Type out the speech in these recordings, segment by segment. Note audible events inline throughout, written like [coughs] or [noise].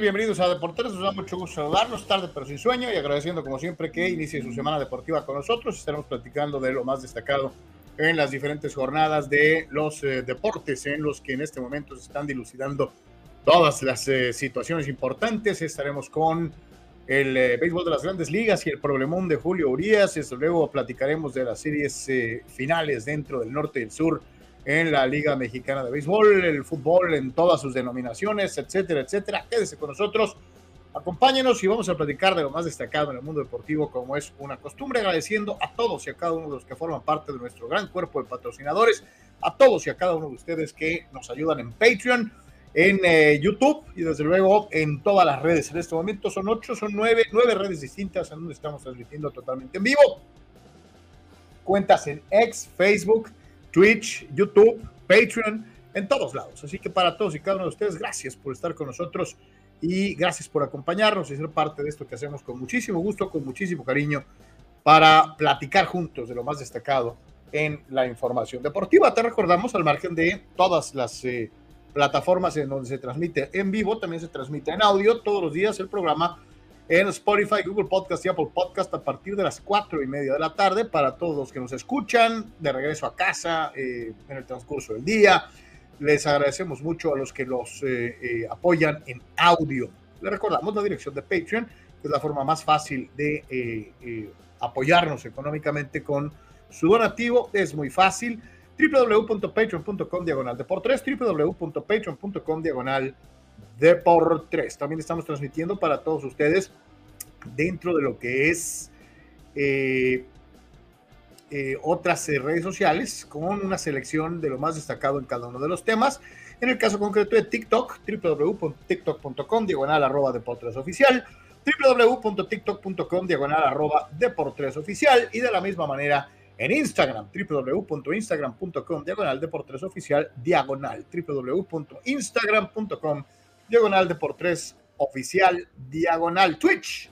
Bienvenidos a Deportes. Nos da mucho gusto saludarlos tarde pero sin sueño y agradeciendo como siempre que inicie su semana deportiva con nosotros. Estaremos platicando de lo más destacado en las diferentes jornadas de los eh, deportes en los que en este momento se están dilucidando todas las eh, situaciones importantes. Estaremos con el eh, béisbol de las grandes ligas y el problemón de Julio Urias. luego platicaremos de las series finales dentro del norte y el sur en la Liga Mexicana de Béisbol, el fútbol en todas sus denominaciones, etcétera, etcétera. Quédese con nosotros, acompáñenos y vamos a platicar de lo más destacado en el mundo deportivo, como es una costumbre, agradeciendo a todos y a cada uno de los que forman parte de nuestro gran cuerpo de patrocinadores, a todos y a cada uno de ustedes que nos ayudan en Patreon, en eh, YouTube y desde luego en todas las redes. En este momento son ocho, son nueve, nueve redes distintas en donde estamos transmitiendo totalmente en vivo. Cuentas en X, Facebook, Twitch, YouTube, Patreon, en todos lados. Así que para todos y cada uno de ustedes, gracias por estar con nosotros y gracias por acompañarnos y ser parte de esto que hacemos con muchísimo gusto, con muchísimo cariño, para platicar juntos de lo más destacado en la información deportiva. Te recordamos, al margen de todas las eh, plataformas en donde se transmite en vivo, también se transmite en audio todos los días el programa en Spotify, Google Podcast y Apple Podcast a partir de las cuatro y media de la tarde para todos los que nos escuchan de regreso a casa eh, en el transcurso del día. Les agradecemos mucho a los que los eh, eh, apoyan en audio. Les recordamos la dirección de Patreon, que es la forma más fácil de apoyarnos económicamente con su donativo. Es muy fácil www.patreon.com diagonal de por tres, www.patreon.com diagonal de por tres. También estamos transmitiendo para todos ustedes dentro de lo que es eh, eh, otras eh, redes sociales con una selección de lo más destacado en cada uno de los temas. En el caso concreto de TikTok, www.tiktok.com, diagonal arroba deportes oficial, www.tiktok.com, diagonal arroba deportes oficial y de la misma manera en Instagram, www.instagram.com, diagonal deportes oficial, diagonal, www.instagram.com, diagonal de oficial, diagonal Twitch.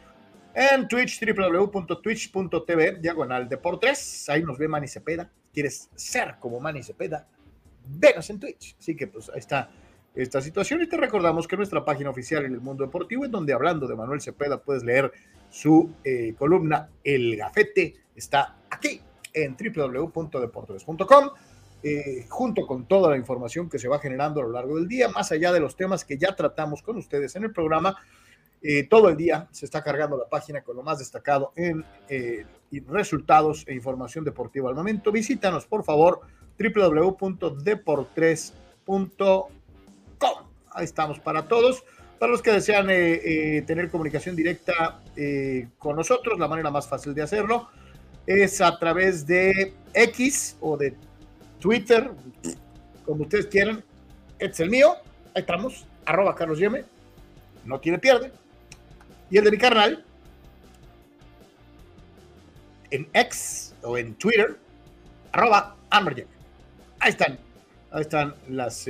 En Twitch, www.twitch.tv, diagonal de por tres. Ahí nos ve Manny Cepeda. ¿Quieres ser como Manny Cepeda? Venos en Twitch. Así que pues ahí está esta situación y te recordamos que nuestra página oficial en el mundo deportivo, en donde hablando de Manuel Cepeda puedes leer su eh, columna El Gafete, está aquí en www.deportes.com. Eh, junto con toda la información que se va generando a lo largo del día, más allá de los temas que ya tratamos con ustedes en el programa. Eh, todo el día se está cargando la página con lo más destacado en eh, resultados e información deportiva al momento. Visítanos, por favor, www.deportres.com. Ahí estamos para todos. Para los que desean eh, tener comunicación directa con nosotros, la manera más fácil de hacerlo es a través de X o de Twitter, como ustedes quieran. Este es el mío, ahí estamos, arroba Carlos Yeme, no tiene pierde. Y el de mi carnal, en X o en Twitter, arroba Amber Ahí están, ahí están las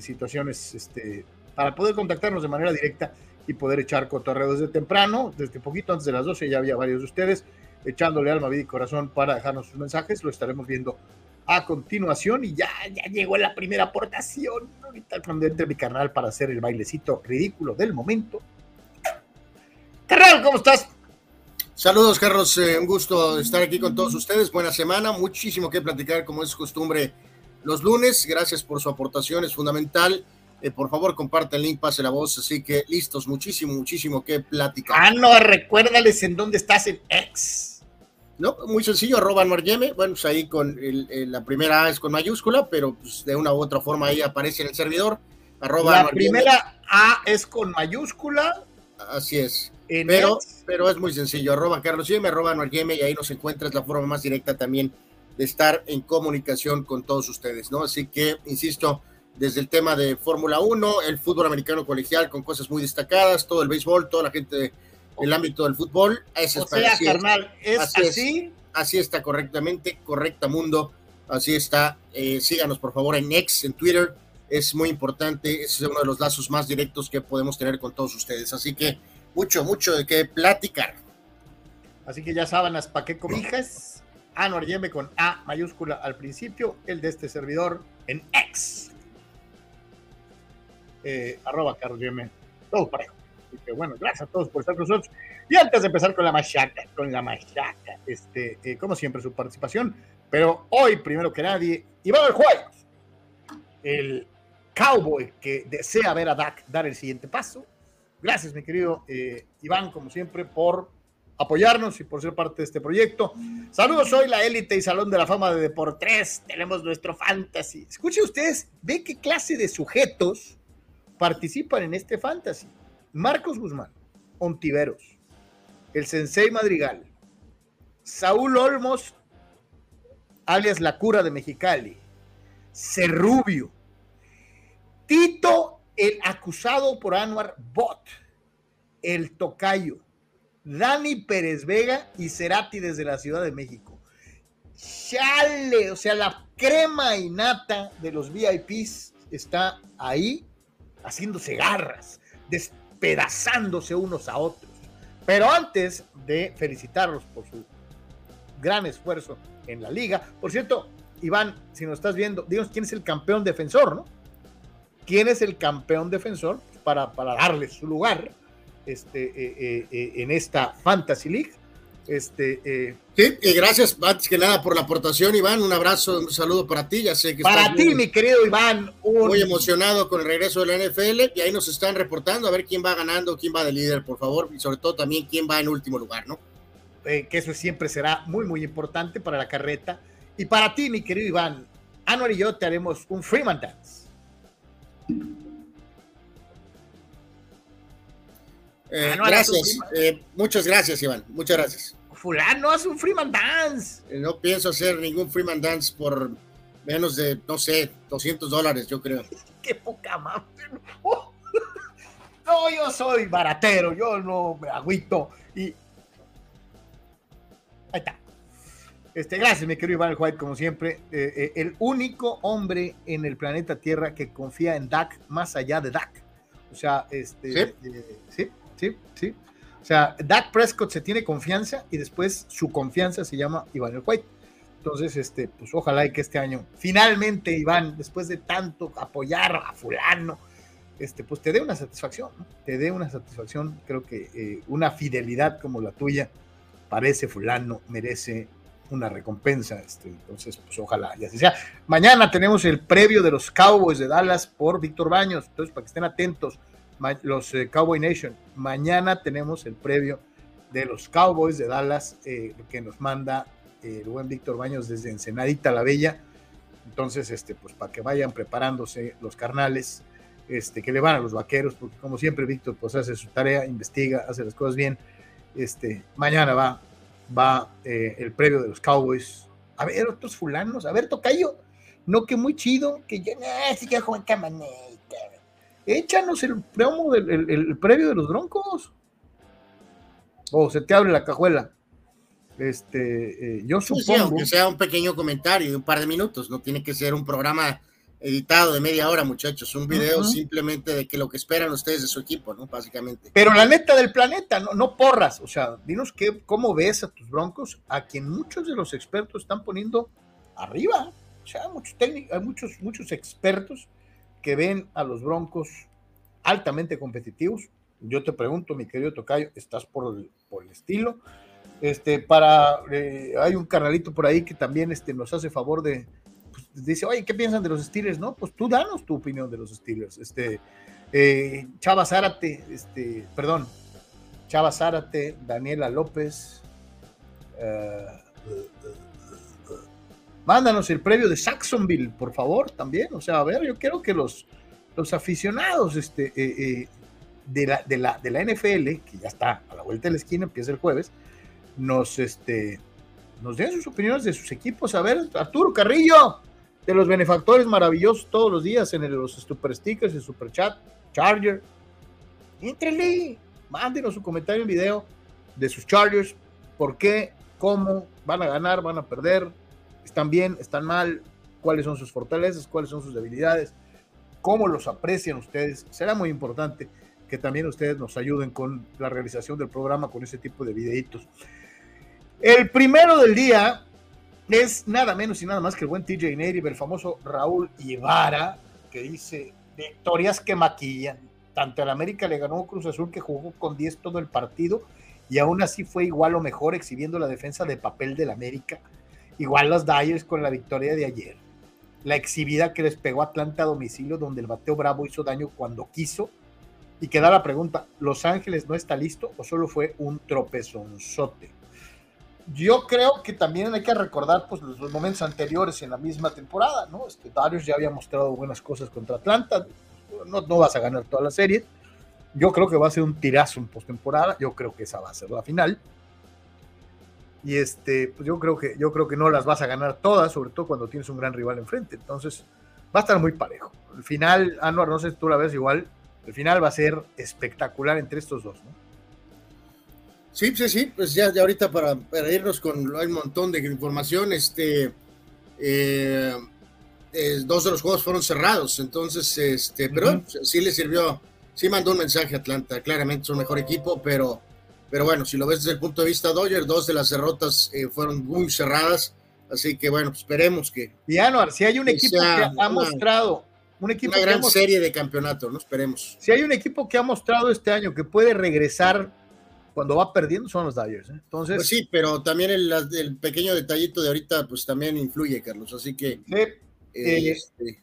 situaciones este, para poder contactarnos de manera directa y poder echar cotorreo desde temprano, desde poquito antes de las 12 ya había varios de ustedes echándole alma, vida y corazón para dejarnos sus mensajes, lo estaremos viendo a continuación y ya, ya llegó la primera aportación, ahorita cuando entre mi canal para hacer el bailecito ridículo del momento. Carnal, ¿cómo estás? Saludos, Carlos. Eh, un gusto estar aquí con todos ustedes. Buena semana. Muchísimo que platicar, como es costumbre, los lunes. Gracias por su aportación, es fundamental. Eh, por favor, comparte el link, pase la voz. Así que listos, muchísimo, muchísimo que platicar. Ah, no, recuérdales en dónde estás en X. No, muy sencillo, arroba Bueno, pues ahí con la primera A es con mayúscula, pero pues de una u otra forma ahí aparece en el servidor. Arroba la primera A es con mayúscula. Así es. Pero, pero es muy sencillo, arroba Carlos Yeme, arroba Yeme, y ahí nos encuentras la forma más directa también de estar en comunicación con todos ustedes, ¿no? Así que, insisto, desde el tema de Fórmula 1, el fútbol americano colegial con cosas muy destacadas, todo el béisbol, toda la gente del ámbito del fútbol. Ese o sea, así carnal, ¿es así? así? está correctamente, correcta mundo, así está. Eh, síganos por favor en X, en Twitter, es muy importante, es uno de los lazos más directos que podemos tener con todos ustedes. Así que mucho, mucho de qué platicar. Así que ya saben, ¿para qué cobijas? Anuar Yeme con A mayúscula al principio, el de este servidor en X eh, arroba Carlos todo parejo. Así que bueno, gracias a todos por estar con nosotros. Y antes de empezar con la machaca, con la machaca, este, eh, como siempre, su participación, pero hoy, primero que nadie, Iván el juez, el cowboy que desea ver a Dak dar el siguiente paso. Gracias, mi querido eh, Iván, como siempre, por apoyarnos y por ser parte de este proyecto. Saludos, soy la élite y Salón de la Fama de Deportes. Tenemos nuestro fantasy. Escuchen ustedes, ve qué clase de sujetos participan en este fantasy. Marcos Guzmán, Ontiveros, el Sensei Madrigal, Saúl Olmos, alias La Cura de Mexicali, Cerrubio, Tito, el acusado por Anuar Bot, el Tocayo, Dani Pérez Vega y Cerati desde la Ciudad de México. Chale, o sea, la crema innata de los VIPs está ahí haciéndose garras, despedazándose unos a otros. Pero antes de felicitarlos por su gran esfuerzo en la liga, por cierto, Iván, si nos estás viendo, dinos quién es el campeón defensor, ¿no? ¿Quién es el campeón defensor para, para darle su lugar este, eh, eh, eh, en esta Fantasy League? Este, eh, sí, y gracias antes que nada por la aportación, Iván. Un abrazo, un saludo para ti. Ya sé que para ti, mi querido Iván. Muy emocionado con el regreso de la NFL y ahí nos están reportando a ver quién va ganando, quién va de líder, por favor, y sobre todo también quién va en último lugar, ¿no? Eh, que eso siempre será muy, muy importante para la carreta. Y para ti, mi querido Iván, Anuar y yo te haremos un Freeman Dance. Eh, gracias, muchas gracias, Iván. Muchas gracias fulano hace un Freeman Dance. Eh, no pienso hacer ningún Freeman Dance por menos de, no sé, 200 dólares, yo creo. [laughs] Qué poca madre. [laughs] No, yo soy baratero, yo no me agüito. Y ahí está. Este, gracias, mi querido Iván White, como siempre. Eh, eh, el único hombre en el planeta Tierra que confía en Dak más allá de Dak. O sea, este. sí, sí. sí. O sea, Dak Prescott se tiene confianza y después su confianza se llama Iván White. Entonces, este, pues ojalá y que este año, finalmente, Iván, después de tanto apoyar a fulano, este, pues te dé una satisfacción, ¿no? te dé una satisfacción, creo que eh, una fidelidad como la tuya, parece fulano, merece una recompensa, este, entonces, pues ojalá y así sea. Mañana tenemos el previo de los Cowboys de Dallas por Víctor Baños, entonces para que estén atentos, los eh, Cowboy Nation. Mañana tenemos el previo de los Cowboys de Dallas eh, que nos manda eh, el buen Víctor Baños desde Ensenadita la Bella. Entonces, este, pues para que vayan preparándose los carnales este, que le van a los vaqueros, porque como siempre Víctor pues hace su tarea, investiga, hace las cosas bien. Este, mañana va, va el previo de los Cowboys. A ver, otros fulanos, a ver, Tocayo, no que muy chido, que ya, sí que Juan Échanos el promo del el, previo de los Broncos. O se te abre la cajuela. Este, eh, yo supongo. que sea un pequeño comentario de un par de minutos, no tiene que ser un programa editado de media hora, muchachos, un video simplemente de que lo que esperan ustedes de su equipo, ¿no? Básicamente. Pero la neta del planeta, no, no porras, o sea, dinos qué, cómo ves a tus broncos, a quien muchos de los expertos están poniendo arriba. O sea, muchos técnicos, hay muchos, muchos expertos que ven a los broncos altamente competitivos. Yo te pregunto, mi querido Tocayo, ¿estás por el, estilo? Este, para, eh, hay un carnalito por ahí que también este, nos hace favor de, dice, oye, ¿qué piensan de los Steelers? No, pues tú danos tu opinión de los Steelers. Este, eh, Chava Zárate, este, perdón, Chava Zárate, Daniela López. Eh, mándanos el previo de Saxonville, por favor, también. O sea, a ver, yo quiero que los, los aficionados este, eh, de, la, de, la, de la NFL, que ya está a la vuelta de la esquina, empieza el jueves, nos, este, nos den sus opiniones de sus equipos. A ver, Arturo Carrillo, de los benefactores maravillosos todos los días en los super stickers, el super chat, Charger. Entrele, mándenos su comentario en video de sus Chargers, por qué, cómo, van a ganar, van a perder, están bien, están mal, cuáles son sus fortalezas, cuáles son sus debilidades, cómo los aprecian ustedes. Será muy importante que también ustedes nos ayuden con la realización del programa con ese tipo de videitos. El primero del día es nada menos y nada más que el buen TJ Native, el famoso Raúl Ibarra, que dice victorias que maquillan. Tanto el América le ganó Cruz Azul que jugó con 10 todo el partido y aún así fue igual o mejor exhibiendo la defensa de papel del América. Igual los Dyers con la victoria de ayer. La exhibida que les pegó Atlanta a domicilio donde el bateo bravo hizo daño cuando quiso. Y queda la pregunta, ¿Los Ángeles no está listo o solo fue un tropezonzote? yo creo que también hay que recordar pues, los, momentos anteriores en la misma temporada, ¿no? Este, Darius ya había mostrado buenas cosas contra Atlanta, no, no vas a ganar toda la serie. Yo creo que va a ser un tirazo en postemporada, yo creo que esa va a ser la final. Y este, pues yo creo que yo creo que no las vas a ganar todas, sobre todo cuando tienes un gran rival enfrente. Entonces, va a estar muy parejo. El final, Anuar, no sé si tú la ves igual, el final va a ser espectacular entre estos dos, ¿no? Sí, sí, sí, pues ya, ya ahorita para, para, irnos con hay un montón de información, este eh, dos de los juegos fueron cerrados, entonces, este, pero sí le sirvió, sí mandó un mensaje a Atlanta, claramente es un mejor equipo, pero, pero bueno, si lo ves desde el punto de vista Dodger, dos de las derrotas eh, fueron muy cerradas, así que bueno, esperemos que. Y Anuar, si hay un equipo que ha mostrado un equipo una gran serie de campeonato, ¿no? Esperemos. Si hay un equipo que ha mostrado este año que puede regresar cuando va perdiendo son los Dyers. ¿eh? Entonces, pues sí, pero también el, pequeño detallito de ahorita, pues también influye, Carlos. Así que. Eh, este,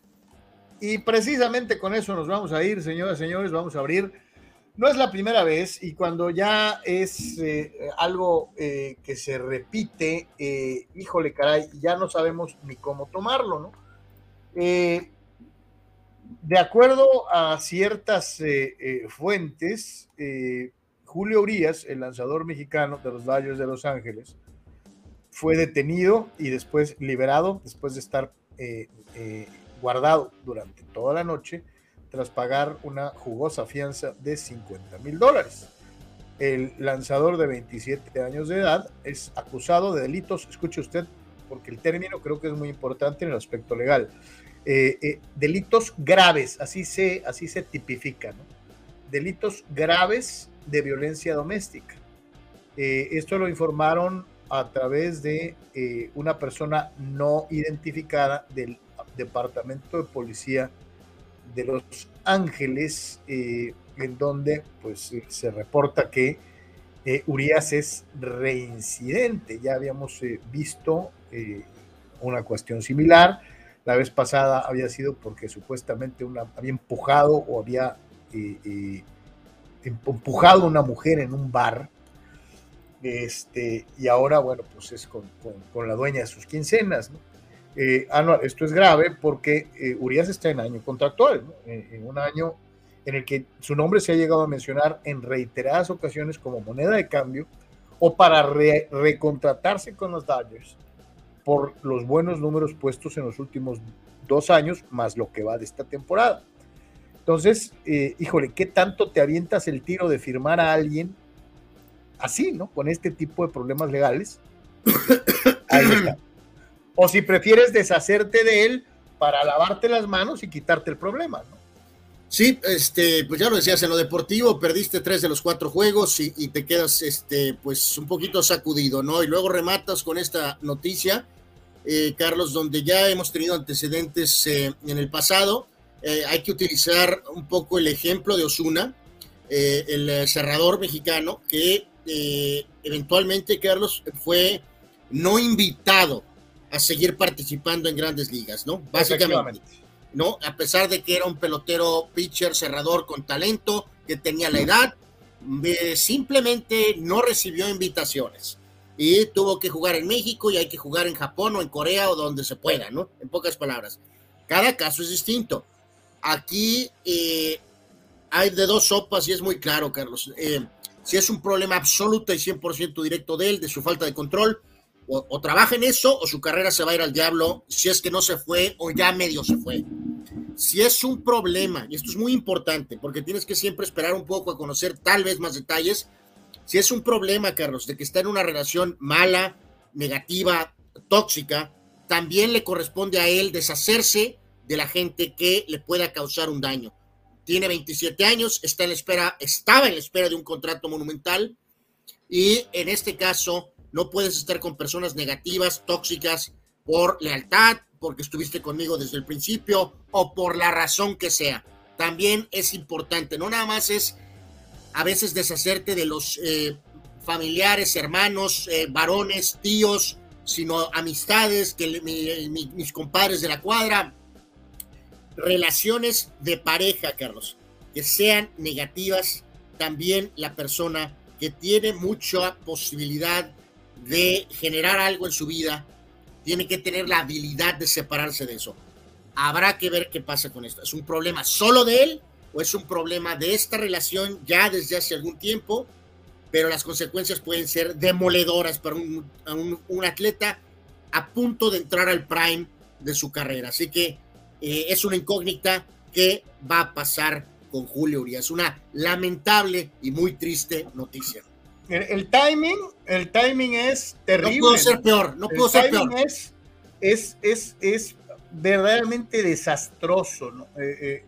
y precisamente con eso nos vamos a ir, señoras y señores, vamos a abrir. No es la primera vez y cuando ya es eh, algo que se repite, híjole, caray, ya no sabemos ni cómo tomarlo, ¿no? de acuerdo a ciertas fuentes, Julio Urias, el lanzador mexicano de los Dodgers de Los Ángeles, fue detenido y después liberado, después de estar eh, eh, guardado durante toda la noche, tras pagar una jugosa fianza de 50 mil dólares. El lanzador de 27 años de edad es acusado de delitos, escuche usted, porque el término creo que es muy importante en el aspecto legal. Eh, delitos graves, así se, así se tipifica, Delitos graves de violencia doméstica. Eh, esto lo informaron a través de eh, una persona no identificada del Departamento de Policía de Los Ángeles, eh, en donde pues se reporta que Urias es reincidente. Ya habíamos visto una cuestión similar. La vez pasada había sido porque supuestamente una, había empujado o había empujado a una mujer en un bar, este, y ahora, bueno, pues es con, la dueña de sus quincenas, Eh, Anuar, esto es grave porque eh, Urias está en año contractual, en, un año en el que su nombre se ha llegado a mencionar en reiteradas ocasiones como moneda de cambio o para recontratarse con los Dodgers por los buenos números puestos en los últimos dos años, más lo que va de esta temporada. Entonces, eh, híjole, ¿qué tanto te avientas el tiro de firmar a alguien así, ¿no? Con este tipo de problemas legales. [coughs] Ahí está. O si prefieres deshacerte de él para lavarte las manos y quitarte el problema, ¿no? Sí, este, pues ya lo decías, en lo deportivo perdiste tres de los cuatro juegos y, te quedas, este, pues un poquito sacudido, ¿no? Y luego rematas con esta noticia, eh, Carlos, donde ya hemos tenido antecedentes eh, en el pasado. Eh, hay que utilizar un poco el ejemplo de Osuna, el cerrador mexicano, que eventualmente, Carlos, fue no invitado a seguir participando en grandes ligas, ¿no? Básicamente. ¿no? A pesar de que era un pelotero pitcher cerrador con talento, que tenía la edad, simplemente no recibió invitaciones. Y tuvo que jugar en México y hay que jugar en Japón o en Corea o donde se pueda, ¿no? En pocas palabras. Cada caso es distinto. Aquí eh, hay de dos sopas y es muy claro, Carlos. Eh, si es un problema absoluto y 100% directo de él, de su falta de control, o, trabaja en eso o su carrera se va a ir al diablo si es que no se fue o ya medio se fue. Si es un problema, y esto es muy importante porque tienes que siempre esperar un poco a conocer tal vez más detalles, si es un problema, Carlos, de que está en una relación mala, negativa, tóxica, también le corresponde a él deshacerse de la gente que le pueda causar un daño. Tiene 27 años, está en espera, estaba en la espera de un contrato monumental y en este caso no puedes estar con personas negativas, tóxicas, por lealtad, porque estuviste conmigo desde el principio o por la razón que sea. También es importante, no nada más es a veces deshacerte de los eh, familiares, hermanos, eh, varones, tíos, sino amistades, que mis compadres de la cuadra, relaciones de pareja, Carlos, que sean negativas, también la persona que tiene mucha posibilidad de generar algo en su vida, tiene que tener la habilidad de separarse de eso. Habrá que ver qué pasa con esto. ¿Es un problema solo de él o es un problema de esta relación ya desde hace algún tiempo? Pero las consecuencias pueden ser demoledoras para un, un, atleta a punto de entrar al prime de su carrera. Así que eh, es una incógnita que va a pasar con Julio Urias. Una lamentable y muy triste noticia. El, timing, el timing es terrible. No puedo ser peor, no puedo ser peor. Es, es, es, es verdaderamente desastroso. Eh, eh,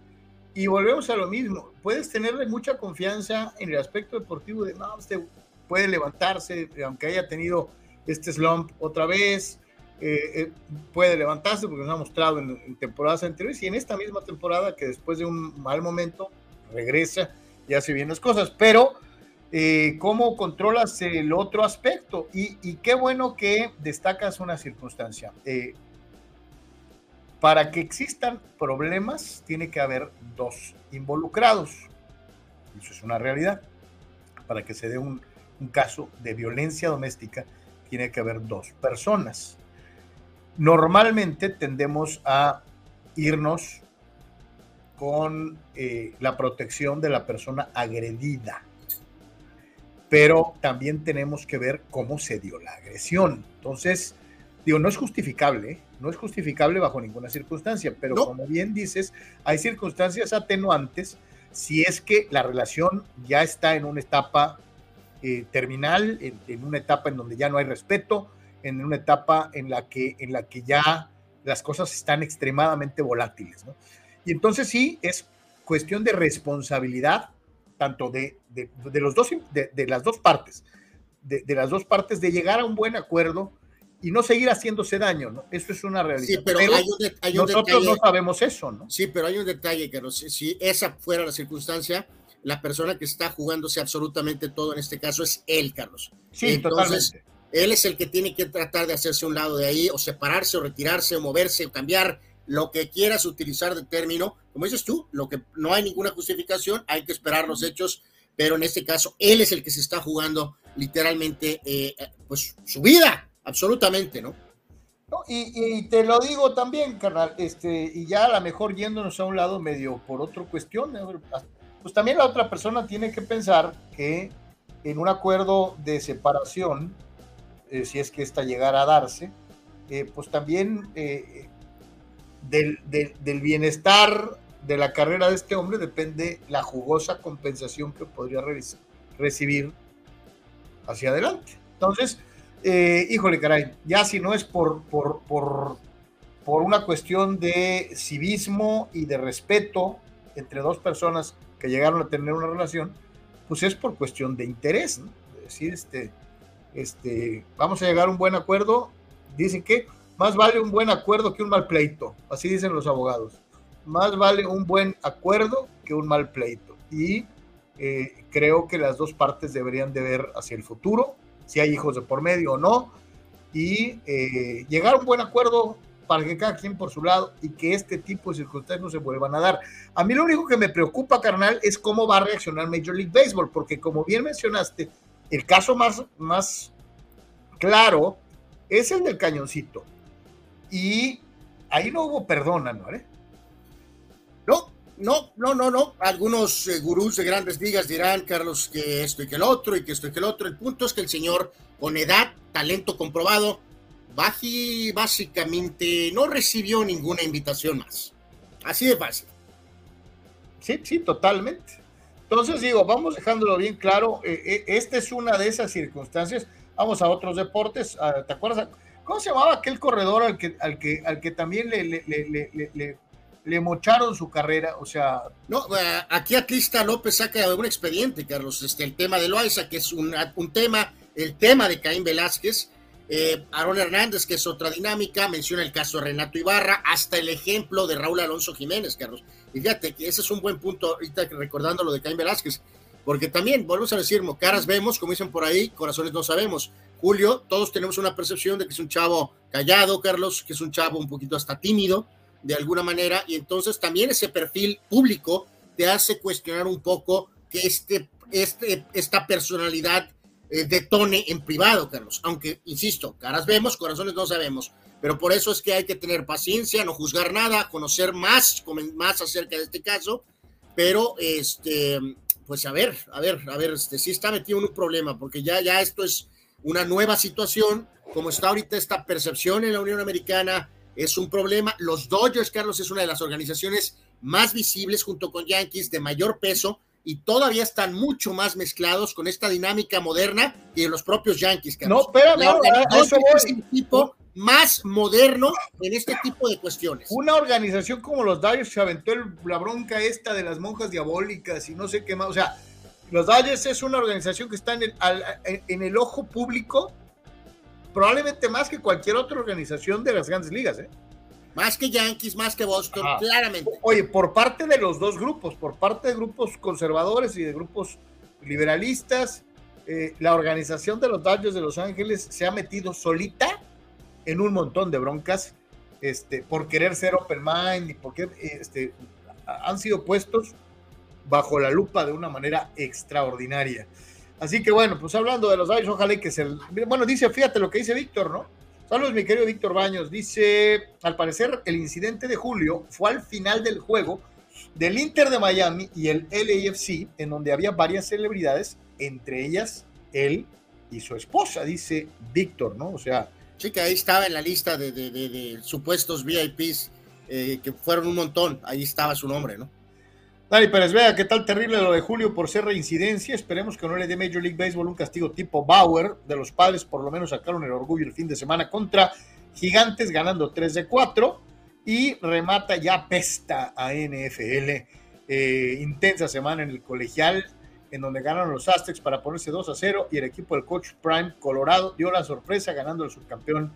y volvemos a lo mismo. Puedes tenerle mucha confianza en el aspecto deportivo de, no, usted puede levantarse, aunque haya tenido este slump otra vez, eh, puede levantarse porque nos ha mostrado en, en, temporadas anteriores y en esta misma temporada que después de un mal momento regresa y hace bien las cosas. Pero eh, cómo controlas el otro aspecto. Y, qué bueno que destacas una circunstancia. Eh, para que existan problemas, tiene que haber dos involucrados. Eso es una realidad. Para que se dé un, caso de violencia doméstica, tiene que haber dos personas. Normalmente tendemos a irnos con eh, la protección de la persona agredida pero también tenemos que ver cómo se dio la agresión. Entonces, digo, no es justificable, no es justificable bajo ninguna circunstancia, pero como bien dices, hay circunstancias atenuantes si es que la relación ya está en una etapa eh, terminal, en, una etapa en donde ya no hay respeto, en una etapa en la que, en la que ya las cosas están extremadamente volátiles. Y entonces sí, es cuestión de responsabilidad tanto de, los dos, de, las dos partes, de, las dos partes, de llegar a un buen acuerdo y no seguir haciéndose daño, ¿no? Eso es una realidad. Sí, pero, hay un, nosotros no sabemos eso, ¿no? Sí, pero hay un detalle, que si esa fuera la circunstancia, la persona que está jugándose absolutamente todo en este caso es él, Carlos. Sí, Entonces, totalmente. Él es el que tiene que tratar de hacerse un lado de ahí, o separarse, o retirarse, o moverse, o cambiar, lo que quieras utilizar de término, como dices tú, lo que no hay ninguna justificación, hay que esperar los hechos, pero en este caso él es el que se está jugando literalmente eh, pues su vida, absolutamente, ¿no? y, te lo digo también, carnal, este, y ya a lo mejor yéndonos a un lado medio por otra cuestión, pues también la otra persona tiene que pensar que en un acuerdo de separación, eh, si es que esta llegara a darse, eh, pues también eh, del, del, bienestar de la carrera de este hombre depende la jugosa compensación que podría recibir hacia adelante. Entonces, híjole, caray, ya si no es por, por, por, por una cuestión de civismo y de respeto entre dos personas que llegaron a tener una relación, pues es por cuestión de interés, ¿no? Es decir, este, este, vamos a llegar a un buen acuerdo. Dicen que más vale un buen acuerdo que un mal pleito, así dicen los abogados. Más vale un buen acuerdo que un mal pleito. Y eh, creo que las dos partes deberían de ver hacia el futuro, si hay hijos de por medio o no, y eh, llegar a un buen acuerdo para que cada quien por su lado y que este tipo de circunstancias no se vuelvan a dar. A mí lo único que me preocupa, carnal, es cómo va a reaccionar Major League Baseball, porque como bien mencionaste, el caso más, más claro es el del cañoncito. Y ahí no hubo perdón, ¿no? ¿eh? No, no, no, no, no. Algunos eh, gurús de grandes ligas dirán, Carlos, que esto y que el otro, y que esto y que el otro. El punto es que el señor, con edad, talento comprobado, Baji básicamente no recibió ninguna invitación más. Así de fácil. Sí, sí, totalmente. Entonces digo, vamos dejándolo bien claro, eh, esta es una de esas circunstancias. Vamos a otros deportes. Ah, ¿Te acuerdas? ¿Cómo se llamaba aquel corredor al que, al que, al que también le, le, le, mocharon su carrera? O sea. No, eh, aquí Atlista López saca un expediente, Carlos. Este, el tema de Loaiza, que es un, un tema, el tema de Caín Velázquez, eh, Aaron Hernández, que es otra dinámica, menciona el caso de Renato Ibarra, hasta el ejemplo de Raúl Alonso Jiménez, Carlos. Y fíjate que ese es un buen punto, ahorita recordando lo de Caín Velázquez, porque también, volvemos a decir, caras vemos, como dicen por ahí, corazones no sabemos. Julio, todos tenemos una percepción de que es un chavo callado, Carlos, que es un chavo un poquito hasta tímido, de alguna manera, y entonces también ese perfil público te hace cuestionar un poco que este, este, esta personalidad eh, detone en privado, Carlos. Aunque, insisto, caras vemos, corazones no sabemos. Pero por eso es que hay que tener paciencia, no juzgar nada, conocer más, más acerca de este caso. Pero, este, pues a ver, a ver, a ver, este, sí está metido en un problema, porque ya, ya esto es una nueva situación. Como está ahorita esta percepción en la Unión Americana, es un problema. Los Dodgers, Carlos, es una de las organizaciones más visibles junto con Yankees de mayor peso y todavía están mucho más mezclados con esta dinámica moderna que los propios Yankees. No, espérame, es un tipo más moderno en este tipo de cuestiones. Una organización como los Dodgers se aventó la bronca esta de las monjas diabólicas y no sé qué más. O sea, los Dodgers es una organización que está en el, en el ojo público probablemente más que cualquier otra organización de las grandes ligas. ¿eh? Más que Yankees, más que Boston, claramente. Oye, por parte de los dos grupos, por parte de grupos conservadores y de grupos liberalistas, eh, la organización de los Dodgers de Los Ángeles se ha metido solita en un montón de broncas este, por querer ser open mind y porque este, han sido puestos bajo la lupa de una manera extraordinaria. Así que bueno, pues hablando de los Dodgers, ojalá que se... Bueno, dice, fíjate lo que dice Víctor, ¿no? Saludos, mi querido Víctor Baños. Dice, al parecer el incidente de julio fue al final del juego del Inter de Miami y el LAFC, en donde había varias celebridades, entre ellas él y su esposa, dice Víctor, ¿no? O sea... Sí, que ahí estaba en la lista de, supuestos VIPs, eh, que fueron un montón, ahí estaba su nombre, ¿no? Dani Pérez vea qué tal terrible lo de Julio por ser reincidencia. Esperemos que no le dé Major League Baseball un castigo tipo Bauer. De los padres, por lo menos sacaron el orgullo el fin de semana contra Gigantes, ganando 3 de 4. Y remata ya pesta a NFL. Eh, intensa semana en el colegial, en donde ganaron los Aztecs para ponerse 2 a 0. Y el equipo del coach Prime Colorado dio la sorpresa ganando el subcampeón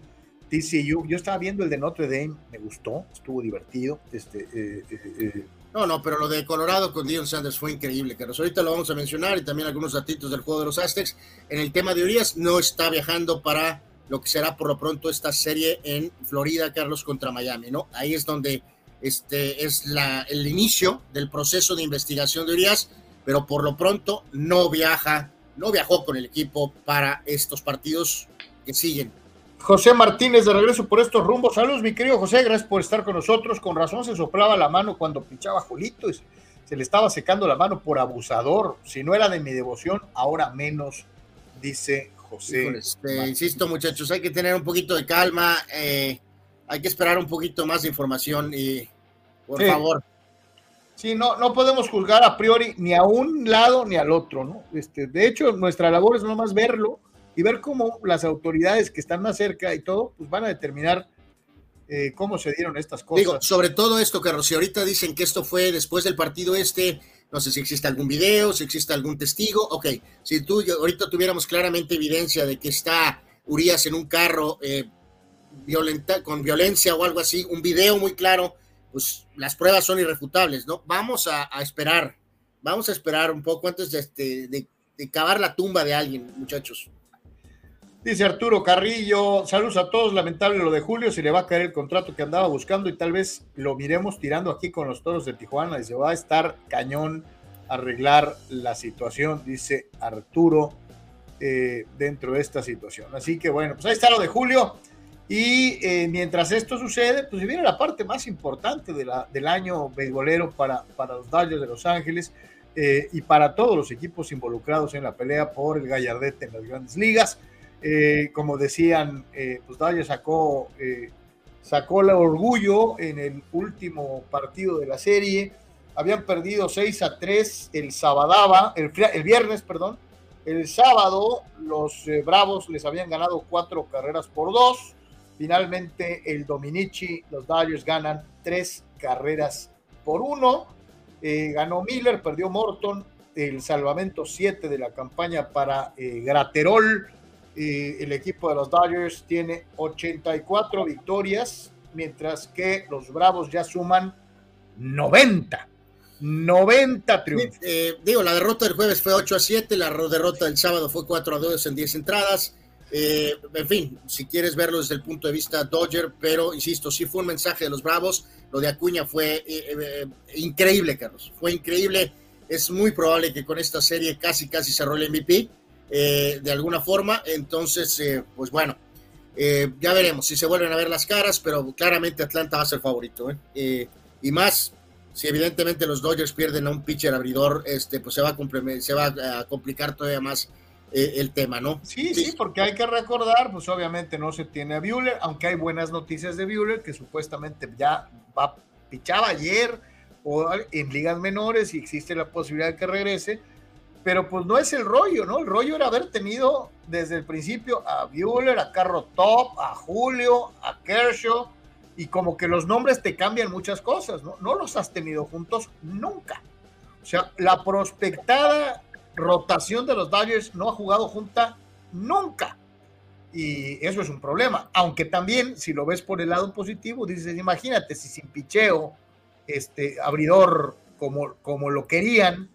TCU. Yo estaba viendo el de Notre Dame, me gustó, estuvo divertido. Este. Eh, eh, no, no, pero lo de Colorado con Dion Sanders fue increíble, Carlos. Ahorita lo vamos a mencionar y también algunos datitos del juego de los Aztecs. En el tema de Urias, no está viajando para lo que será por lo pronto esta serie en Florida, Carlos, contra Miami, ¿no? Ahí es donde este es la, el inicio del proceso de investigación de Urias, pero por lo pronto no viaja, no viajó con el equipo para estos partidos que siguen. José Martínez de regreso por estos rumbos. Saludos, mi querido José, gracias por estar con nosotros. Con razón se soplaba la mano cuando pinchaba Julito y se le estaba secando la mano por abusador. Si no era de mi devoción, ahora menos, dice José. Eh, insisto, muchachos, hay que tener un poquito de calma. Eh, hay que esperar un poquito más de información y por favor. Sí, no, no podemos juzgar a priori ni a un lado ni al otro, ¿no? Este, de hecho, nuestra labor es nomás verlo y ver cómo las autoridades que están más cerca y todo, pues van a determinar eh, cómo se dieron estas cosas. Digo, sobre todo esto, Carlos, si ahorita dicen que esto fue después del partido este, no sé si existe algún video, si existe algún testigo, ok, si tú ahorita tuviéramos claramente evidencia de que está Urias en un carro eh, violenta, con violencia o algo así, un video muy claro, pues las pruebas son irrefutables, ¿no? Vamos a, esperar, vamos a esperar un poco antes de, este, de, de cavar la tumba de alguien, muchachos. Dice Arturo Carrillo, saludos a todos, lamentable lo de Julio, se le va a caer el contrato que andaba buscando y tal vez lo miremos tirando aquí con los toros de Tijuana se va a estar cañón arreglar la situación, dice Arturo, eh, dentro de esta situación. Así que bueno, pues ahí está lo de Julio y eh, mientras esto sucede, pues viene la parte más importante del año beisbolero para, para los Dodgers de Los Ángeles eh, y para todos los equipos involucrados en la pelea por el gallardete en las grandes ligas. Eh, como decían, eh, pues Dodgers sacó, eh, sacó el orgullo en el último partido de la serie. Habían perdido 6 a 3 el sábado, el, el, viernes, perdón. El sábado los eh, Bravos les habían ganado cuatro carreras por dos. Finalmente el Dominici, los Dodgers ganan tres carreras por uno. ganó Miller, perdió Morton, el salvamento 7 de la campaña para Graterol y el equipo de los Dodgers tiene 84 victorias, mientras que los Bravos ya suman 90. 90 triunfos. Eh, digo, la derrota del jueves fue 8 a 7, la derrota del sábado fue 4 a 2 en 10 entradas. Eh, en fin, si quieres verlo desde el punto de vista Dodger, pero insisto, sí fue un mensaje de los Bravos. Lo de Acuña fue eh, increíble, Carlos. Fue increíble. Es muy probable que con esta serie casi, casi cerró el MVP. Eh, de alguna forma. Entonces, eh, pues bueno, eh, ya veremos si se vuelven a ver las caras, pero claramente Atlanta va a ser favorito. y más, si evidentemente los Dodgers pierden a un pitcher abridor, este, pues se va a, se va a complicar todavía más el tema, ¿no? Sí, sí, porque hay que recordar, pues obviamente no se tiene a Bueller, aunque hay buenas noticias de Bueller, que supuestamente ya va, pichaba ayer o en ligas menores y existe la posibilidad de que regrese pero pues no es el rollo, ¿no? El rollo era haber tenido desde el principio a Bueller, a Carro Top, a Julio, a Kershaw, y como que los nombres te cambian muchas cosas, ¿no? No los has tenido juntos nunca. O sea, la prospectada rotación de los Dodgers no ha jugado junta nunca. Y eso es un problema. Aunque también, si lo ves por el lado positivo, dices, imagínate si sin picheo, este abridor como, como lo querían,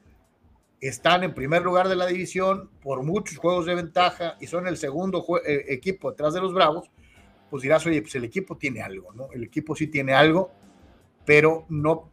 están en primer lugar de la división por muchos juegos de ventaja y son el segundo eh, equipo detrás de los Bravos, pues dirás, oye, pues el equipo tiene algo, ¿no? El equipo sí tiene algo, pero no,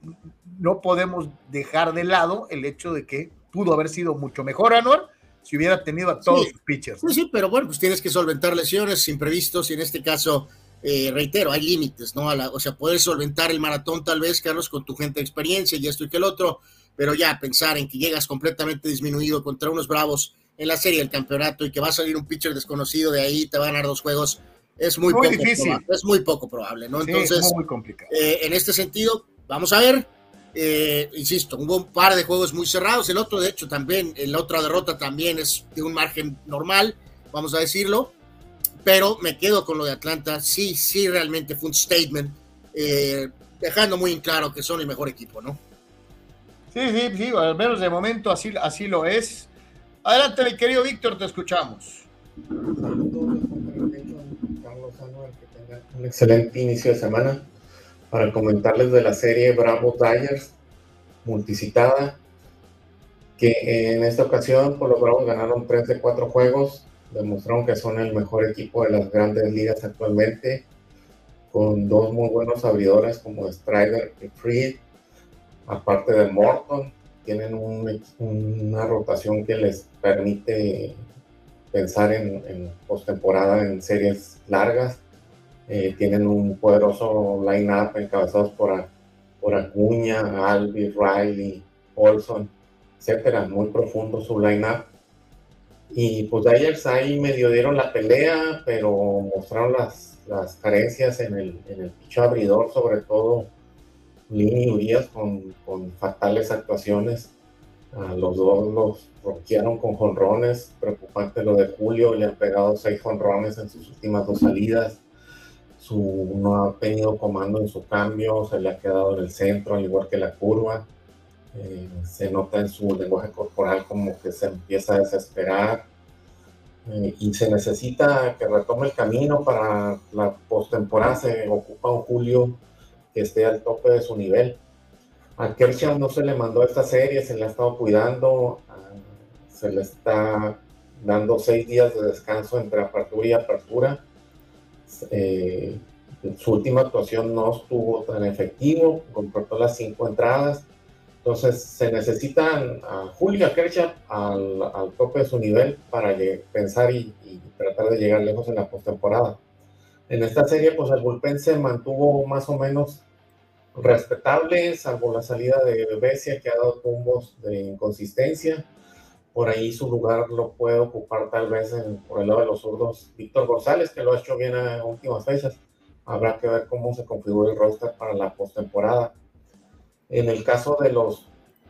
no podemos dejar de lado el hecho de que pudo haber sido mucho mejor Anuar si hubiera tenido a todos sus pitchers. Sí, sí, pero bueno, pues tienes que solventar lesiones imprevistos y en este caso, eh, reitero, hay límites, ¿no? o sea, puedes solventar el maratón tal vez, Carlos, con tu gente de experiencia y esto y que el otro, pero ya pensar en que llegas completamente disminuido contra unos bravos en la serie del campeonato y que va a salir un pitcher desconocido de ahí, te va a ganar dos juegos, es muy, poco difícil. Probable, es muy poco probable, ¿no? Entonces, muy complicado. Eh, en este sentido, vamos a ver. Eh, insisto, hubo un par de juegos muy cerrados. El otro, de hecho, también, la otra derrota también es de un margen normal, vamos a decirlo. Pero me quedo con lo de Atlanta. Sí, sí, realmente fue un statement, eh, dejando muy en claro que son el mejor equipo, ¿no? Sí, sí, sí, al menos de momento así, así lo es. Adelante, mi querido Víctor, te escuchamos. Saludos, Carlos que tenga un excelente inicio de semana para comentarles de la serie Bravo Dyers multicitada, que en esta ocasión por los Bravos ganaron 3 de 4 juegos, demostraron que son el mejor equipo de las grandes ligas actualmente, con dos muy buenos abridores como Strider y Freed aparte de Morton, tienen una rotación que les permite pensar en, en postemporada en series largas. Eh, tienen un poderoso line-up encabezados por, por Acuña, Albi, Riley, Olson, etcétera. Muy profundo su line-up. Y pues Dyers ahí medio dieron la pelea, pero mostraron las, las carencias en el, en el picho abridor, sobre todo Lini Urias con, con fatales actuaciones. A los dos los roquearon con jonrones. Preocupante lo de Julio, le han pegado seis jonrones en sus últimas dos salidas. Su, no ha tenido comando en su cambio, se le ha quedado en el centro, al igual que la curva. Eh, se nota en su lenguaje corporal como que se empieza a desesperar. Eh, y se necesita que retome el camino para la postemporada. Se ocupa un Julio esté al tope de su nivel. A Kershaw no se le mandó esta serie, se le ha estado cuidando, ah, se le está dando seis días de descanso entre apertura y apertura. Eh, su última actuación no estuvo tan efectivo, completó las cinco entradas. Entonces se necesitan a Julio Kershaw al, al, tope de su nivel para pensar y, y, tratar de llegar lejos en la postemporada. En esta serie, pues el bullpen se mantuvo más o menos respetable, salvo la salida de Becia, que ha dado tumbos de inconsistencia. Por ahí su lugar lo puede ocupar tal vez en, por el lado de los zurdos Víctor González, que lo ha hecho bien a últimas fechas. Habrá que ver cómo se configura el roster para la postemporada. En el caso de los,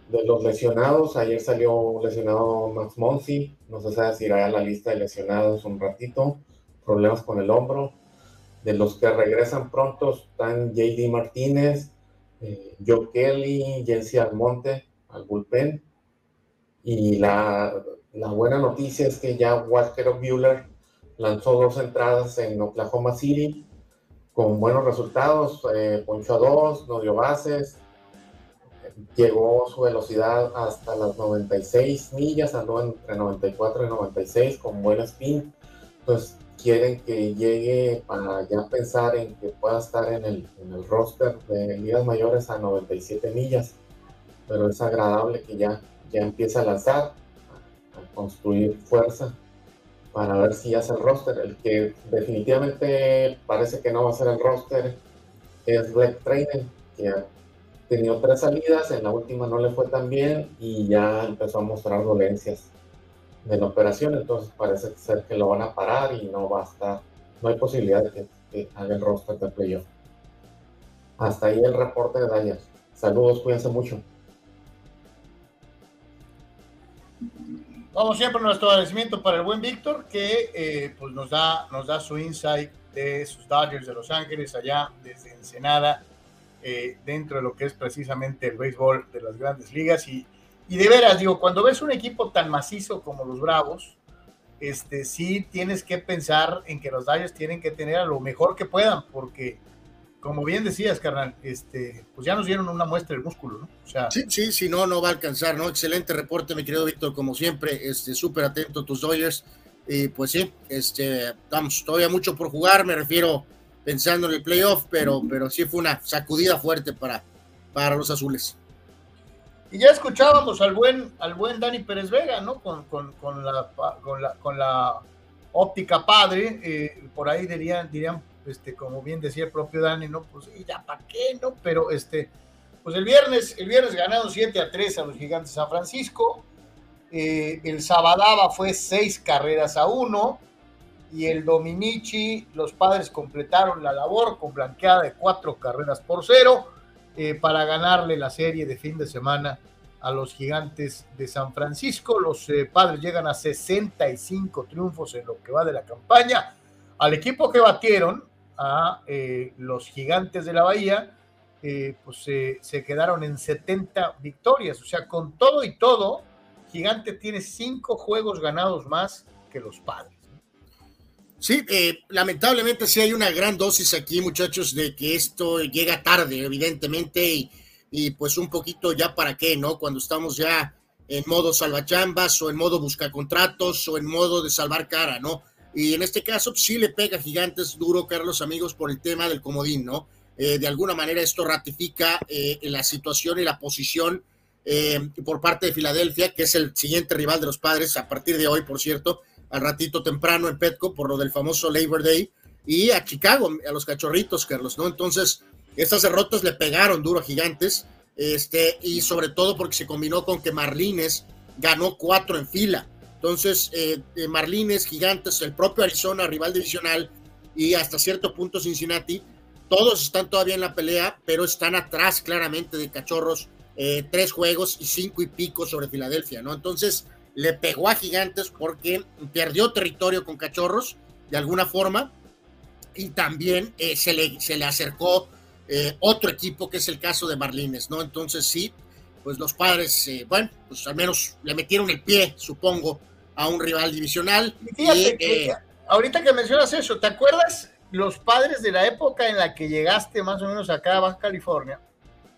de los lesionados, ayer salió lesionado Max Monsi, no sabe si irá a la lista de lesionados un ratito, problemas con el hombro. De los que regresan pronto están JD Martínez, eh, Joe Kelly, Jensi Almonte al bullpen. Y la, la, buena noticia es que ya Walter Bueller lanzó dos entradas en Oklahoma City con buenos resultados, eh, poncho a dos, no dio bases, llegó su velocidad hasta las 96 millas, andó entre 94 y 96 con buen spin. Entonces, quieren que llegue para ya pensar en que pueda estar en el, en el roster de ligas mayores a 97 millas, pero es agradable que ya, ya empiece a lanzar, a, construir fuerza para ver si hace el roster. El que definitivamente parece que no va a ser el roster es Red Trainer, que ha tenido tres salidas, en la última no le fue tan bien y ya empezó a mostrar dolencias de la operación, entonces parece ser que lo van a parar y no va a estar, no hay posibilidad de que, haga el roster de playoff. Hasta ahí el reporte de Daniel. Saludos, cuídense mucho. Como siempre, nuestro agradecimiento para el buen Víctor, que eh, pues nos da, nos da su insight de sus Dodgers de Los Ángeles, allá desde Ensenada, eh, dentro de lo que es precisamente el béisbol de las grandes ligas. Y y de veras, digo, cuando ves un equipo tan macizo como los Bravos, este, sí tienes que pensar en que los Dodgers tienen que tener a lo mejor que puedan, porque, como bien decías, carnal, este, pues ya nos dieron una muestra del músculo, ¿no? O sea, sí, sí, si no, no va a alcanzar, ¿no? Excelente reporte, mi querido Víctor, como siempre, este, súper atento a tus Dodgers. Y pues sí, este, vamos, todavía mucho por jugar, me refiero pensando en el playoff, pero, pero sí fue una sacudida fuerte para, para los azules. Y ya escuchábamos al buen, al buen Dani Pérez Vega, ¿no? Con, con, con, la, con la, óptica padre, eh, por ahí dirían, dirían, este, como bien decía el propio Dani, ¿no? Pues ya para qué, ¿no? Pero este, pues el viernes, el viernes ganaron 7 a 3 a los gigantes de San Francisco. Eh, el Sabadaba fue 6 carreras a 1. Y el Dominici, los padres completaron la labor con blanqueada de 4 carreras por 0 eh, para ganarle la serie de fin de semana a los gigantes de San Francisco. Los eh, padres llegan a 65 triunfos en lo que va de la campaña. Al equipo que batieron, a eh, los gigantes de la Bahía, pues se quedaron en 70 victorias. O sea, con todo y todo, Gigante tiene cinco juegos ganados más que los padres. Sí, eh, lamentablemente sí hay una gran dosis aquí, muchachos, de que esto llega tarde, evidentemente, y, pues un poquito ya para qué, ¿no? Cuando estamos ya en modo salvachambas o en modo buscar contratos o en modo de salvar cara, ¿no? Y en este caso sí le pega gigantes duro, Carlos, amigos, por el tema del comodín, ¿no? Eh, de alguna manera esto ratifica eh, la situación y la posición por parte de Filadelfia, que es el siguiente rival de los padres a partir de hoy, por cierto, al ratito temprano en Petco por lo del famoso Labor Day y a Chicago, a los cachorritos, Carlos, ¿no? Entonces, estas derrotas le pegaron duro a Gigantes, este, y sobre todo porque se combinó con que Marlines ganó cuatro en fila. Entonces, eh, Marlines, Gigantes, el propio Arizona, rival divisional, y hasta cierto punto Cincinnati, todos están todavía en la pelea, pero están atrás claramente de Cachorros, eh, tres juegos y cinco y pico sobre Filadelfia, ¿no? Entonces, le pegó a Gigantes porque perdió territorio con Cachorros, de alguna forma, y también eh, se, le, se le acercó eh, otro equipo que es el caso de Marlines, ¿no? Entonces sí, pues los padres, eh, bueno, pues al menos le metieron el pie, supongo, a un rival divisional. Fíjate ahorita que mencionas eso, ¿te acuerdas los padres de la época en la que llegaste más o menos acá a Baja California?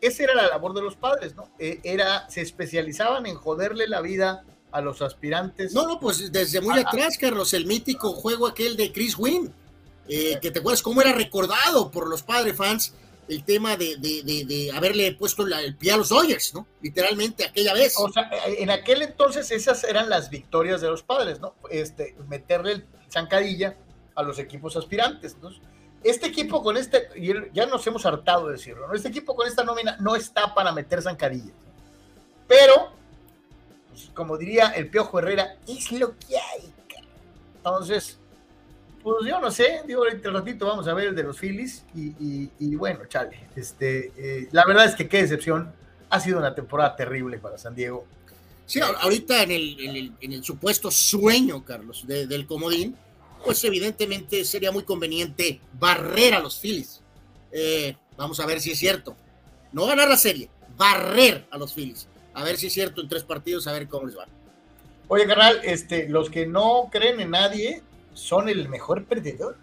Esa era la labor de los padres, ¿no? era, se especializaban en joderle la vida a los aspirantes. No, no, pues desde muy atrás, Carlos, el mítico juego aquel de Chris Wynn eh, que te acuerdas cómo era recordado por los padres fans el tema de, de, haberle puesto el pie a los Dodgers, ¿no? Literalmente aquella vez. O sea, en aquel entonces esas eran las victorias de los padres, ¿no? Este, meterle el zancadilla a los equipos aspirantes. ¿no? Este equipo con este, ya nos hemos hartado de decirlo, ¿no? Este equipo con esta nómina no está para meter zancadillas. Pero, como diría el Piojo Herrera, es lo que hay. Entonces, pues yo no sé, digo, ahorita ratito vamos a ver el de los Phillies y, bueno, chale, este, eh, la verdad es que qué decepción, ha sido una temporada terrible para San Diego. Sí, ahorita en el, supuesto sueño, Carlos, del comodín, pues evidentemente sería muy conveniente barrer a los Phillies. Eh, vamos a ver si es cierto. No ganar la serie, barrer a los Phillies. A ver si es cierto en tres partidos, a ver cómo les va. Oye, carnal, este, los que no creen en nadie, son el mejor perdedor.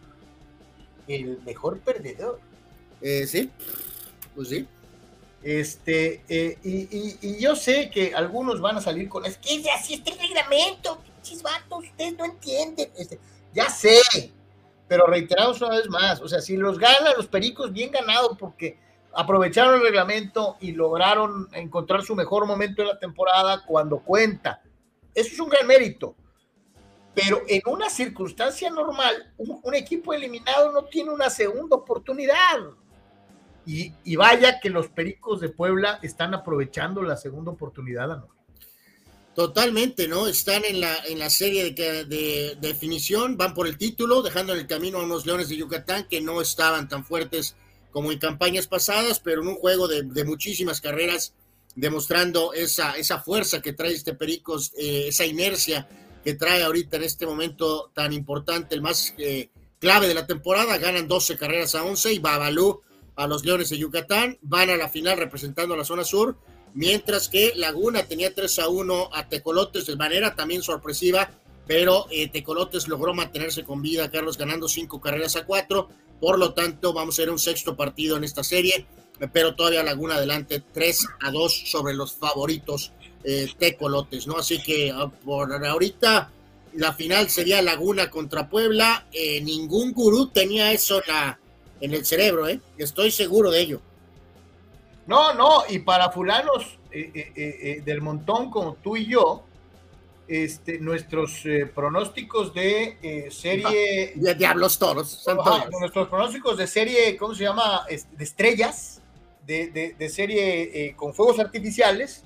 El mejor perdedor. Eh, sí, pues sí. Este, eh, y, yo sé que algunos van a salir con, es que así está el reglamento, pinches vatos, ustedes no entienden. Este, ya sé, pero reiteramos una vez más, o sea, si los ganan los pericos, bien ganado, porque aprovecharon el reglamento y lograron encontrar su mejor momento en la temporada cuando cuenta. Eso es un gran mérito. Pero en una circunstancia normal, un, equipo eliminado no tiene una segunda oportunidad. Y, vaya que los Pericos de Puebla están aprovechando la segunda oportunidad. Totalmente, ¿no? Están en la, en la serie de, definición, van por el título, dejando en el camino a unos Leones de Yucatán que no estaban tan fuertes como en campañas pasadas, pero en un juego de, muchísimas carreras, demostrando esa, esa fuerza que trae este Pericos, eh, esa inercia que trae ahorita en este momento tan importante, el más eh, clave de la temporada. Ganan 12 carreras a 11 y Babalú a los Leones de Yucatán. Van a la final representando a la zona sur, mientras que Laguna tenía 3 a 1 a Tecolotes de manera también sorpresiva, pero eh, Tecolotes logró mantenerse con vida, Carlos, ganando 5 carreras a 4. Por lo tanto, vamos a ver un sexto partido en esta serie, pero todavía Laguna adelante 3 a 2 sobre los favoritos eh, tecolotes, ¿no? Así que ah, por ahorita la final sería Laguna contra Puebla. Eh, ningún gurú tenía eso en el cerebro, ¿eh? Estoy seguro de ello. No, no, y para fulanos eh, del montón como tú y yo, este, nuestros pronósticos de serie... De diablos toros. nuestros pronósticos de serie, ¿cómo se llama? De estrellas, de, de serie con fuegos artificiales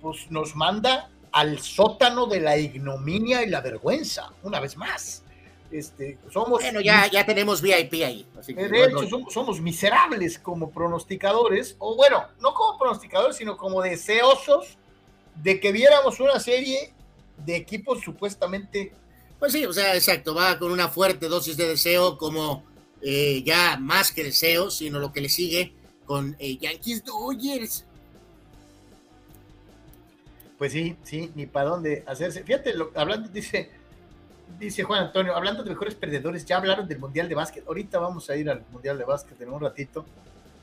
pues nos manda al sótano de la ignominia y la vergüenza, una vez más. Este, somos, bueno, ya, ya tenemos VIP ahí. de hecho, somos, miserables como pronosticadores, o bueno, no como pronosticadores, sino como deseosos de que viéramos una serie de equipos supuestamente. Pues sí, o sea, exacto, va con una fuerte dosis de deseo, como eh, ya más que deseo, sino lo que le sigue con eh, Yankees Dodgers pues sí, sí, ni para dónde hacerse. Fíjate, lo, hablando, dice, dice Juan Antonio, hablando de mejores perdedores, ya hablaron del Mundial de Básquet. Ahorita vamos a ir al Mundial de Básquet en un ratito.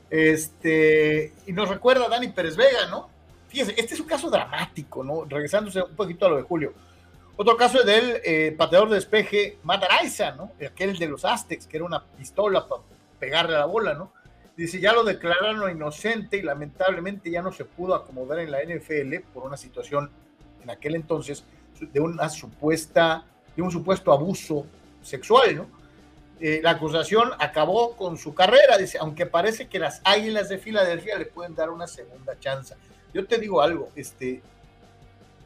Este, y nos recuerda Dani Pérez Vega, ¿no? Fíjese, este es un caso dramático, ¿no? Regresándose un poquito a lo de Julio. Otro caso es del eh, pateador de despeje Matt ¿no? Aquel de los Aztecs, que era una pistola para pegarle a la bola, ¿no? Dice, ya lo declararon inocente y lamentablemente ya no se pudo acomodar en la NFL por una situación en aquel entonces de una supuesta de un supuesto abuso sexual, ¿no? Eh, la acusación acabó con su carrera, dice, aunque parece que las Águilas de Filadelfia le pueden dar una segunda chance. Yo te digo algo, este,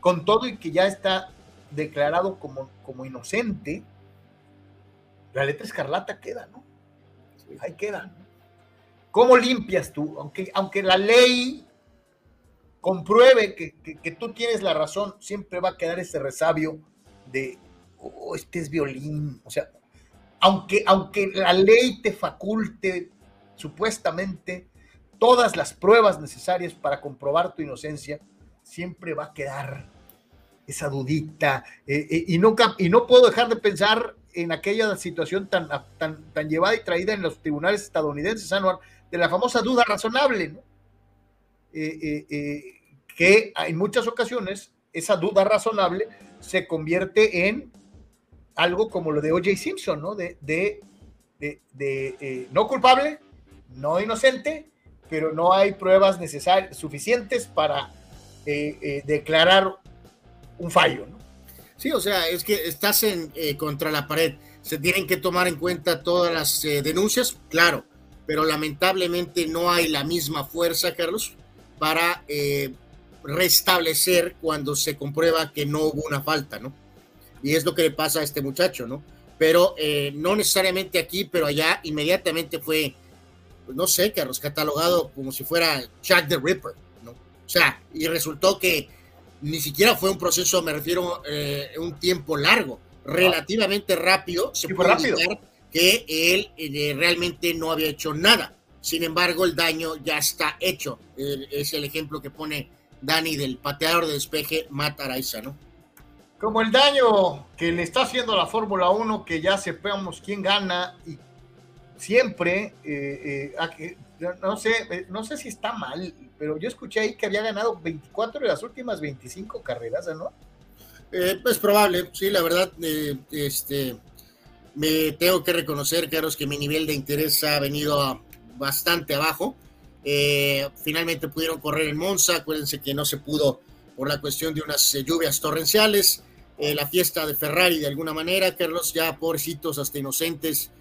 con todo y que ya está declarado como, como inocente, la letra escarlata queda, ¿no? Ahí queda. ¿no? ¿Cómo limpias tú? Aunque, aunque la ley compruebe que, que, tú tienes la razón, siempre va a quedar ese resabio de, oh, este es violín. O sea, aunque, aunque la ley te faculte supuestamente todas las pruebas necesarias para comprobar tu inocencia, siempre va a quedar esa dudita. Eh, eh, y, nunca, y no puedo dejar de pensar en aquella situación tan, tan, tan llevada y traída en los tribunales estadounidenses, Anuar, de la famosa duda razonable, ¿no? Eh, que en muchas ocasiones esa duda razonable se convierte en algo como lo de O.J. Simpson, ¿no? De, de, de, no culpable, no inocente, pero no hay pruebas necesarias, suficientes para declarar un fallo, ¿no? Sí, o sea, es que estás en, eh, contra la pared. Se tienen que tomar en cuenta todas las eh, denuncias, claro, pero lamentablemente no hay la misma fuerza, Carlos, para eh, restablecer cuando se comprueba que no hubo una falta, ¿no? Y es lo que le pasa a este muchacho, ¿no? Pero no necesariamente aquí, pero allá inmediatamente fue, pues, no sé, Carlos, catalogado como si fuera Jack the Ripper, ¿no? O sea, y resultó que ni siquiera fue un proceso, me refiero, eh, un tiempo largo, relativamente rápido, se puede rápido. que él eh, realmente no había hecho nada. Sin embargo, el daño ya está hecho. es el ejemplo que pone Dani del pateador de despeje Matt Araiza, ¿no? Como el daño que le está haciendo la Fórmula 1, que ya sepamos quién gana y siempre, eh, no sé, no sé si está mal pero yo escuché ahí que había ganado 24 de las últimas 25 carreras, ¿no? Eh, pues probable, sí, la verdad, eh, este, me tengo que reconocer, Carlos, que mi nivel de interés ha venido bastante abajo. Eh, finalmente pudieron correr en Monza, acuérdense que no se pudo por la cuestión de unas lluvias torrenciales. la fiesta de Ferrari de alguna manera, Carlos, ya pobrecitos, hasta inocentes.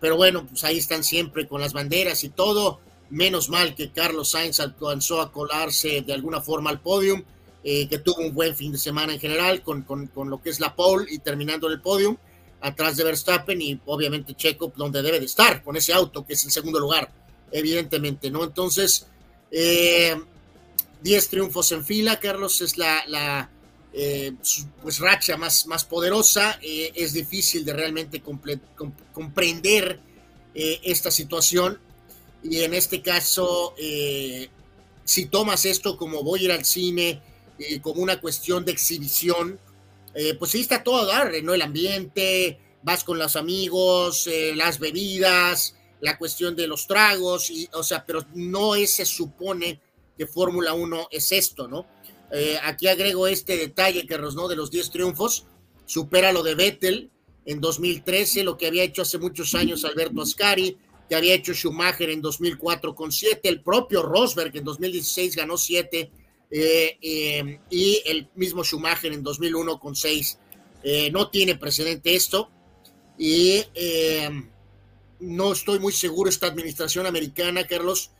Pero bueno, pues ahí están siempre con las banderas y todo. Menos mal que Carlos Sainz alcanzó a colarse de alguna forma al podium, eh, que tuvo un buen fin de semana en general con, con, con, lo que es la pole y terminando el podium, atrás de Verstappen y obviamente Checo donde debe de estar, con ese auto que es el segundo lugar, evidentemente, ¿no? Entonces, 10 eh, triunfos en fila, Carlos es la eh, pues racha más, más poderosa, es difícil de realmente comprender esta situación y en este caso, eh, si tomas esto como voy a ir al cine, eh, como una cuestión de exhibición, eh, pues sí está todo ¿no? El ambiente, vas con los amigos, las bebidas, la cuestión de los tragos, o sea, pero no se supone que Fórmula 1 es esto, ¿no? Aquí agrego este detalle, que ¿no? De los 10 triunfos, supera lo de Vettel en 2013, lo que había hecho hace muchos años Alberto Ascari, que había hecho Schumacher en 2004 con siete, el propio Rosberg en 2016 ganó siete, eh, eh, y el mismo Schumacher en 2001 con seis. Eh, no tiene precedente esto y no estoy muy seguro esta administración americana, Carlos,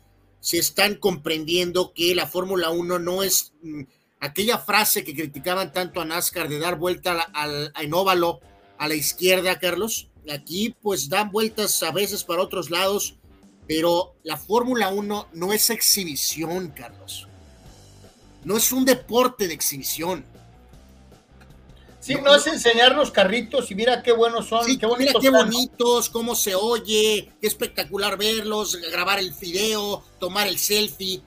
si están comprendiendo que la Fórmula 1 no es mm, aquella frase que criticaban tanto a NASCAR de dar vuelta al, en óvalo a la izquierda, Carlos Aquí pues dan vueltas a veces para otros lados, pero la Fórmula 1 no es exhibición, Carlos. No es un deporte de exhibición. Sí, no, es enseñar los carritos y mira qué buenos son. qué mira qué bonitos, cómo se oye, qué espectacular verlos, grabar el video, tomar el selfie.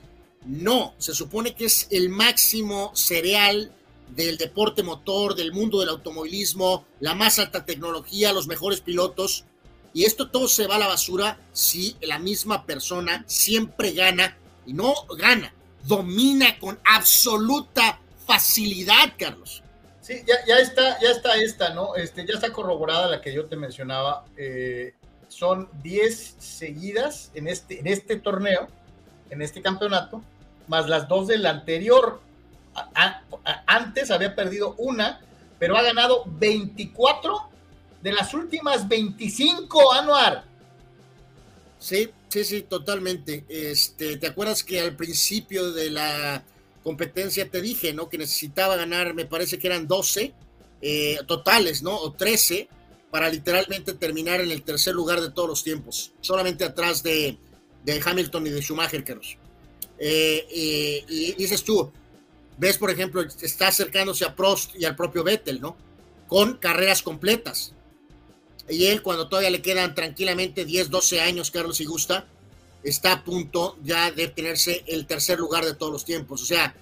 No, se supone que es el máximo cereal del deporte motor, del mundo del automovilismo, la más alta tecnología, los mejores pilotos. Y esto todo se va a la basura si la misma persona siempre gana y no gana, domina con absoluta facilidad, Carlos. Sí, ya, ya está, ya está esta, ¿no? Este, ya está corroborada la que yo te mencionaba. Eh, son 10 seguidas en este, en este torneo, en este campeonato, más las dos del anterior antes había perdido una pero ha ganado 24 de las últimas 25, Anuar. Sí, sí, sí, totalmente. Este, ¿te acuerdas que al principio de la competencia te dije, ¿no? Que necesitaba ganar, me parece que eran 12 eh, totales, ¿no? O 13 para literalmente terminar en el tercer lugar de todos los tiempos, solamente atrás de, de Hamilton y de Schumacher, Carlos. Eh, eh, y dices tú, ves, por ejemplo, está acercándose a Prost y al propio Vettel, ¿no? Con carreras completas. Y él, cuando todavía le quedan tranquilamente 10, 12 años, Carlos, y gusta, está a punto ya de tenerse el tercer lugar de todos los tiempos. O sea,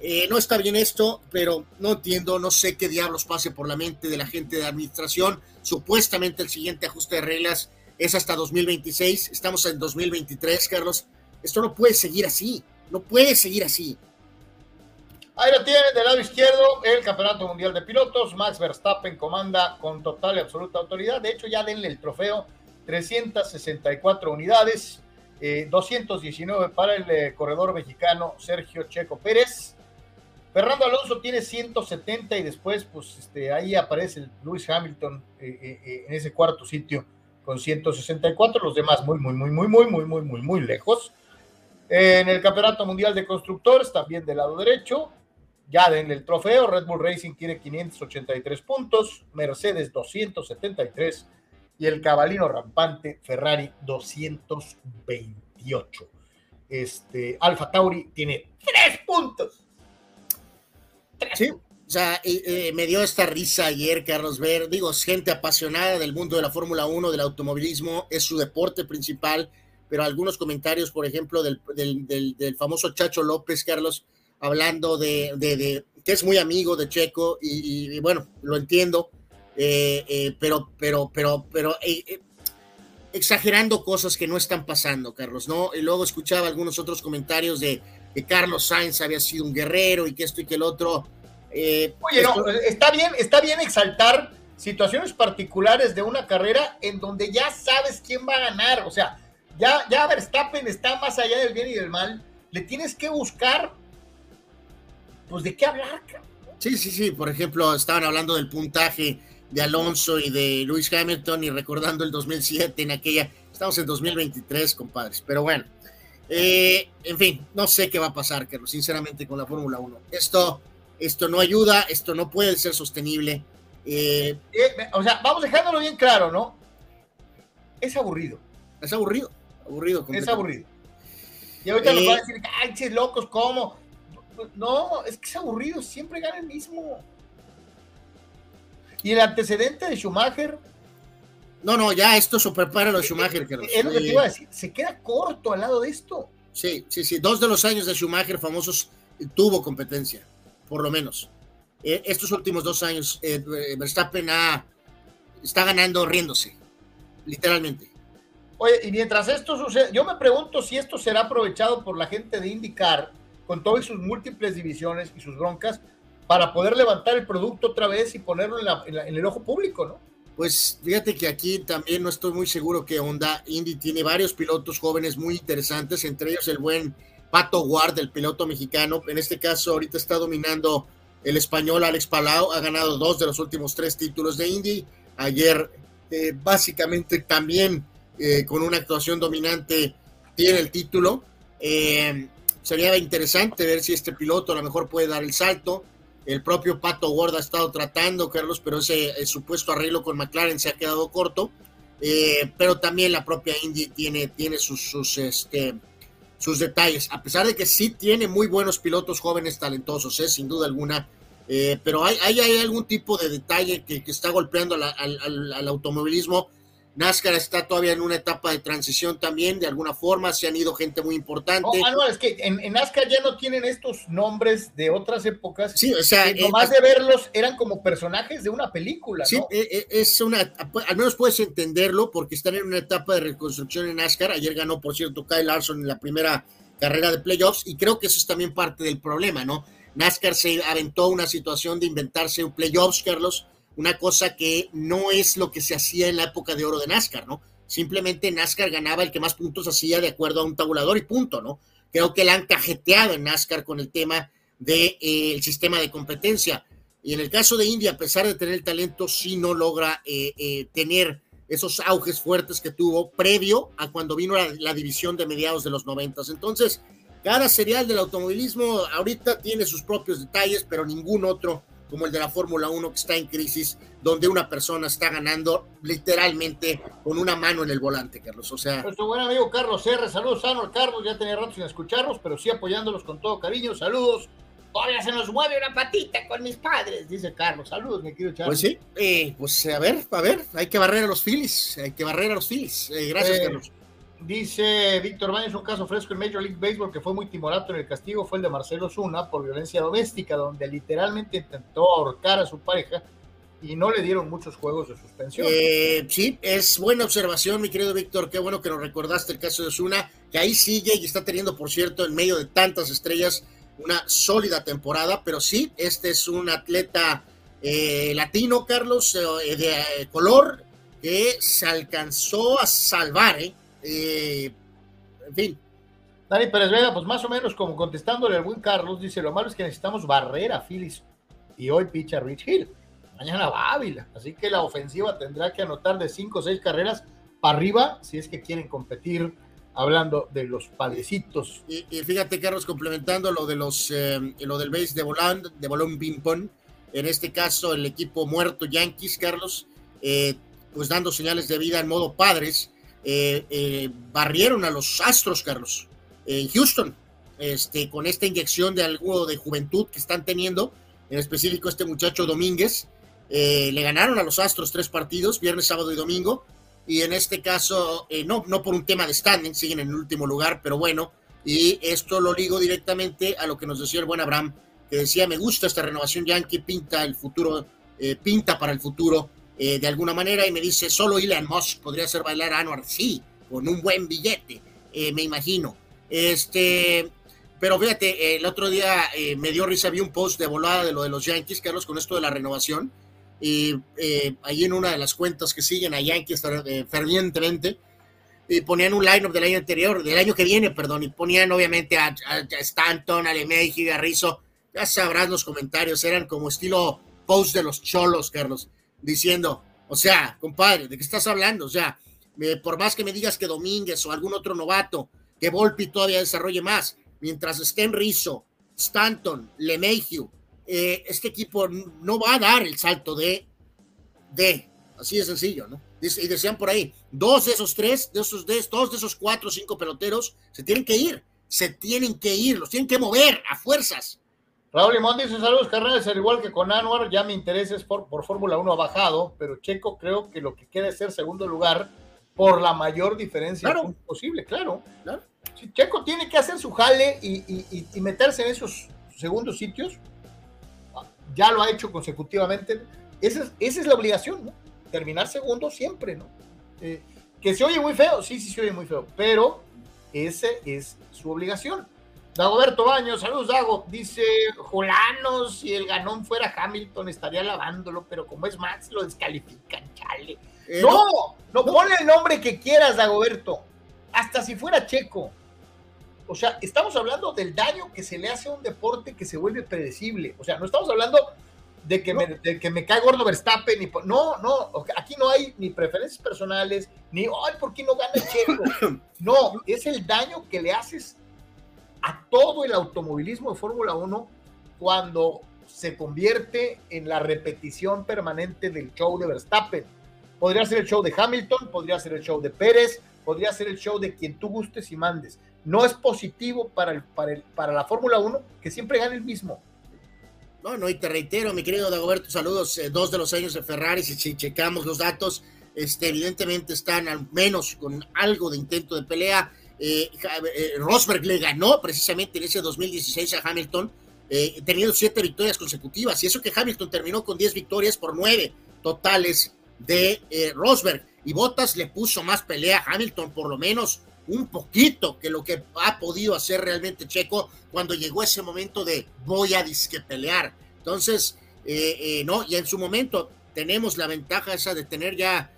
eh, no está bien esto, pero no entiendo, no sé qué diablos pase por la mente de la gente de administración. Supuestamente el siguiente ajuste de reglas es hasta 2026, estamos en 2023, Carlos. Esto no puede seguir así, no puede seguir así. Ahí lo tiene del lado izquierdo el Campeonato Mundial de Pilotos. Max Verstappen comanda con total y absoluta autoridad. De hecho, ya denle el trofeo. 364 unidades, 219 eh, para el eh, corredor mexicano Sergio Checo Pérez. Fernando Alonso tiene 170 y después, pues este, ahí aparece el Lewis Hamilton eh, en ese cuarto sitio con 164. Los demás muy, muy, muy, muy, muy, muy, muy, muy, muy lejos. En el Campeonato Mundial de Constructores, también del lado derecho, ya denle el trofeo. Red Bull Racing tiene 583 puntos, Mercedes 273 y el cabalino rampante Ferrari 228. Este, Alfa Tauri tiene 3 puntos. Sí, o sea, me dio esta risa ayer, Carlos Ver. Digo, es gente apasionada del mundo de la Fórmula 1, del automovilismo, es su deporte principal, pero algunos comentarios, por ejemplo, del, del famoso Chacho López, Carlos, hablando de, que es muy amigo de Checo y, bueno, lo entiendo, eh, eh, pero, pero, pero, pero eh, exagerando cosas que no están pasando, Carlos, ¿no? Y luego escuchaba algunos otros comentarios de que Carlos Sainz había sido un guerrero y que esto y que el otro. Oye, no, está bien, está bien exaltar situaciones particulares de una carrera en donde ya sabes quién va a ganar, o sea, ya, ya Verstappen está más allá del bien y del mal, le tienes que buscar pues de qué hablar. Sí, sí, sí. Por ejemplo, estaban hablando del puntaje de Alonso y de Lewis Hamilton y recordando el 2007 en aquella. Estamos en 2023, compadres. Pero bueno, eh, en fin, no sé qué va a pasar, Carlos, sinceramente, con la Fórmula 1. Esto, esto no ayuda, esto no puede ser sostenible. Eh, eh, o sea, vamos dejándolo bien claro, ¿no? Es aburrido. Es aburrido, aburrido. Es aburrido. Y ahorita nos van a decir, ay, locos, ¿cómo? No, es que es aburrido, siempre gana el mismo. Y el antecedente de Schumacher. No, no, ya esto se prepara lo de Schumacher. Es lo que te iba a decir, se queda corto al lado de esto. Sí, sí, sí. Dos de los años de Schumacher famosos eh, tuvo competencia, por lo menos. Eh, estos últimos dos años, eh, Verstappen está ganando riéndose, literalmente. Oye, y mientras esto sucede, yo me pregunto si esto será aprovechado por la gente de IndyCar con todas sus múltiples divisiones y sus broncas para poder levantar el producto otra vez y ponerlo en, el ojo público, ¿no? Pues fíjate que aquí también no estoy muy seguro que Honda Indy tiene varios pilotos jóvenes muy interesantes, entre ellos el buen Pato Ward, el piloto mexicano. En este caso, ahorita está dominando el español Alex Palau, ha ganado dos de los últimos tres títulos de Indy. Ayer, eh, básicamente, también eh, con una actuación dominante, tiene el título. Eh, Sería interesante ver si este piloto a lo mejor puede dar el salto. El propio Pato Ward ha estado tratando, Carlos, pero ese supuesto arreglo con McLaren se ha quedado corto. Eh, pero también la propia Indy tiene, tiene sus, sus, este, sus detalles, a pesar de que sí tiene muy buenos pilotos jóvenes talentosos, ¿eh? sin duda alguna. Eh, pero hay, hay, algún tipo de detalle que, está golpeando al, automovilismo NASCAR está todavía en una etapa de transición también, de alguna forma, se han ido gente muy importante. No, es que en, NASCAR ya no tienen estos nombres de otras épocas. Sí, o sea. Que nomás de verlos eran como personajes de una película. Sí, e, e, es una. Al menos puedes entenderlo porque están en una etapa de reconstrucción en NASCAR. Ayer ganó, por cierto, Kyle Larson en la primera carrera de playoffs y creo que eso es también parte del problema, ¿no? NASCAR se aventó una situación de inventarse un playoffs, Carlos una cosa que no es lo que se hacía en la época de oro de NASCAR, ¿no? Simplemente NASCAR ganaba el que más puntos hacía de acuerdo a un tabulador y punto, ¿no? Creo que la han cajeteado en NASCAR con el tema del de, eh, sistema de competencia. Y en el caso de India, a pesar de tener el talento, sí no logra eh, eh, tener esos auges fuertes que tuvo previo a cuando vino la, división de mediados de los noventas. Entonces, cada serial del automovilismo ahorita tiene sus propios detalles, pero ningún otro como el de la Fórmula 1 que está en crisis, donde una persona está ganando literalmente con una mano en el volante, Carlos. O sea. Nuestro buen amigo Carlos R. Saludos, Sano, Carlos. Ya tenía rato sin escucharlos, pero sí apoyándolos con todo cariño. Saludos. Todavía se nos mueve una patita con mis padres, dice Carlos. Saludos, me quiero echar. Pues sí, eh, pues a ver, a ver, hay que barrer a los Phillies, hay que barrer a los Phillies. Eh, gracias, eh, Carlos. Dice Víctor Baños, un caso fresco en Major League Baseball que fue muy timorato en el castigo fue el de Marcelo Zuna por violencia doméstica, donde literalmente intentó ahorcar a su pareja y no le dieron muchos juegos de suspensión. Eh, sí, es buena observación, mi querido Víctor. Qué bueno que nos recordaste el caso de Zuna, que ahí sigue y está teniendo, por cierto, en medio de tantas estrellas, una sólida temporada. Pero sí, este es un atleta eh, latino, Carlos, eh, de color, que se alcanzó a salvar, ¿eh? Eh, en fin. Dani Pérez Vega, pues más o menos como contestándole al buen Carlos, dice, lo malo es que necesitamos barrer a Phillies y hoy picha Rich Hill. Mañana va Ávila, así que la ofensiva tendrá que anotar de 5 o 6 carreras para arriba si es que quieren competir hablando de los palecitos. Y, fíjate, Carlos, complementando lo de los eh, lo del base de bolón, de bolón ping pong, en este caso el equipo muerto Yankees, Carlos, eh, pues dando señales de vida en modo padres, eh, eh, barrieron a los Astros, Carlos, en Houston, este, con esta inyección de algo de juventud que están teniendo, en específico este muchacho Domínguez. Eh, le ganaron a los Astros tres partidos, viernes, sábado y domingo, y en este caso, no, no por un tema de standing, siguen en el último lugar, pero bueno, y esto lo ligo directamente a lo que nos decía el buen Abraham, que decía, me gusta esta renovación Yankee, pinta el futuro, pinta para el futuro eh, de alguna manera y me dice, solo Elon Musk podría hacer bailar a Anwar. Sí, con un buen billete, eh, me imagino. Este, pero fíjate, el otro día eh, me dio risa, vi un post de volada de lo de los Yankees, Carlos, con esto de la renovación. Y ahí en una de las cuentas que siguen a Yankees fervientemente, y ponían un lineup del año anterior, del año que viene, perdón, y ponían obviamente a, Stanton, a LeMay, Garrizo, ya sabrás los comentarios, eran como estilo post de los cholos, Carlos diciendo, o sea, compadre, ¿de qué estás hablando? O sea, por más que me digas que Domínguez o algún otro novato, que Volpi todavía desarrolle más, mientras estén Rizzo, Stanton, LeMahieu, eh, este equipo no va a dar el salto de, de, así de sencillo, ¿no? Y decían por ahí, dos de esos tres, de esos de, dos de esos cuatro o cinco peloteros se tienen que ir, se tienen que ir, los tienen que mover a fuerzas. Raúl Limón dice saludos carnales, al igual que con Anwar, ya mi interés es por, por Fórmula 1 ha bajado, pero Checo creo que lo que quiere es ser segundo lugar por la mayor diferencia posible, claro. claro. Si Checo tiene que hacer su jale y, y, meterse en esos segundos sitios, ya lo ha hecho consecutivamente, esa es, esa es la obligación, ¿no? Terminar segundo siempre, ¿no? Eh, que se oye muy feo, sí, sí se oye muy feo, pero esa es su obligación. Dagoberto Baños, saludos Dago, dice Jolano, si el ganón fuera Hamilton estaría lavándolo, pero como es Max lo descalifican, chale. Eh, no, no, ponle el nombre que quieras, Dagoberto, hasta si fuera Checo. O sea, estamos hablando del daño que se le hace a un deporte que se vuelve predecible. O sea, no estamos hablando de que, me, de que me cae gordo Verstappen. Ni, no, no, aquí no hay ni preferencias personales, ni, ay, ¿por qué no gana Checo? [coughs] No, es el daño que le haces a todo el automovilismo de Fórmula 1 cuando se convierte en la repetición permanente del show de Verstappen. Podría ser el show de Hamilton, podría ser el show de Pérez, podría ser el show de quien tú gustes y mandes. No es positivo para, el, para, el, para la Fórmula 1 que siempre gane el mismo. No, no, y te reitero, mi querido Dagoberto, saludos, eh, dos de los años de Ferrari, si, si checamos los datos, este, evidentemente están al menos con algo de intento de pelea eh, eh, Rosberg le ganó precisamente en ese 2016 a Hamilton, eh, teniendo siete victorias consecutivas, y eso que Hamilton terminó con 10 victorias por nueve totales de Rosberg, y Bottas le puso más pelea a Hamilton, por lo menos un poquito que lo que ha podido hacer realmente Checo cuando llegó ese momento de voy a disque pelear. Entonces, no, y en su momento tenemos la ventaja esa de tener ya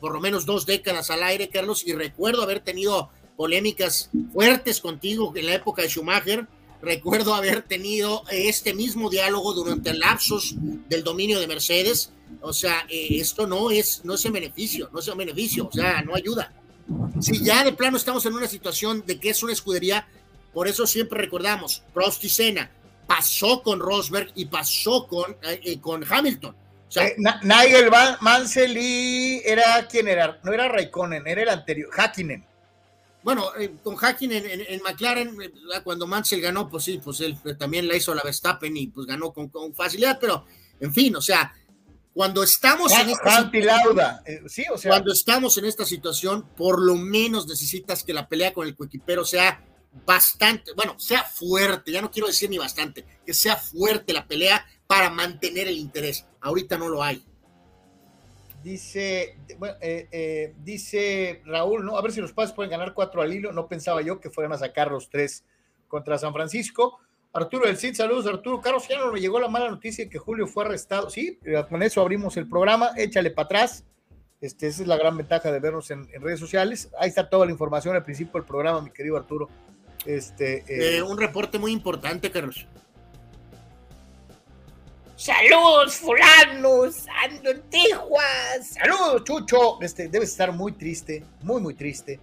por lo menos dos décadas al aire, Carlos, y recuerdo haber tenido polémicas fuertes contigo en la época de Schumacher, recuerdo haber tenido este mismo diálogo durante el lapsus del dominio de Mercedes. O sea, eh, esto no es, no es en beneficio, no es en beneficio, o sea, no ayuda. Si ya de plano estamos en una situación de que es una escudería, por eso siempre recordamos, Prost y Senna, pasó con Rosberg y pasó con, eh, eh, con Hamilton. O sea, Nigel Mansell y era quien era, no era Raikkonen, era el anterior, Hakkinen. Bueno, eh, con Hacking en, McLaren, eh, cuando Mansell ganó, pues sí, pues él eh, también la hizo la Verstappen y pues ganó con, facilidad, pero en fin, o sea, cuando estamos en esta sí, o sea, cuando estamos en esta situación, por lo menos necesitas que la pelea con el coequipero sea bastante, bueno, sea fuerte, ya no quiero decir ni bastante, que sea fuerte la pelea para mantener el interés. Ahorita no lo hay. Dice, eh, eh, dice Raúl, ¿no? A ver si los Padres pueden ganar cuatro al hilo. No pensaba yo que fueran a sacar los tres contra San Francisco. Arturo del Cid, saludos Arturo. Carlos, ya no me llegó la mala noticia que Julio fue arrestado. Sí, eh, con eso abrimos el programa. Échale para atrás. Este, esa es la gran ventaja de vernos en, redes sociales. Ahí está toda la información al principio del programa, mi querido Arturo. Este, un reporte muy importante, Carlos. Saludos, fulanos, ando en Tijuas. Saludos, Chucho. Este, debe estar muy triste, muy, muy triste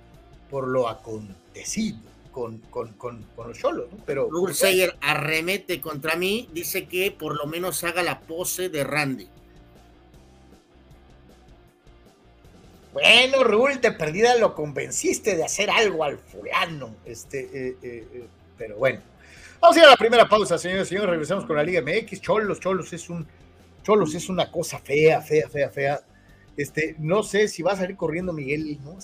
por lo acontecido con, con, con, los cholos, ¿no? Pero. Sayer arremete contra mí, dice que por lo menos haga la pose de Randy. Bueno, Raúl, te perdida lo convenciste de hacer algo al fulano. Este, eh, eh, eh, pero bueno. Vamos a ir a la primera pausa, señores y señores. Regresamos con la Liga MX. Cholos, Cholos es un. Cholos es una cosa fea, fea, fea, fea. Este, no sé si va a salir corriendo Miguel. ¿no?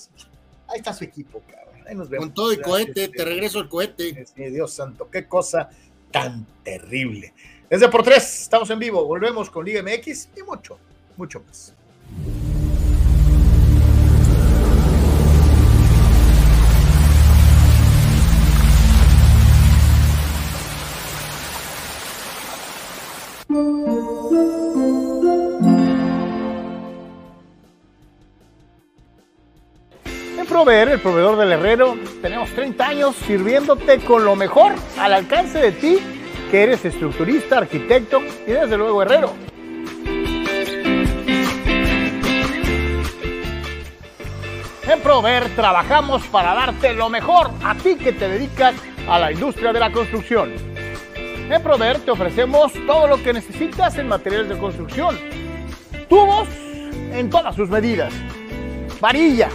Ahí está su equipo, cabrón. Ahí nos vemos. Con todo y cohete, te regreso el cohete. Dios santo, qué cosa tan terrible. Desde por tres, estamos en vivo. Volvemos con Liga MX y mucho, mucho más. En Proveer, el proveedor del herrero, tenemos 30 años sirviéndote con lo mejor al alcance de ti, que eres estructurista, arquitecto y desde luego herrero. En Proveer trabajamos para darte lo mejor a ti que te dedicas a la industria de la construcción. En Prover te ofrecemos todo lo que necesitas en materiales de construcción. Tubos en todas sus medidas. Varilla.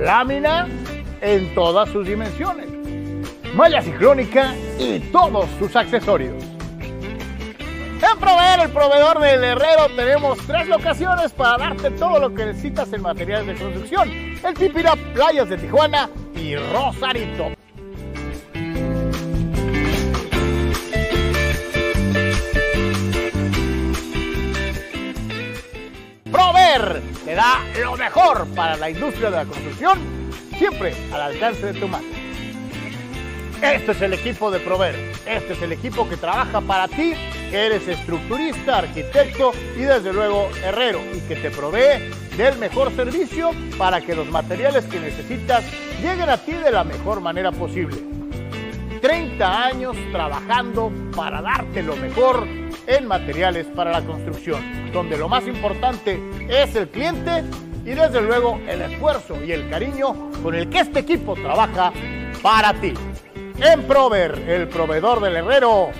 Lámina en todas sus dimensiones. Malla ciclónica y todos sus accesorios. En Proveer, el proveedor del herrero, tenemos tres locaciones para darte todo lo que necesitas en materiales de construcción. El Tipira, Playas de Tijuana y Rosarito. Prover te da lo mejor para la industria de la construcción, siempre al alcance de tu mano. Este es el equipo de Prover. Este es el equipo que trabaja para ti, que eres estructurista, arquitecto y desde luego herrero y que te provee del mejor servicio para que los materiales que necesitas lleguen a ti de la mejor manera posible. 30 años trabajando para darte lo mejor en materiales para la construcción, donde lo más importante es el cliente y desde luego el esfuerzo y el cariño con el que este equipo trabaja para ti. En Prover, el proveedor del herrero,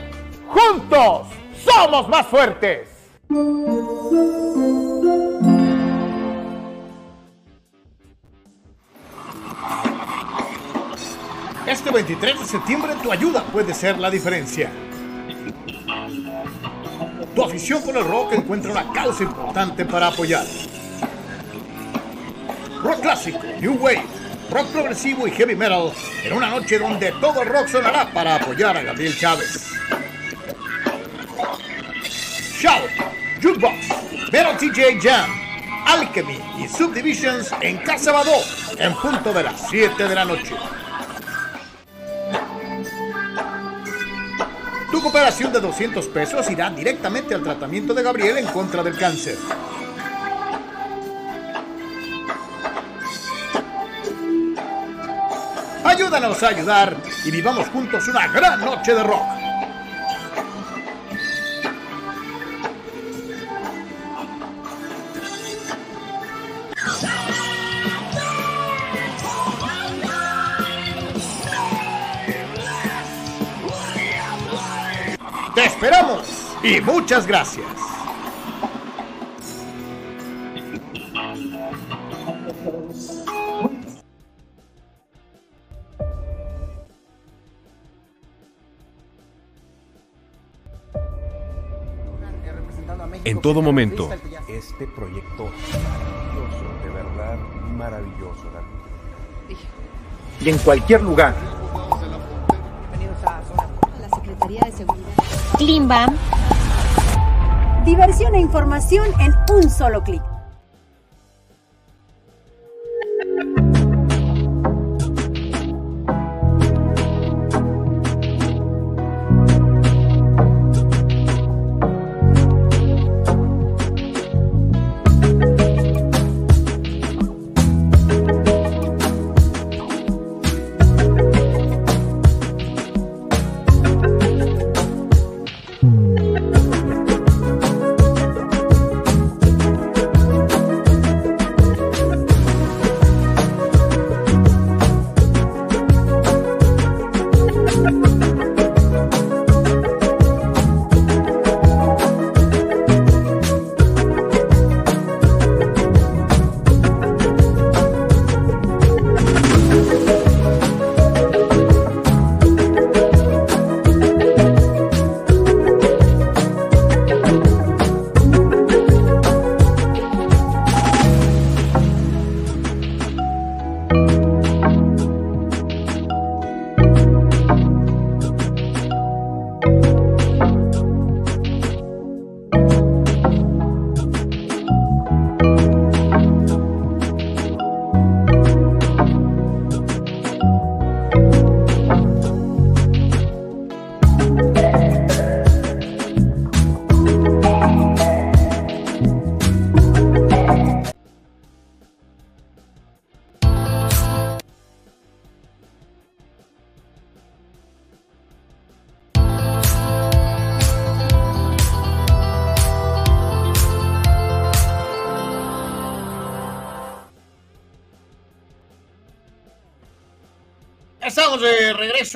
juntos somos más fuertes. Este 23 de septiembre tu ayuda puede ser la diferencia. Tu afición por el rock encuentra una causa importante para apoyar. Rock clásico, New Wave, rock progresivo y heavy metal en una noche donde todo el rock sonará para apoyar a Gabriel Chávez. Shout, Jukebox, Metal TJ Jam, Alchemy y Subdivisions en Casa Badó en punto de las 7 de la noche. Tu cooperación de 200 pesos irá directamente al tratamiento de Gabriel en contra del cáncer. Ayúdanos a ayudar y vivamos juntos una gran noche de rock. Y muchas gracias. En todo momento. Este proyecto maravilloso, de verdad maravilloso. Y en cualquier lugar. La Secretaría de Seguridad. Klimbam. Diversión e información en un solo clic.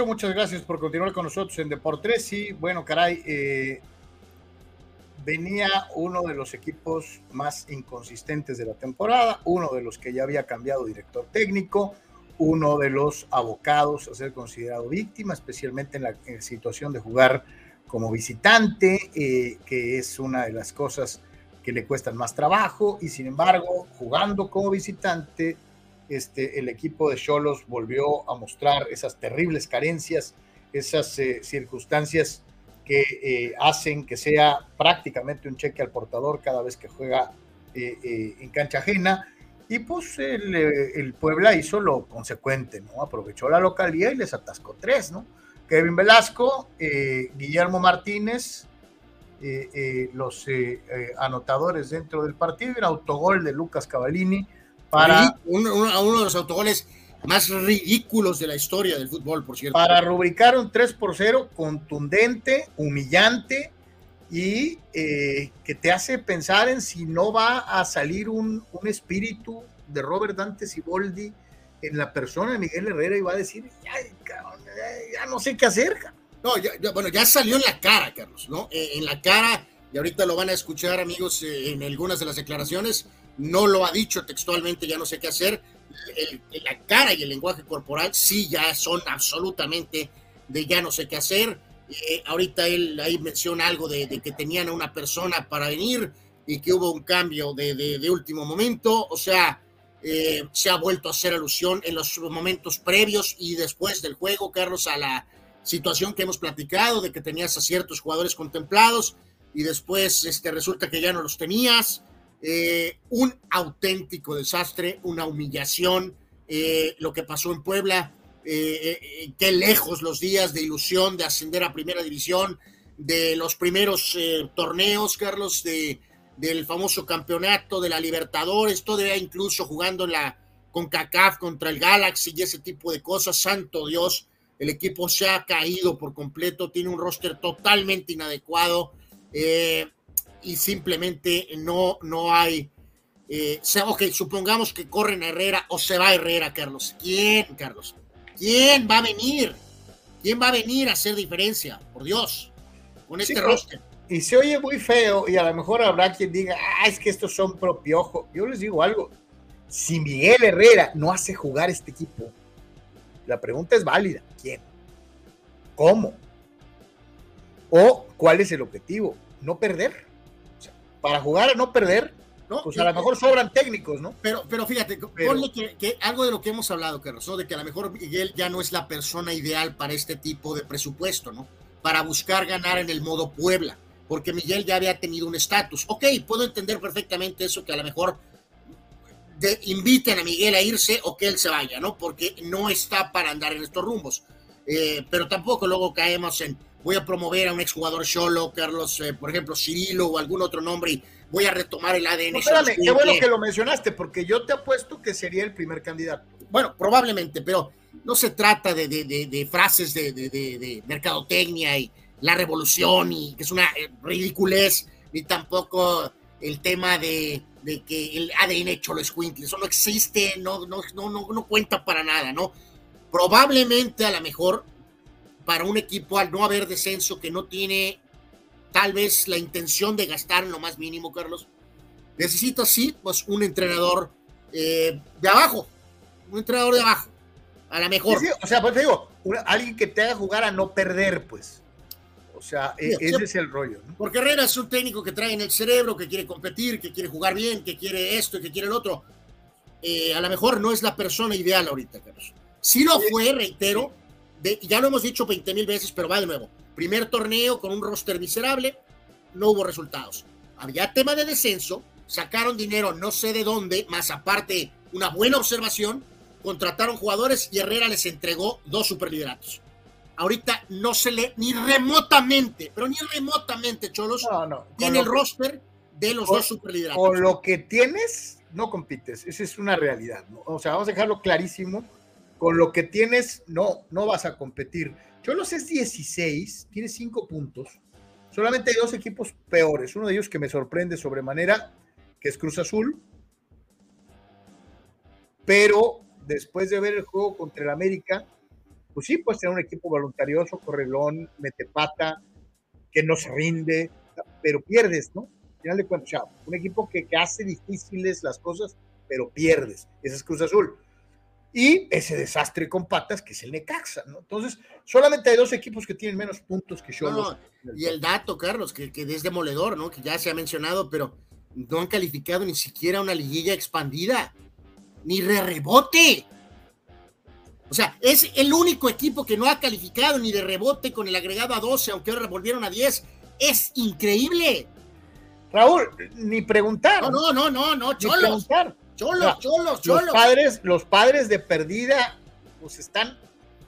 Muchas gracias por continuar con nosotros en Deportes. Y bueno, caray, eh, venía uno de los equipos más inconsistentes de la temporada, uno de los que ya había cambiado director técnico, uno de los abocados a ser considerado víctima, especialmente en la, en la situación de jugar como visitante, eh, que es una de las cosas que le cuestan más trabajo, y sin embargo, jugando como visitante, este, el equipo de Cholos volvió a mostrar esas terribles carencias, esas eh, circunstancias que eh, hacen que sea prácticamente un cheque al portador cada vez que juega eh, en cancha ajena. Y pues el, Puebla hizo lo consecuente, ¿no? Aprovechó la localidad y les atascó tres, ¿no? Kevin Velasco, Guillermo Martínez, los anotadores dentro del partido, el autogol de Lucas Cavallini para... Uno, uno, uno de los autogoles más ridículos de la historia del fútbol, por cierto. Para rubricar un 3 por 0 contundente, humillante y eh, que te hace pensar en si no va a salir un, un espíritu de Robert Dante Siboldi en la persona de Miguel Herrera y va a decir, ya, cabrón, ya, ya no sé qué hacer. No, ya, ya, bueno, ya salió en la cara, Carlos, ¿no? Eh, en la cara, y ahorita lo van a escuchar, amigos, eh, en algunas de las declaraciones, no lo ha dicho textualmente, ya no sé qué hacer, la cara y el lenguaje corporal sí ya son absolutamente de ya no sé qué hacer. Eh, ahorita él ahí menciona algo de, que tenían a una persona para venir y que hubo un cambio de, de, de último momento. O sea, eh, se ha vuelto a hacer alusión en los momentos previos y después del juego, Carlos, a la situación que hemos platicado de que tenías a ciertos jugadores contemplados y después este, resulta que ya no los tenías. Eh, un auténtico desastre, una humillación, eh, lo que pasó en Puebla, eh, qué lejos los días de ilusión de ascender a primera división, de los primeros torneos, Carlos, de, del famoso campeonato, de la Libertadores, todavía incluso jugando en la con CACAF contra el Galaxy y ese tipo de cosas, santo Dios, el equipo se ha caído por completo, tiene un roster totalmente inadecuado y simplemente no, no hay... Eh, ok, supongamos que corren a Herrera o se va Herrera, Carlos. ¿Quién, Carlos? ¿Quién va a venir? ¿Quién va a venir a hacer diferencia? Por Dios, con este roster. Y se oye muy feo y a lo mejor habrá quien diga, ah, es que estos son propio Yo les digo algo, si Miguel Herrera no hace jugar este equipo, la pregunta es válida. ¿Quién? ¿Cómo? ¿O cuál es el objetivo? No perder. Para jugar a no perder, ¿no? Pues a lo mejor sobran técnicos, ¿no? Pero, pero fíjate, ponle que, algo de lo que hemos hablado, Carlos, ¿no? De que a lo mejor Miguel ya no es la persona ideal para este tipo de presupuesto, ¿no? Para buscar ganar en el modo Puebla, porque Miguel ya había tenido un estatus. Ok, puedo entender perfectamente eso, que a lo mejor de, inviten a Miguel a irse o que él se vaya, ¿no? Porque no está para andar en estos rumbos. Eh, pero tampoco luego caemos en voy a promover a un exjugador solo, Carlos, eh, por ejemplo, Cirilo o algún otro nombre y voy a retomar el ADN. No, espérame, qué bueno que lo mencionaste, porque yo te apuesto que sería el primer candidato. Bueno, probablemente, pero no se trata de, de, de, frases de, mercadotecnia y la revolución y que es una eh, ridiculez, ni tampoco el tema de, que el ADN Cholo Squinkle, eso no existe, no, no, no, no, cuenta para nada, ¿no? Probablemente a lo mejor para un equipo al no haber descenso que no tiene tal vez la intención de gastar en lo más mínimo, Carlos, necesita sí, pues un entrenador eh, de abajo, un entrenador de abajo, a lo mejor. o sea, pues te digo, alguien que te haga jugar a no perder, pues. O sea, e, ese es el rollo. Porque Herrera es un técnico que trae en el cerebro, que quiere competir, que quiere jugar bien, que quiere esto y que quiere el otro. Eh, a lo mejor no es la persona ideal ahorita, Carlos. Si lo fue, reitero, ya lo hemos dicho 20 mil veces, pero va de nuevo. Primer torneo con un roster miserable, no hubo resultados. Había tema de descenso, sacaron dinero no sé de dónde, más aparte una buena observación, contrataron jugadores y Herrera les entregó dos superlideratos ahorita no se lee ni remotamente, pero ni remotamente, Cholos, tiene el roster de los dos superlideratos. Con lo que tienes, no compites, esa es una realidad, O sea, vamos a dejarlo clarísimo, con lo que tienes, no, no vas a competir. Cholos es 16, tiene 5 puntos, solamente hay dos equipos peores, uno de ellos que me sorprende sobremanera, que es Cruz Azul, pero después de ver el juego contra el América, pues sí, puedes tener un equipo voluntarioso, correlón, metepata, que no se rinde, pero pierdes, ¿no? Al final de cuentas, un equipo que, hace difíciles las cosas, pero pierdes. Ese es Cruz Azul. Y ese desastre con patas que es el Necaxa, ¿no? Entonces, solamente hay dos equipos que tienen menos puntos que yo. y el dato, Carlos, que, que es demoledor, ¿no? Que ya se ha mencionado, pero no han calificado ni siquiera una liguilla expandida, ni re rebote. O sea, es el único equipo que no ha calificado ni de rebote con el agregado a 12, aunque ahora volvieron a 10. Es increíble. Raúl, ni preguntar. No, no, no, no, no, cholos. Cholos, cholos, cholos. Los padres, los padres de perdida, pues están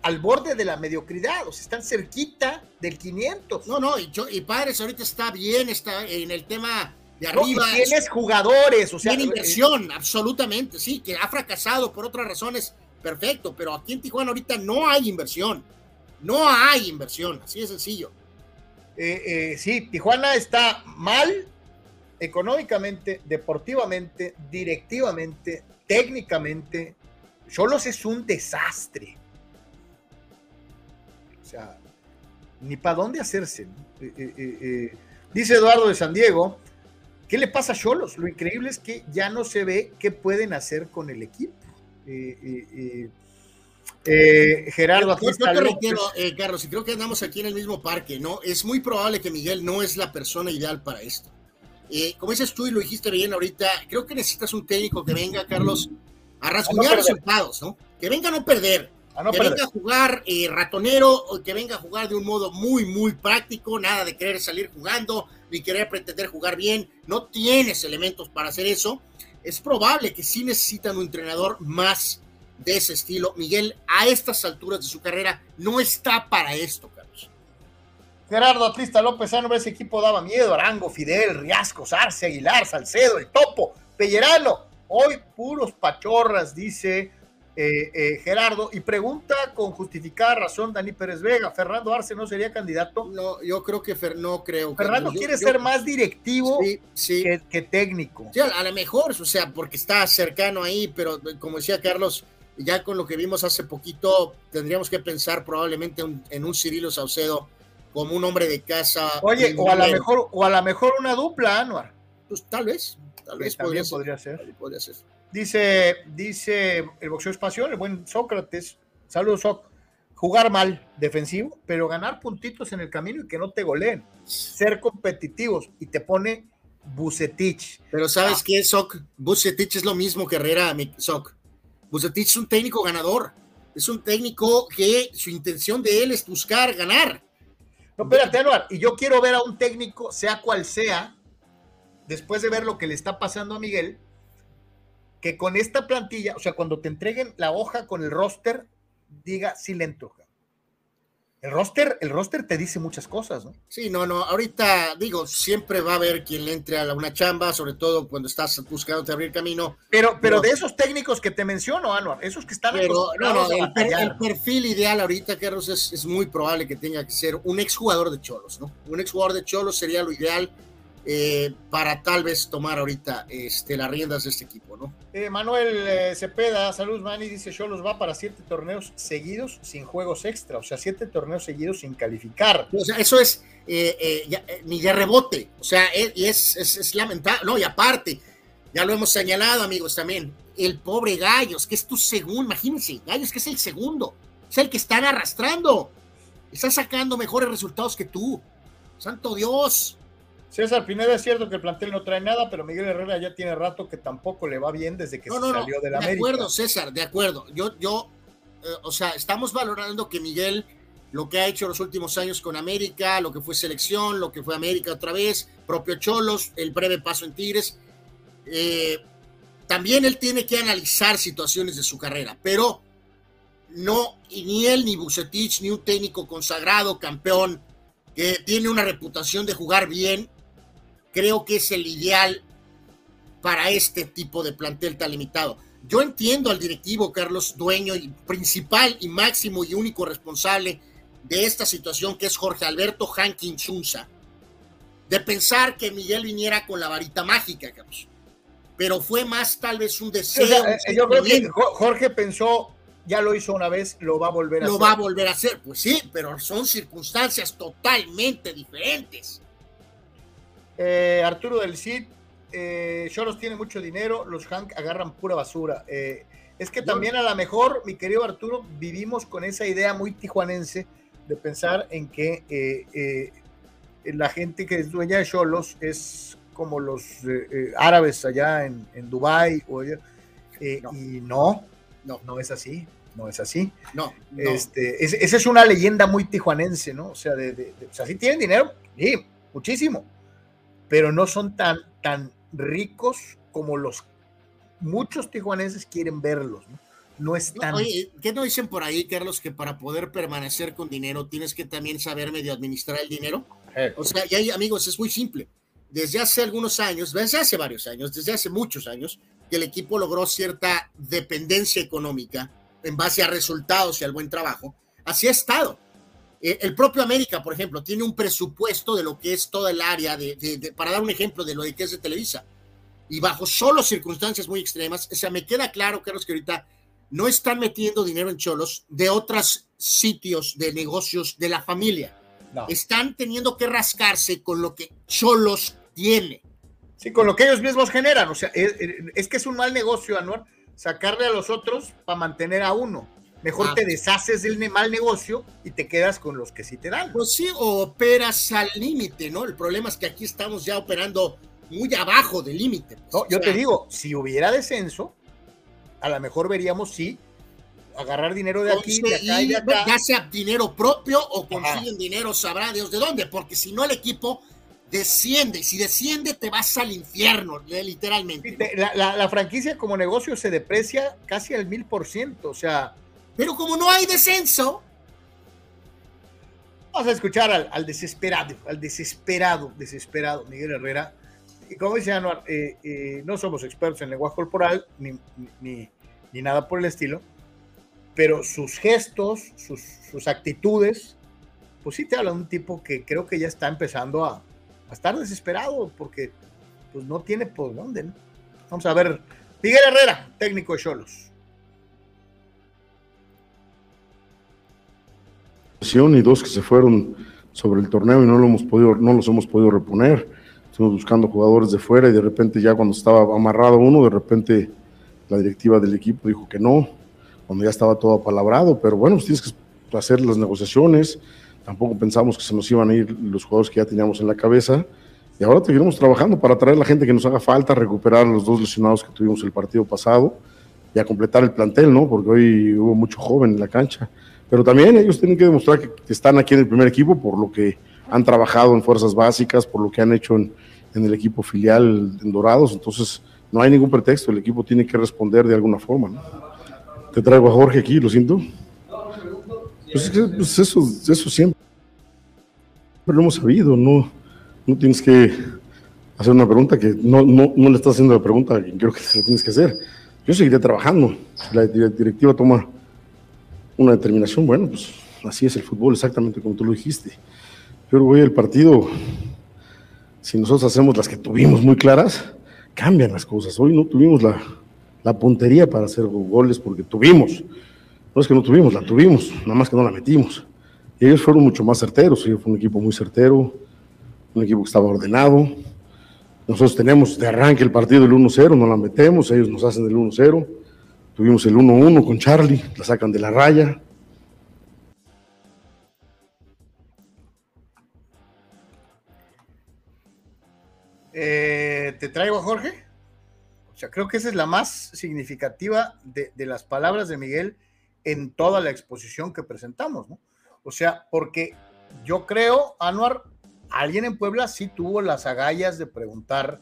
al borde de la mediocridad, o sea, están cerquita del 500. No, no, y, y padres ahorita está bien, está en el tema de arriba. No, tienes jugadores, o sea. Tiene inversión, absolutamente, sí, que ha fracasado por otras razones perfecto, pero aquí en Tijuana ahorita no hay inversión. No hay inversión, así de sencillo. Eh, eh, sí, Tijuana está mal económicamente, deportivamente, directivamente, técnicamente. Cholos es un desastre. O sea, ni para dónde hacerse. Eh, dice Eduardo de San Diego, ¿qué le pasa a Cholos? Lo increíble es que ya no se ve qué pueden hacer con el equipo. Eh, Gerardo, yo, te requiero, eh, Carlos, y creo que andamos aquí en el mismo parque, ¿no? Es muy probable que Miguel no es la persona ideal para esto. Eh, como dices tú y lo dijiste bien ahorita, creo que necesitas un técnico que venga, Carlos, a rasguñar resultados, ¿no? Que venga a no perder, que venga a jugar ratonero, o que venga a jugar de un modo muy, muy práctico, nada de querer salir jugando, ni querer pretender jugar bien, no tienes elementos para hacer eso es probable que sí necesitan un entrenador más de ese estilo. Miguel, a estas alturas de su carrera, no está para esto, Carlos. Gerardo Atlista López Ano, ese equipo daba miedo. Arango, Fidel, Riasco, Arce, Aguilar, Salcedo, el Topo, Pellerano. Hoy puros pachorras, dice eh, eh, Gerardo, y pregunta con justificada razón Dani Pérez Vega, ¿Fernando Arce no sería candidato? No, yo creo que no creo. Fernando quiere ser más directivo Que, técnico. Sí, a, lo mejor, o sea, porque está cercano ahí, pero como decía Carlos, ya con lo que vimos hace poquito, tendríamos que pensar probablemente en un Cirilo Saucedo como un hombre de casa. Oye, o a lo mejor, o a lo mejor una dupla, Anuar. Pues tal vez, tal vez podría, ser. podría ser. Dice, dice el boxeo espacial, el buen Sócrates, saludos Soc, jugar mal, defensivo, pero ganar puntitos en el camino y que no te goleen, ser competitivos y te pone Bucetich. Pero ¿sabes ah. qué, Soc? Bucetich es lo mismo que Herrera, Soc. Bucetich es un técnico ganador, es un técnico que su intención de él es buscar ganar. No, espérate, Anuar, y yo quiero ver a un técnico, sea cual sea, después de ver lo que le está pasando a Miguel, que con esta plantilla, o sea, cuando te entreguen la hoja con el roster, diga sí le El roster, el roster te dice muchas cosas, ¿no? Sí, no, no. Ahorita digo, siempre va a haber quien le entre a una chamba, sobre todo cuando estás buscando abrir camino. Pero, pero, de esos técnicos que te menciono, Anuar, esos que están. Pero no, no, el, perfil ideal ahorita, Carlos, es, es, muy probable que tenga que ser un exjugador de Cholos, ¿no? Un exjugador de Cholos sería lo ideal eh, para tal vez tomar ahorita este, las riendas de este equipo, ¿no? Eh, Manuel eh, Cepeda, salud, Manny, dice Cholos va para siete torneos seguidos sin juegos extra, o sea, siete torneos seguidos sin calificar. O sea, eso es ni de rebote, o sea, y es, es, lamentable, no, y aparte, ya lo hemos señalado, amigos, también, el pobre Gallos, que es tu segundo, imagínense, Gallos que es el segundo, es el que están arrastrando, está sacando mejores resultados que tú, santo Dios. César Pineda es cierto que el plantel no trae nada, pero Miguel Herrera ya tiene rato que tampoco le va bien desde que se salió de la América. De acuerdo, César, de acuerdo. Yo, yo, eh, o sea, estamos valorando que Miguel lo que ha hecho los últimos años con América, lo que fue selección, lo que fue América otra vez, propio Cholos, el breve paso en Tigres. Eh, también él tiene que analizar situaciones de su carrera, pero no, ni él, ni Bucetich, ni un técnico consagrado, campeón, que tiene una reputación de jugar bien, creo que es el ideal para este tipo de plantel tan limitado. Yo entiendo al directivo Carlos Dueño, y principal y máximo y único responsable de esta situación, que es Jorge Alberto Hankin Chunza, de pensar que Miguel viniera con la varita mágica, Carlos. Pero fue más tal vez un deseo. Eh, yo creo que Jorge pensó, ya lo hizo una vez, lo va a volver a hacer. Lo va a volver a hacer, pues sí, pero son circunstancias totalmente diferentes. Eh, Arturo del Cid, eh, Choros tiene mucho dinero, los Hank agarran pura basura. Eh, es que también a lo mejor, mi querido Arturo, vivimos con esa idea muy tijuanense de pensar en que eh, la gente que es dueña de Cholos es como los árabes allá en, en Dubái. Y no, no, no es así no es así. No. Este, esa es una leyenda muy tijuanense, ¿no? O sea, de, o sea, sí tienen dinero, sí, muchísimo, pero no son tan, tan ricos como los muchos tijuanenses quieren verlos, ¿no? No es tan... Oye, ¿qué no dicen por ahí, Carlos, que para poder permanecer con dinero tienes que también saber medio administrar el dinero? Eh. O sea, y ahí, amigos, es muy simple. Desde hace algunos años, desde hace varios años, desde hace muchos años, que el equipo logró cierta dependencia económica en base a resultados y al buen trabajo. Así ha estado. Eh, el propio América, por ejemplo, tiene un presupuesto de lo que es toda el área, de, para dar un ejemplo de lo de que es de Televisa. Y bajo solo circunstancias muy extremas, o sea, me queda claro, Carlos, que ahorita no están metiendo dinero en Cholos de otros sitios de negocios de la familia. Están teniendo que rascarse con lo que Cholos tiene. Sí, con lo que ellos mismos generan. O sea, es, que es un mal negocio, Anuar, sacarle a los otros para mantener a uno. Mejor ah, te deshaces del mal negocio y te quedas con los que sí te dan. Pues sí, o operas al límite, ¿no? El problema es que aquí estamos ya operando muy abajo del límite. Pues, no, yo te digo, si hubiera descenso, a lo mejor veríamos si agarrar dinero de aquí, de acá y de acá. Ya sea dinero propio o consiguen dinero, sabrá Dios de dónde, porque si no el equipo desciende. Si desciende, te vas al infierno, literalmente. La, franquicia como negocio se deprecia casi al mil por ciento, o sea. Pero como no hay descenso. Vamos a escuchar al, desesperado, al desesperado, desesperado Miguel Herrera. como dice Anuar, eh, eh, no somos expertos en lenguaje corporal ni, ni, ni, nada por el estilo, pero sus gestos, sus, sus, actitudes, pues sí te habla de un tipo que creo que ya está empezando a, a estar desesperado porque pues no tiene por dónde. ¿no? Vamos a ver, Miguel Herrera, técnico de Cholos. Y dos que se fueron sobre el torneo y no, lo hemos podido, no los hemos podido reponer. Estuvimos buscando jugadores de fuera y de repente ya cuando estaba amarrado uno, de repente la directiva del equipo dijo que no, cuando ya estaba todo apalabrado, pero bueno, pues tienes que hacer las negociaciones, tampoco pensamos que se nos iban a ir los jugadores que ya teníamos en la cabeza y ahora seguiremos trabajando para traer la gente que nos haga falta, recuperar a los dos lesionados que tuvimos el partido pasado y a completar el plantel, ¿no? Porque hoy hubo mucho joven en la cancha pero también ellos tienen que demostrar que, están aquí en el primer equipo por lo que han trabajado en fuerzas básicas, por lo que han hecho en, el equipo filial en Dorados, entonces no hay ningún pretexto, el equipo tiene que responder de alguna forma. Te traigo a Jorge aquí, lo siento. Pues, pues eso, eso siempre lo hemos sabido, no, no tienes que hacer una pregunta que no, no, no le estás haciendo la pregunta que creo que tienes que hacer. Yo seguiré trabajando, la directiva toma una determinación, bueno, pues así es el fútbol, exactamente como tú lo dijiste. Pero, güey, el partido, si nosotros hacemos las que tuvimos muy claras, cambian las cosas. Hoy no tuvimos la, la puntería para hacer goles porque tuvimos. No es que no tuvimos, la tuvimos, nada más que no la metimos. Y ellos fueron mucho más certeros, ellos fue un equipo muy certero, un equipo que estaba ordenado. Nosotros tenemos de arranque el partido del 1-0, no la metemos, ellos nos hacen el 1-0 Tuvimos el 1-1 con Charlie, la sacan de la raya. Eh, ¿Te traigo a Jorge? O sea, creo que esa es la más significativa de, de, las palabras de Miguel en toda la exposición que presentamos, ¿no? O sea, porque yo creo, Anuar, alguien en Puebla sí tuvo las agallas de preguntar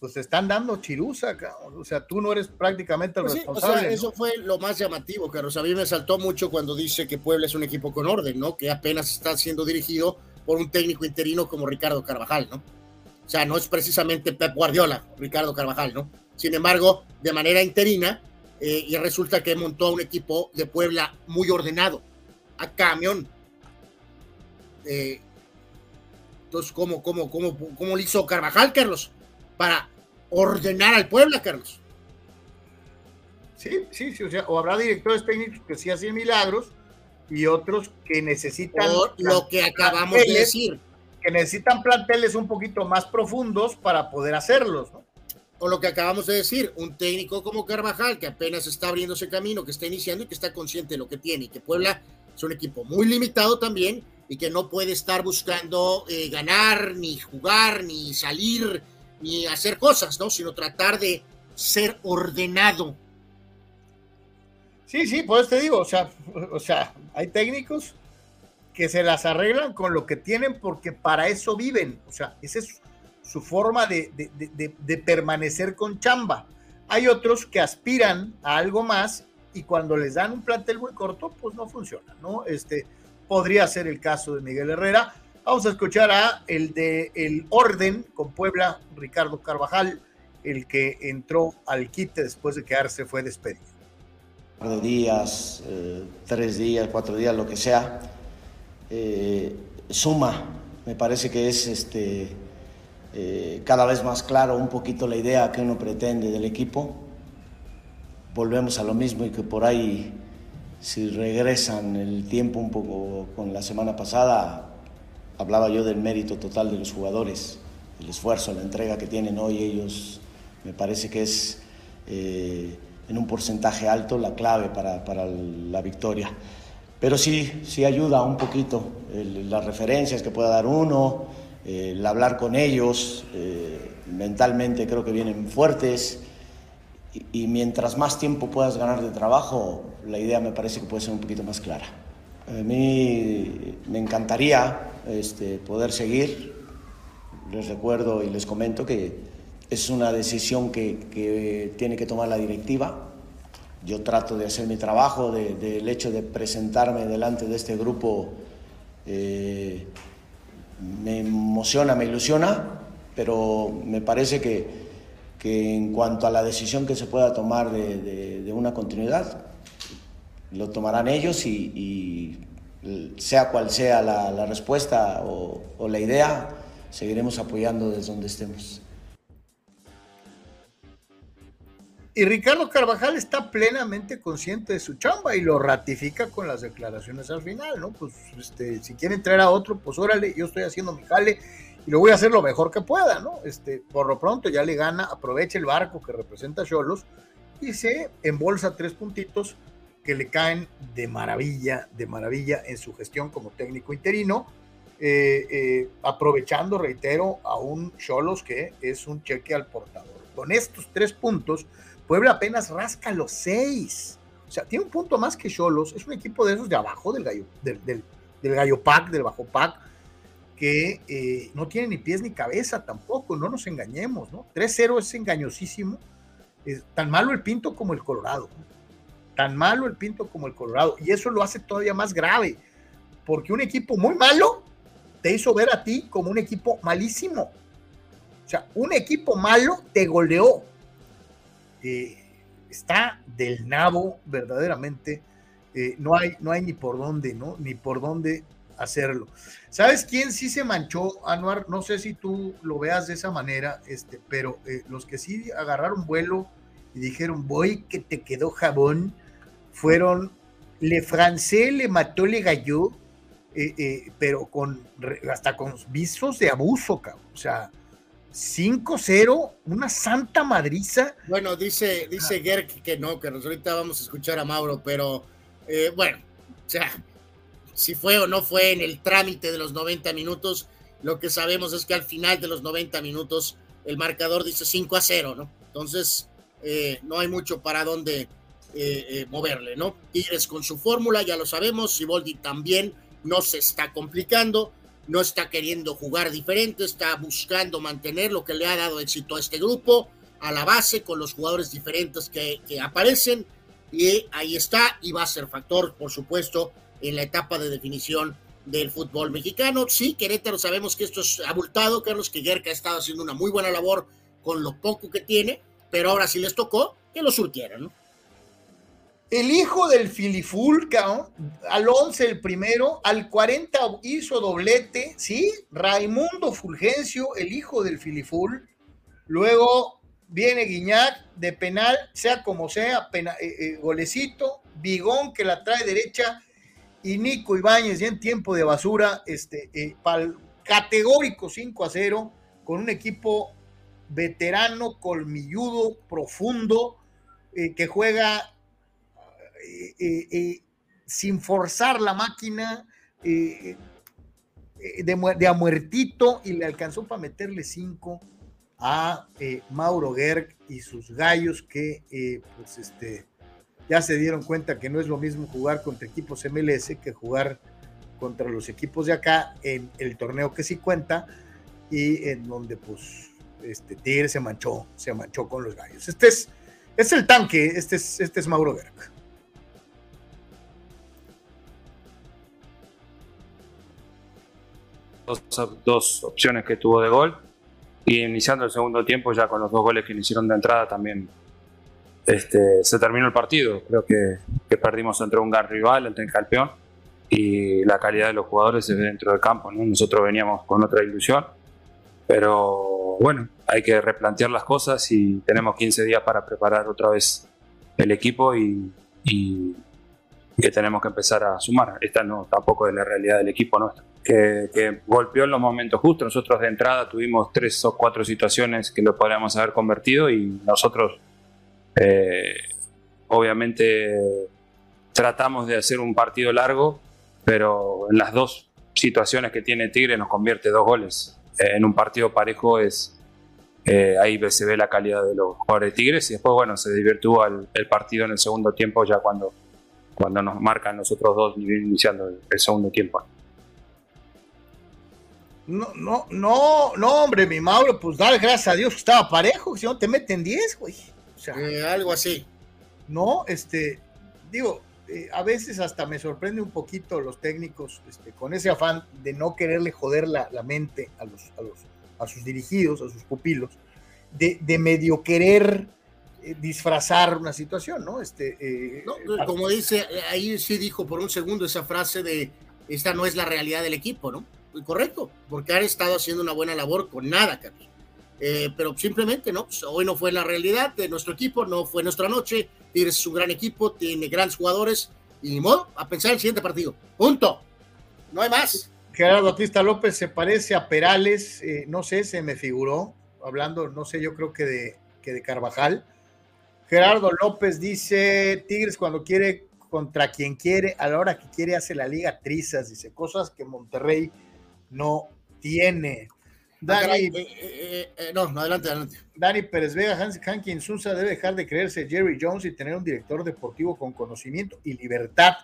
pues te están dando chirusa, o sea, tú no eres prácticamente el pues responsable. o sea, eso fue lo más llamativo, Carlos. A mí me saltó mucho cuando dice que Puebla es un equipo con orden, ¿no? Que apenas está siendo dirigido por un técnico interino como Ricardo Carvajal, ¿no? O sea, no es precisamente Pep Guardiola, Ricardo Carvajal, ¿no? Sin embargo, de manera interina, eh, y resulta que montó un equipo de Puebla muy ordenado, a camión. Eh, entonces, ¿cómo, cómo, cómo, cómo lo hizo Carvajal, Carlos? Para ordenar al Puebla, Carlos. Sí, sí, sí, o sea, o habrá directores técnicos que sí hacen milagros y otros que necesitan lo que acabamos de decir, que necesitan planteles un poquito más profundos para poder hacerlos, ¿no? O lo que acabamos de decir, un técnico como Carvajal que apenas está abriéndose camino, que está iniciando y que está consciente de lo que tiene y que Puebla es un equipo muy limitado también y que no puede estar buscando eh, ganar, ni jugar, ni salir ni hacer cosas, ¿no? Sino tratar de ser ordenado. Sí, sí, pues te digo, o sea, o sea, hay técnicos que se las arreglan con lo que tienen porque para eso viven, o sea, esa es su forma de, de permanecer con chamba. Hay otros que aspiran a algo más y cuando les dan un plantel muy corto, pues no funciona, ¿no? Este podría ser el caso de Miguel Herrera, Vamos a escuchar a el de El Orden con Puebla, Ricardo Carvajal, el que entró al quite después de quedarse fue despedido. De días, eh, tres días, cuatro días, lo que sea, eh, suma. Me parece que es este, eh, cada vez más claro un poquito la idea que uno pretende del equipo. Volvemos a lo mismo y que por ahí, si regresan el tiempo un poco con la semana pasada, hablaba yo del mérito total de los jugadores, el esfuerzo, la entrega que tienen hoy ellos, me parece que es eh, en un porcentaje alto la clave para, para, la victoria. Pero sí, sí ayuda un poquito las referencias que pueda dar uno, el hablar con ellos, eh, mentalmente creo que vienen fuertes y mientras más tiempo puedas ganar de trabajo, la idea me parece que puede ser un poquito más clara. A mí me encantaría este, poder seguir. Les recuerdo y les comento que es una decisión que, tiene que tomar la directiva. Yo trato de hacer mi trabajo, del hecho de presentarme delante de este grupo eh, me emociona, me ilusiona, pero me parece que, en cuanto a la decisión que se pueda tomar de, una continuidad, lo tomarán ellos y, sea cual sea la, respuesta o, o la idea, seguiremos apoyando desde donde estemos. Y Ricardo Carvajal está plenamente consciente de su chamba y lo ratifica con las declaraciones al final, ¿no? Pues este, si quieren traer a otro, pues órale, yo estoy haciendo mi jale y lo voy a hacer lo mejor que pueda, ¿no? Este, por lo pronto ya le gana, aprovecha el barco que representa Cholos y se embolsa tres puntitos que le caen de maravilla, de maravilla en su gestión como técnico interino, eh, eh, aprovechando, reitero, a un Cholos que es un cheque al portador. Con estos tres puntos, Puebla apenas rasca los seis. O sea, tiene un punto más que Cholos. Es un equipo de esos de abajo del gallo, del, del, gallo pack, del bajo pack, que eh, no tiene ni pies ni cabeza tampoco, no nos engañemos, ¿no? 3-0 es engañosísimo. Es tan malo el Pinto como el Colorado. Tan malo el Pinto como el Colorado. Y eso lo hace todavía más grave, porque un equipo muy malo te hizo ver a ti como un equipo malísimo. O sea, un equipo malo te goleó. Eh, está del nabo verdaderamente. Eh, no, hay, no hay ni por dónde, ¿no? Ni por dónde hacerlo. ¿Sabes quién sí se manchó, Anuar? No sé si tú lo veas de esa manera, este, pero eh, los que sí agarraron vuelo y dijeron, voy que te quedó jabón, fueron Le Francés, Le Mató, Le Galló, pero con hasta con visos de abuso, cabrón. O sea, 5-0, una santa madriza. Bueno, dice, dice Gerk que no, que ahorita vamos a escuchar a Mauro, pero eh, bueno, o sea, si fue o no fue en el trámite de los 90 minutos, lo que sabemos es que al final de los 90 minutos el marcador dice 5 a 0, ¿no? Entonces, eh, no hay mucho para dónde eh, moverle, ¿no? Tigres con su fórmula, ya lo sabemos, Siboldi también no se está complicando no está queriendo jugar diferente, está buscando mantener lo que le ha dado éxito a este grupo, a la base, con los jugadores diferentes que, aparecen, y ahí está, y va a ser factor, por supuesto, en la etapa de definición del fútbol mexicano. Sí, Querétaro sabemos que esto es abultado, Carlos, que Guerca ha estado haciendo una muy buena labor con lo poco que tiene, pero ahora sí les tocó que lo surtieran, ¿no? El hijo del Filifulca, al 11 el primero, al 40 hizo doblete, ¿sí? Raimundo Fulgencio, el hijo del Filiful. Luego viene Guiñac de penal, sea como sea, eh, eh, golecito. Bigón que la trae derecha y Nico Ibáñez ya en tiempo de basura, este, eh, categórico 5 a 0, con un equipo veterano, colmilludo, profundo, que juega eh, eh, eh, sin forzar la máquina de, a muertito y le alcanzó para meterle cinco a Mauro Gerg y sus gallos que pues este ya se dieron cuenta que no es lo mismo jugar contra equipos MLS que jugar contra los equipos de acá en el torneo que sí cuenta y en donde pues este Tigre se manchó, se manchó con los gallos. Este es, es el tanque, este es, este es Mauro Gerg. Dos, opciones que tuvo de gol y iniciando el segundo tiempo ya con los dos goles que le hicieron de entrada también este, se terminó el partido. Creo que, perdimos entre un gran rival, entre el campeón y la calidad de los jugadores es dentro del campo. Nosotros veníamos con otra ilusión, pero bueno, hay que replantear las cosas y tenemos 15 días para preparar otra vez el equipo y, y que tenemos que empezar a sumar. Esta no tampoco es la realidad del equipo nuestro que, golpeó en los momentos justos. Nosotros de entrada tuvimos tres o cuatro situaciones que lo podríamos haber convertido y nosotros eh, obviamente tratamos de hacer un partido largo, pero en las dos situaciones que tiene Tigre nos convierte dos goles. Eh, en un partido parejo es eh, ahí se ve la calidad de los jugadores de Tigres y después bueno se divirtió el, partido en el segundo tiempo ya cuando, cuando nos marcan nosotros dos iniciando el segundo tiempo. No, no, no, no, hombre, mi Mauro, pues dar gracias a Dios que estaba parejo, si no te meten 10, güey. O sea, eh, algo así. No, este, digo, eh, a veces hasta me sorprende un poquito los técnicos este, con ese afán de no quererle joder la, mente a los, a los, a sus dirigidos, a sus pupilos, de, de medio querer eh, disfrazar una situación, ¿no? Este, eh, como dice, ahí sí dijo por un segundo esa frase de esta no es la realidad del equipo, ¿no? Correcto, porque han estado haciendo una buena labor con nada, Carlos. Eh, pero simplemente, ¿no? Pues, hoy no fue la realidad de nuestro equipo, no fue nuestra noche. Tigres es un gran equipo, tiene grandes jugadores y ni modo, a pensar el siguiente partido. Punto. No hay más. Gerardo Batista López se parece a Perales, no sé, se me figuró, hablando, no sé, yo creo que de, que de Carvajal. Gerardo López dice, Tigres cuando quiere contra quien quiere, a la hora que quiere hace la liga trizas, dice, cosas que Monterrey no tiene. Ah, Dani, eh, eh, eh, no, adelante, adelante. Dani Pérez Vega, Hans Hankin Susa debe dejar de creerse Jerry Jones y tener un director deportivo con conocimiento y libertad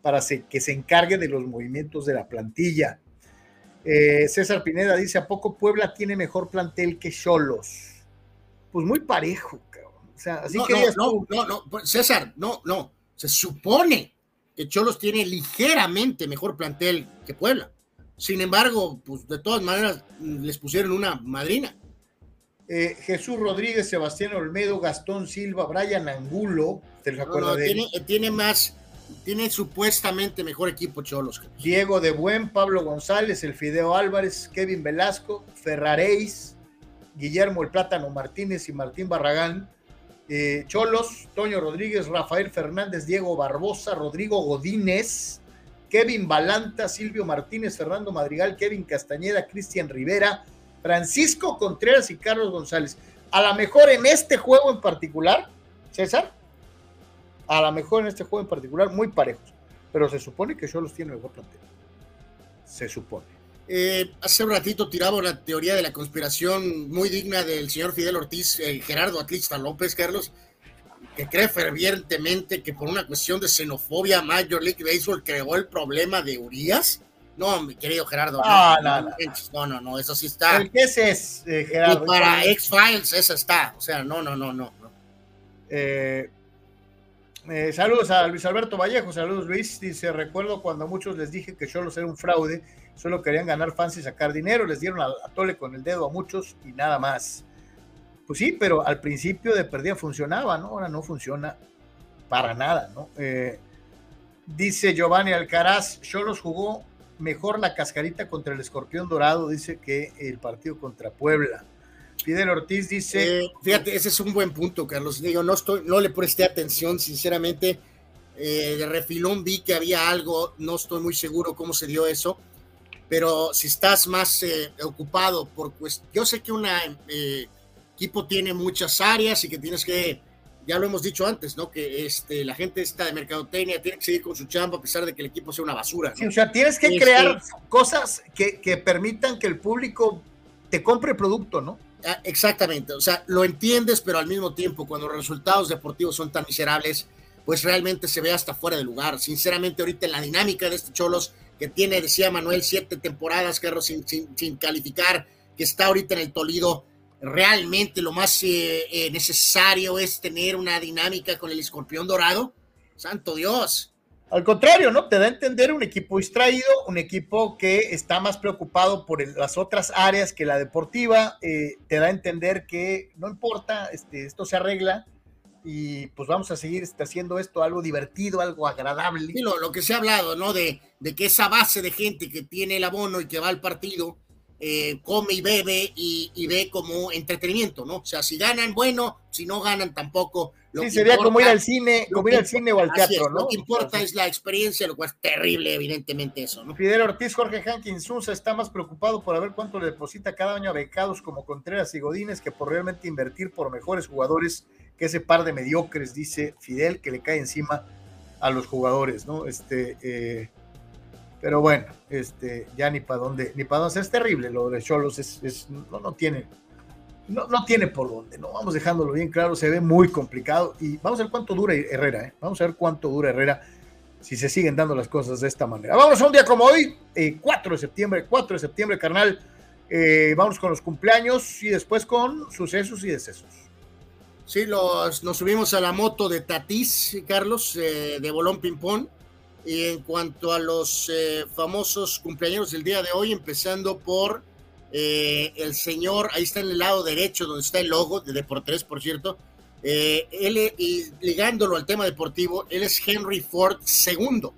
para que se encargue de los movimientos de la plantilla. César Pineda dice, ¿a poco Puebla tiene mejor plantel que Cholos? Pues muy parejo, cabrón. O sea, así no, no, no, no, pues, César, no, no. Se supone que Cholos tiene ligeramente mejor plantel que Puebla. Sin embargo, pues de todas maneras les pusieron una madrina. Eh, Jesús Rodríguez, Sebastián Olmedo, Gastón Silva, Brian Angulo, ¿te no, tiene, tiene, más, tiene supuestamente mejor equipo Cholos. Diego de Buen, Pablo González, el Fideo Álvarez, Kevin Velasco, Ferraréis, Guillermo el Plátano Martínez y Martín Barragán. Eh, Cholos, Toño Rodríguez, Rafael Fernández, Diego Barbosa, Rodrigo Godínez, Kevin Balanta, Silvio Martínez, Fernando Madrigal, Kevin Castañeda, Cristian Rivera, Francisco Contreras y Carlos González. A lo mejor en este juego en particular, César, a lo mejor en este juego en particular, muy parejos, pero se supone que Cholos tiene mejor plantel. Se supone. Eh, hace un ratito tiraba una teoría de la conspiración muy digna del señor Fidel Ortiz, eh, Gerardo Atlista López, Carlos, que cree fervientemente que por una cuestión de xenofobia Major League Baseball creó el problema de Urias. No, mi querido Gerardo. no, no, no, no, eso sí está. ¿El qué es, eh, Gerardo? Y para X-Files, eso está. O sea, no, no, no, no. Eh, eh, saludos a Luis Alberto Vallejo, saludos Luis. Dice: Recuerdo cuando muchos les dije que Cholos era un fraude, solo querían ganar fans y sacar dinero. Les dieron a, a tole con el dedo a muchos y nada más. Pues sí, pero al principio de perdida funcionaba, ¿no? Ahora no funciona para nada, ¿no? Eh, dice Giovanni Alcaraz, Cholos jugó mejor la cascarita contra el escorpión dorado, dice que el partido contra Puebla. Fidel Ortiz dice. Eh, fíjate, ese es un buen punto, Carlos. Digo, no estoy, no le presté atención, sinceramente. Eh, de refilón vi que había algo, no estoy muy seguro cómo se dio eso, pero si estás más ocupado por yo sé que una equipo tiene muchas áreas y que tienes que, ya lo hemos dicho antes, ¿no? Que este, la gente está de mercadotecnia tiene que seguir con su chamba a pesar de que el equipo sea una basura. o sea, tienes que este crear cosas que, que, permitan que el público te compre producto, ¿no? Ah, exactamente, o sea, lo entiendes, pero al mismo tiempo, cuando los resultados deportivos son tan miserables, pues realmente se ve hasta fuera de lugar. Sinceramente, ahorita en la dinámica de este Cholos, que tiene, decía Manuel, siete temporadas, Carlos, sin, sin, sin calificar, que está ahorita en el Tolido, realmente lo más eh, eh, necesario es tener una dinámica con el escorpión dorado? Santo Dios. Al contrario, ¿no? Te da a entender un equipo distraído, un equipo que está más preocupado por las otras áreas que la deportiva. Eh, te da a entender que no importa, este, esto se arregla y pues vamos a seguir este, haciendo esto algo divertido, algo agradable. Sí, lo, lo, que se ha hablado, ¿no? De, de que esa base de gente que tiene el abono y que va al partido, eh, come y bebe y, ve como entretenimiento, ¿no? O sea, si ganan, bueno, si no ganan tampoco. Lo sí, sería como ir al cine, como ir al cine o al teatro, ¿no? Lo que importa es la experiencia, lo cual es terrible, evidentemente, eso, ¿no? Fidel Ortiz, Jorge Hankins Susa está más preocupado por ver cuánto le deposita cada año a becados como Contreras y Godínez que por realmente invertir por mejores jugadores que ese par de mediocres, dice Fidel, que le cae encima a los jugadores, ¿no? Este, eh, pero bueno, este, ya ni para dónde, ni para dónde, es terrible lo de Cholos, es, no, no tiene, no, no tiene por dónde, no vamos dejándolo bien claro, se ve muy complicado y vamos a ver cuánto dura Herrera, ¿eh? vamos a ver cuánto dura Herrera si se siguen dando las cosas de esta manera. Vamos a un día como hoy, 4 eh, de septiembre, 4 de septiembre, carnal, eh, vamos con los cumpleaños y después con sucesos y decesos. Sí, los, nos subimos a la moto de Tatís, Carlos, de Bolón Pimpón y en cuanto a los eh, famosos cumpleaños del día de hoy, empezando por Eh, el señor, ahí está en el lado derecho donde está el logo de Deportes, por cierto. Eh, él, y ligándolo al tema deportivo, él es Henry Ford II.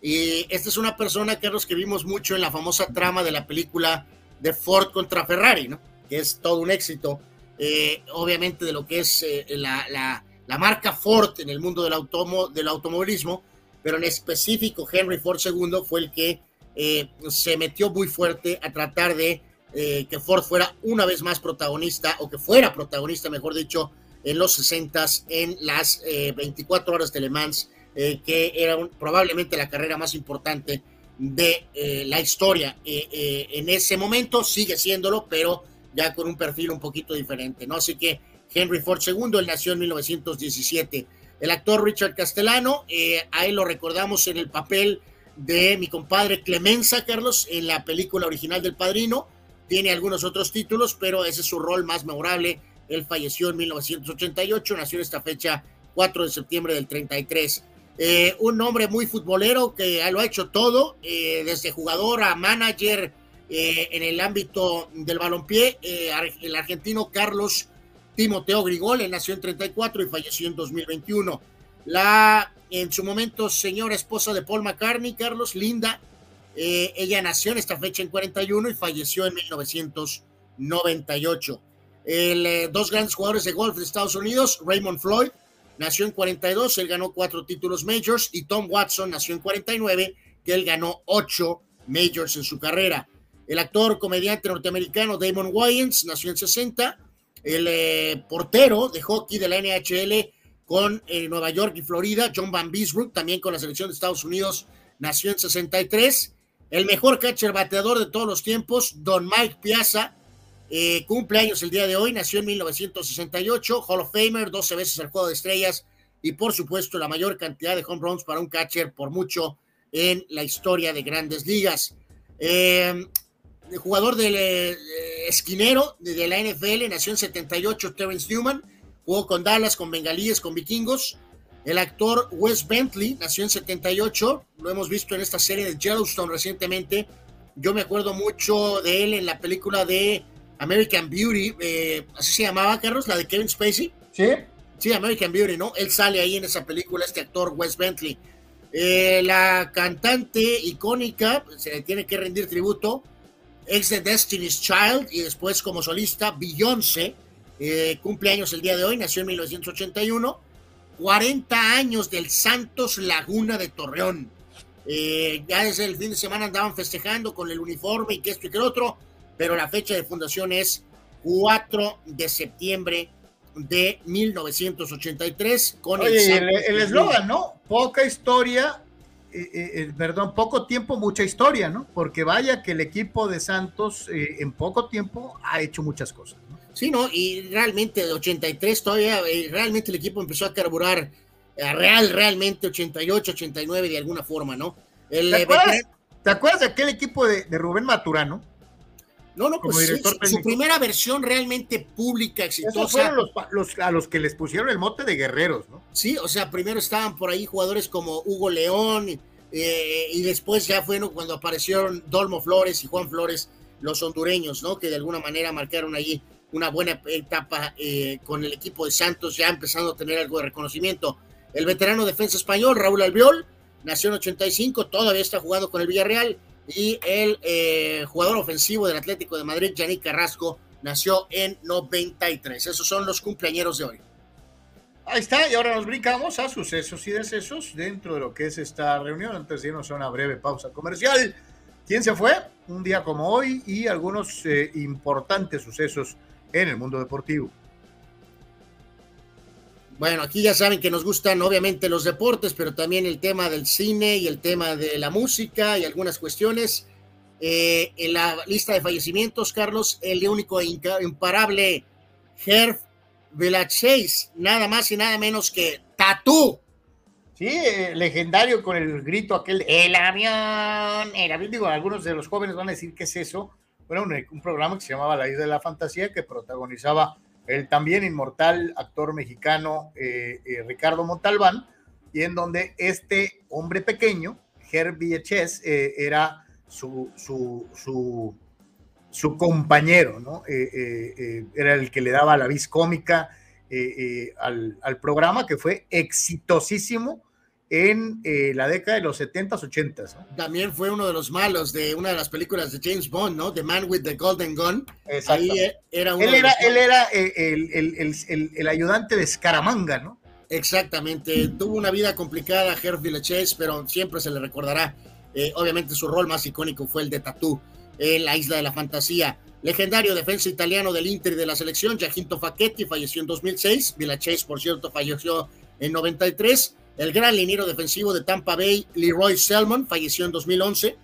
Y esta es una persona, Carlos, que vimos mucho en la famosa trama de la película de Ford contra Ferrari, ¿no? Que es todo un éxito, eh, obviamente, de lo que es la, la, la, marca Ford en el mundo del, automo, del automovilismo, pero en específico Henry Ford II fue el que se metió muy fuerte a tratar de eh, que Ford fuera una vez más protagonista, o que fuera protagonista, mejor dicho, en los 60 en las 24 eh, horas de Le Mans, eh, que era probablemente la carrera más importante de la historia. en ese momento sigue siéndolo, pero ya con un perfil un poquito diferente, ¿no? Así que Henry Ford II, él nació en 1917. El actor Richard Castellano, a él lo recordamos en el papel de mi compadre Clemenza, Carlos, en la película original del Padrino, tiene algunos otros títulos, pero ese es su rol más memorable. Él falleció en 1988, nació en esta fecha 4 de septiembre del 33. Eh, un hombre muy futbolero que lo ha hecho todo, eh, desde jugador a manager eh, en el ámbito del balompié. el argentino Carlos Timoteo Grigol, nació en 34 y falleció en 2021. La, en su momento, señora esposa de Paul McCartney, Carlos Linda, eh, ella nació en esta fecha en 41 y falleció en 1998. El, eh, dos grandes jugadores de golf de Estados Unidos, Raymond Floyd, nació en 42, él ganó cuatro títulos majors, y Tom Watson nació en 49, que él ganó ocho majors en su carrera. El actor comediante norteamericano Damon Wayans nació en 60. El eh, portero de hockey de la NHL con Nueva York y Florida, John Van Beesbrook, también con la selección de Estados Unidos, nació en 63. El mejor catcher bateador de todos los tiempos, Don Mike Piazza, eh, cumple años el día de hoy, nació en 1968, Hall of Famer, 12 veces al Juego de Estrellas y por supuesto la mayor cantidad de home runs para un catcher por mucho en la historia de grandes ligas. Eh, el jugador del eh, esquinero de, la NFL, nació en 78, Terrence Newman, jugó con Dallas, con Bengalíes, con Vikingos, el actor Wes Bentley nació en 78, lo hemos visto en esta serie de Yellowstone recientemente. Yo me acuerdo mucho de él en la película de American Beauty, eh, así se llamaba, Carlos, la de Kevin Spacey. Sí. Sí, American Beauty, ¿no? Él sale ahí en esa película, este actor Wes Bentley. Eh, la cantante icónica, se le tiene que rendir tributo, ex de Destiny's Child y después como solista, Beyoncé, eh, cumpleaños el día de hoy, nació en 1981 40 años del Santos Laguna de Torreón. Eh, ya desde el fin de semana andaban festejando con el uniforme y que esto y que otro, pero la fecha de fundación es 4 de septiembre de 1983 con el eslogan, ¿no? Poca historia, eh, eh, perdón, poco tiempo, mucha historia, ¿no? Porque vaya que el equipo de Santos en poco tiempo ha hecho muchas cosas. Sí, ¿no? Y realmente de 83 todavía, eh, realmente el equipo empezó a carburar Real, realmente 88, 89 de alguna forma, ¿no? El, ¿Te, acuerdas, ¿Te, acuerdas, de aquel equipo de, Rubén Maturano? No, no, pues su, primera versión realmente pública, exitosa. Esos fueron los, a los que les pusieron el mote de guerreros, ¿no? Sí, o sea, primero estaban por ahí jugadores como Hugo León, eh, y después ya fue cuando aparecieron Dolmo Flores y Juan Flores, los hondureños, ¿no? Que de alguna manera marcaron allí una buena etapa eh, con el equipo de Santos, ya empezando a tener algo de reconocimiento. El veterano defensa español, Raúl Albiol, nació en 85, todavía está jugando con el Villarreal. Y el eh, jugador ofensivo del Atlético de Madrid, Yannick Carrasco, nació en 93. Esos son los cumpleaños de hoy. Ahí está, y ahora nos brincamos a sucesos y decesos dentro de lo que es esta reunión, antes de irnos a una breve pausa comercial. ¿Quién se fue? Un día como hoy y algunos eh, importantes sucesos en el mundo deportivo. Bueno, aquí ya saben que nos gustan obviamente los deportes, pero también el tema del cine y el tema de la música y algunas cuestiones. Eh, en la lista de fallecimientos, Carlos, el único imparable Herb Velacheis, nada más y nada menos que Tatú. Sí, eh, legendario con el grito aquel, el avión, el avión, digo, algunos de los jóvenes van a decir qué es eso, bueno, un, programa que se llamaba La Isla de la Fantasía, que protagonizaba el también inmortal actor mexicano eh, eh, Ricardo Montalbán, y en donde este hombre pequeño, Herbie VHS, eh, era su, su, su compañero, ¿no? era el que le daba la vis cómica al, al, programa, que fue exitosísimo en eh, la década de los 70s, 80s. También fue uno de los malos de una de las películas de James Bond, ¿no? The Man with the Golden Gun. Ahí eh, era él, era, él era eh, el, el, el, ayudante de Scaramanga, ¿no? Exactamente. Tuvo una vida complicada, Herb Villechés, pero siempre se le recordará. obviamente su rol más icónico fue el de Tatú en la Isla de la Fantasía. Legendario defensa italiano del Inter y de la selección, Giacinto Facchetti, falleció en 2006. Villechés, por cierto, falleció en 93 el gran liniero defensivo de Tampa Bay, Leroy Selman, falleció en 2011.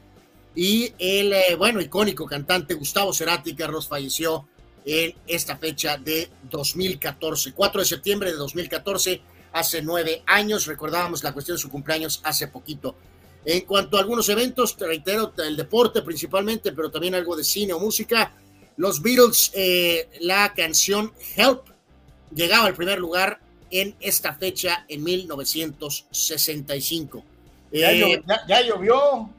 Y el, eh, bueno, icónico cantante Gustavo Cerati, Carlos, falleció en esta fecha de 2014. 4 de septiembre de 2014, hace nueve años. Recordábamos la cuestión de su cumpleaños hace poquito. En cuanto a algunos eventos, te reitero, el deporte principalmente, pero también algo de cine o música. Los Beatles, eh, la canción Help, llegaba al primer lugar en esta fecha en 1965. Ya, eh, llovió.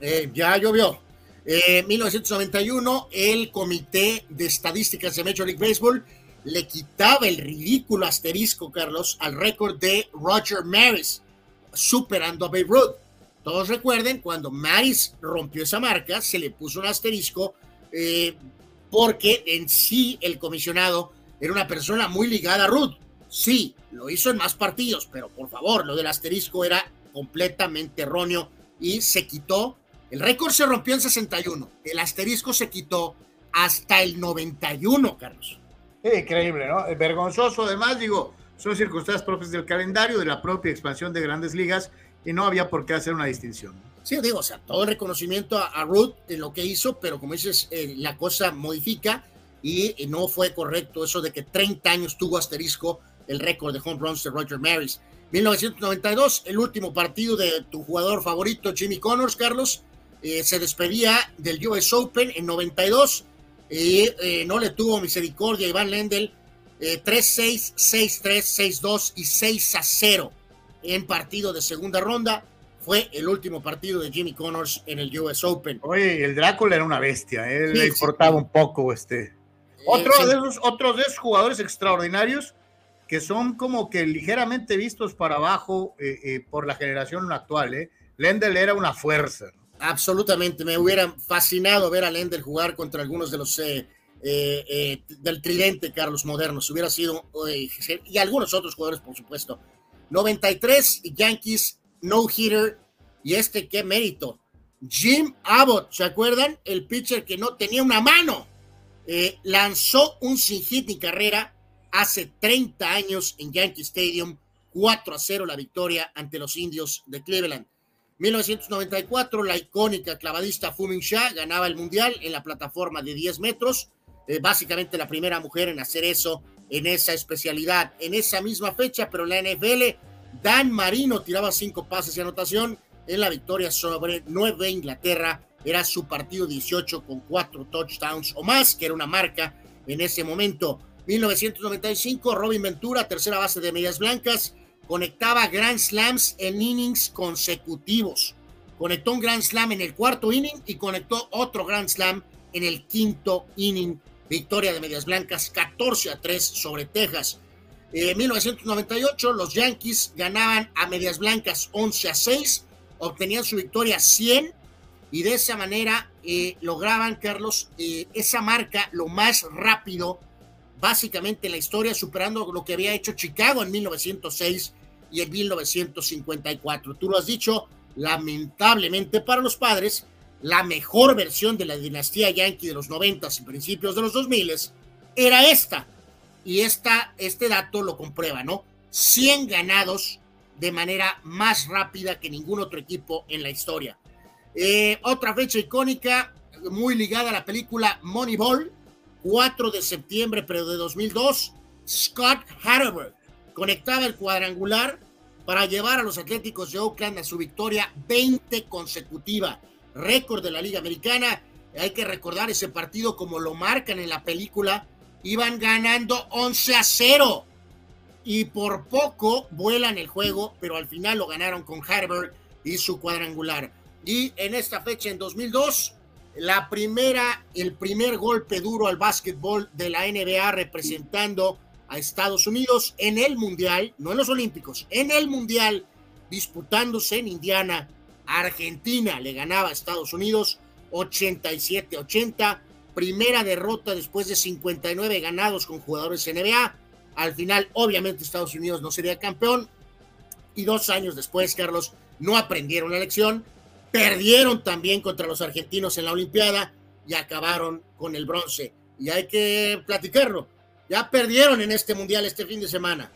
Eh, ya llovió. En 1991, el Comité de Estadísticas de Major League Baseball le quitaba el ridículo asterisco, Carlos, al récord de Roger Maris, superando a Babe Ruth. Todos recuerden, cuando Maris rompió esa marca, se le puso un asterisco eh, porque en sí el comisionado era una persona muy ligada a Ruth. Sí, lo hizo en más partidos, pero por favor, lo del asterisco era completamente erróneo y se quitó. El récord se rompió en 61, el asterisco se quitó hasta el 91, Carlos. increíble, ¿no? Vergonzoso, además, digo, son circunstancias propias del calendario, de la propia expansión de grandes ligas, y no había por qué hacer una distinción. Sí, digo, o sea, todo el reconocimiento a, Ruth en lo que hizo, pero como dices, eh, la cosa modifica y, y, no fue correcto eso de que 30 años tuvo asterisco el récord de home runs de Roger Maris. 1992, el último partido de tu jugador favorito, Jimmy Connors, Carlos, eh, se despedía del US Open en 92 y eh, no le tuvo misericordia a Iván Lendl. 3-6, 6-3, 6-2 y 6-0 en partido de segunda ronda. Fue el último partido de Jimmy Connors en el US Open. Oye, el Drácula era una bestia, él le importaba un poco este. Eh, otro, de esos, otros de esos jugadores extraordinarios que son como que ligeramente vistos para abajo eh, eh, por la generación actual. ¿eh? Lendl era una fuerza. Absolutamente, me hubiera fascinado ver a Lendl jugar contra algunos de los del tridente Carlos Modernos, hubiera sido, y algunos otros jugadores, por supuesto. 93 Yankees, no hitter, y este qué mérito. Jim Abbott, ¿se acuerdan? El pitcher que no tenía una mano. lanzó un sin hit ni carrera hace 30 años en Yankee Stadium, 4 a 0 la victoria ante los indios de Cleveland. 1994, la icónica clavadista Fu Sha ganaba el mundial en la plataforma de 10 metros, eh, básicamente la primera mujer en hacer eso en esa especialidad. En esa misma fecha, pero la NFL, Dan Marino tiraba cinco pases y anotación en la victoria sobre Nueva Inglaterra. Era su partido 18 con cuatro touchdowns o más, que era una marca en ese momento. 1995, Robin Ventura, tercera base de Medias Blancas, conectaba Grand Slams en innings consecutivos. Conectó un Grand Slam en el cuarto inning y conectó otro Grand Slam en el quinto inning. Victoria de Medias Blancas 14 a 3 sobre Texas. En 1998 los Yankees ganaban a Medias Blancas 11 a 6, obtenían su victoria 100 y de esa manera eh, lograban, Carlos, eh, esa marca lo más rápido básicamente la historia, superando lo que había hecho Chicago en 1906 y en 1954. Tú lo has dicho, lamentablemente para los padres, la mejor versión de la dinastía Yankee de los 90 y principios de los 2000 era esta. Y esta, este dato lo comprueba, ¿no? 100 ganados de manera más rápida que ningún otro equipo en la historia. Eh, otra fecha icónica, muy ligada a la película Moneyball, 4 de septiembre, pero de 2002, Scott Hatterberg conectaba el cuadrangular para llevar a los Atléticos de Oakland a su victoria 20 consecutiva, récord de la Liga Americana. Hay que recordar ese partido como lo marcan en la película, iban ganando 11 a 0 y por poco vuelan el juego, pero al final lo ganaron con Hatterberg y su cuadrangular. Y en esta fecha, en 2002, la primera, el primer golpe duro al básquetbol de la NBA representando a Estados Unidos en el Mundial, no en los Olímpicos, en el Mundial, disputándose en Indiana. Argentina le ganaba a Estados Unidos 87-80, primera derrota después de 59 ganados con jugadores NBA. Al final, obviamente, Estados Unidos no sería campeón. Y dos años después, Carlos, no aprendieron la lección perdieron también contra los argentinos en la Olimpiada y acabaron con el bronce. Y hay que platicarlo. Ya perdieron en este mundial este fin de semana.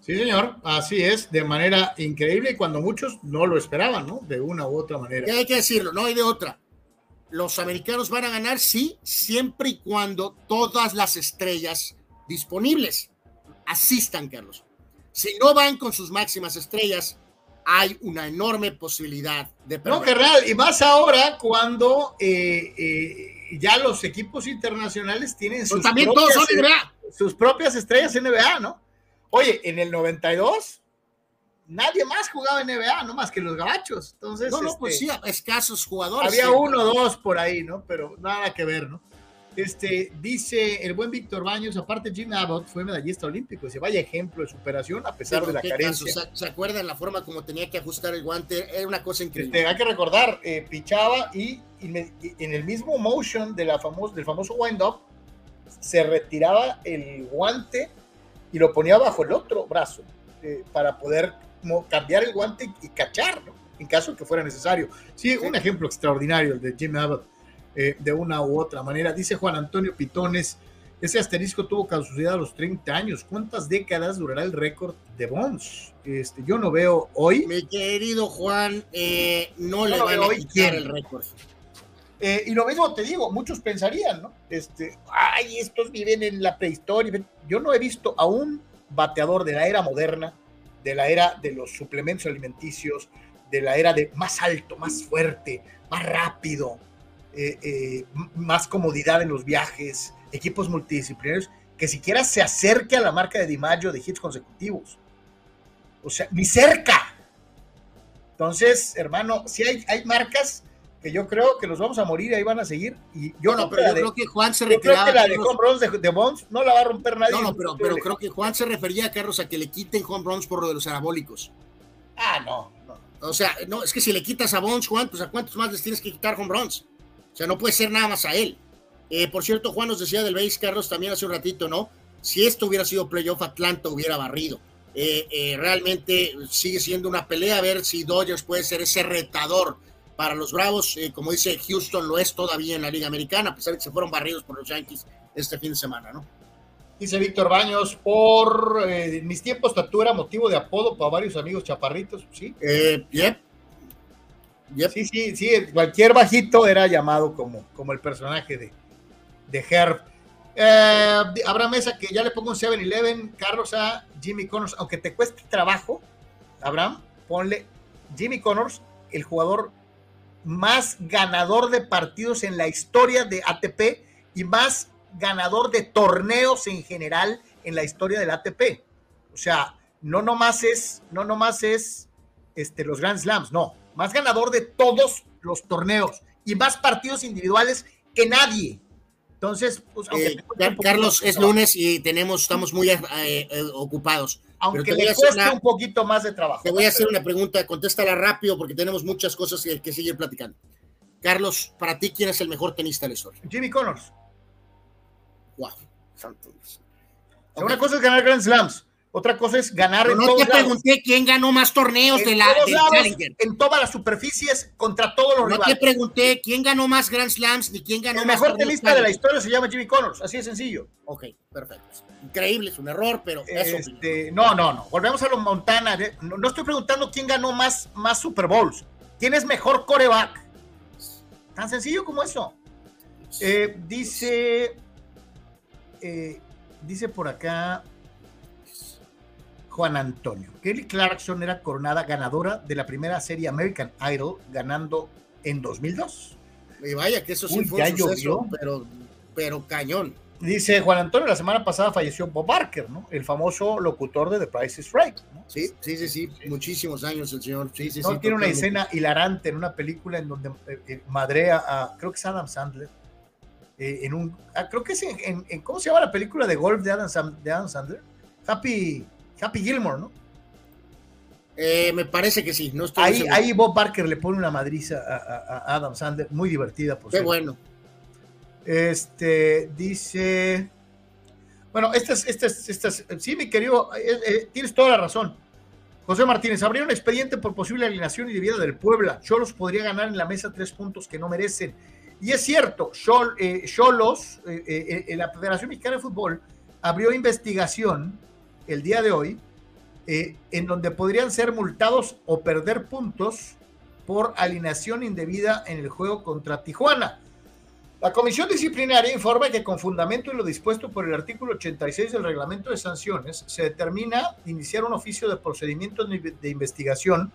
Sí, señor, así es, de manera increíble y cuando muchos no lo esperaban, ¿no? De una u otra manera. Y hay que decirlo, no hay de otra. Los americanos van a ganar, sí, siempre y cuando todas las estrellas disponibles asistan, Carlos. Si no van con sus máximas estrellas, hay una enorme posibilidad de perder. No, que real, y más ahora cuando eh, eh, ya los equipos internacionales tienen sus, también propias, todos son NBA. sus propias estrellas NBA, ¿no? Oye, en el 92 nadie más jugaba en NBA, no más que los gabachos. Entonces, no, no, pues este, sí, escasos jugadores. Había uno o dos por ahí, ¿no? Pero nada que ver, ¿no? Este, dice el buen Víctor Baños, aparte Jim Abbott fue medallista olímpico, se vaya ejemplo de superación a pesar de la carencia. ¿Se acuerdan la forma como tenía que ajustar el guante? Era una cosa increíble. Este, hay que recordar, eh, pichaba y, en el mismo motion de la del famoso wind-up, se retiraba el guante y lo ponía bajo el otro brazo eh, para poder cambiar el guante y cachar, en caso que fuera necesario. Sí, un ejemplo extraordinario el de Jim Abbott eh, de una u otra manera. Dice Juan Antonio Pitones, ese asterisco tuvo caducidad a los 30 años. ¿Cuántas décadas durará el récord de Bonds? Este, yo no veo hoy. Mi querido Juan, eh, no, le van a quitar el récord. Eh, y lo mismo te digo, muchos pensarían, ¿no? Este, ay, estos viven en la prehistoria. Yo no he visto a un bateador de la era moderna, de la era de los suplementos alimenticios, de la era de más alto, más fuerte, más rápido, eh, eh, más comodidad en los viajes, equipos multidisciplinarios, que siquiera se acerque a la marca de DiMaggio de hits consecutivos. O sea, ni cerca. Entonces, hermano, si hay, hay marcas que yo creo que los vamos a morir y ahí van a seguir. Y yo no, pero yo creo que Juan se. Creo que la de home runs de, Bonds no la va a romper nadie. No, no, pero, pero creo que Juan se refería a Carlos a que le quiten home runs por lo de los anabólicos. Ah, no, no. O sea, no, es que si le quitas a Bonds, Juan, pues a cuántos más les tienes que quitar home runs. O sea, no puede ser nada más a él. Eh, por cierto, Juan nos decía del base, Carlos, también hace un ratito, ¿no? Si esto hubiera sido playoff, Atlanta hubiera barrido. Eh, eh, realmente sigue siendo una pelea a ver si Dodgers puede ser ese retador para los Bravos. como dice Houston, lo es todavía en la Liga Americana, a pesar de que se fueron barridos por los Yankees este fin de semana, ¿no? Dice Víctor Baños, por mis tiempos Tatú era motivo de apodo para varios amigos chaparritos, ¿sí? Eh, yep. Sí, sí, sí, cualquier bajito era llamado como, como el personaje de, de Herb. Eh, Abraham Mesa, que ya le pongo un 7-Eleven, Carlos a Jimmy Connors, aunque te cueste trabajo, Abraham, ponle Jimmy Connors, el jugador más ganador de partidos en la historia de ATP y más ganador de torneos en general en la historia del ATP. O sea, no nomás es, no nomás es este, los Grand Slams, no, más ganador de todos los torneos y más partidos individuales que nadie. Entonces, pues, eh, Carlos, es lunes y tenemos, estamos muy eh, eh, ocupados. Aunque le cueste un poquito más de trabajo. Te voy a hacer una pregunta, contéstala rápido porque tenemos muchas cosas que, que seguir platicando. Carlos, para ti, ¿quién es el mejor tenista de la historia? Jimmy Connors. Wow. Una cosa es ganar Grand Slams, otra cosa es ganar en no te pregunté quién ganó más torneos de la, del Challenger. En todas las superficies, contra todos los no rivales. No te pregunté quién ganó más Grand Slams ni quién ganó El más mejor tenista de la historia se llama Jimmy Connors, así de sencillo. Ok, perfecto. Increíble, es un error, pero este, No, no, no. Volvemos a los Montana. No, estoy preguntando quién ganó más, más Super Bowls. ¿Quién es mejor coreback? Tan sencillo como eso. Eh, dice. Eh, dice por acá. Juan Antonio. Kelly Clarkson era coronada ganadora de la primera serie American Idol, ganando en 2002. Y vaya, que eso sí fue un suceso, pero, pero cañón. Dice Juan Antonio, la semana pasada falleció Bob Barker, ¿no? El famoso locutor de The Price is Right. ¿no? Sí, sí, sí, sí, muchísimos años el señor. Sí, sí, no, sí, tiene una escena hilarante en una película en donde eh, eh, madrea a, creo que es Adam Sandler, eh, en un, ah, creo que es en, en- en- ¿cómo se llama la película de golf de Adam, Sam- de Adam Sandler? Happy, Happy Gilmore, ¿no? Eh, me parece que sí, no estoy Ahí, seguro. ahí Bob Barker le pone una madriza a, a- a Adam Sandler, muy divertida, por Qué cierto. bueno. Este dice. Bueno, estas, estas, estas, sí, mi querido, eh, eh, tienes toda la razón. José Martínez, habría un expediente por posible alineación y debida del Puebla. Cholos podría ganar en la mesa tres puntos que no merecen. Y es cierto, Chol- Cholos, eh, la Federación Mexicana de Fútbol abrió investigación el día de hoy eh, en donde podrían ser multados o perder puntos por alineación indebida en el juego contra Tijuana. La comisión disciplinaria informa que con fundamento en lo dispuesto por el artículo 86 del reglamento de sanciones, se determina iniciar un oficio de procedimiento de investigación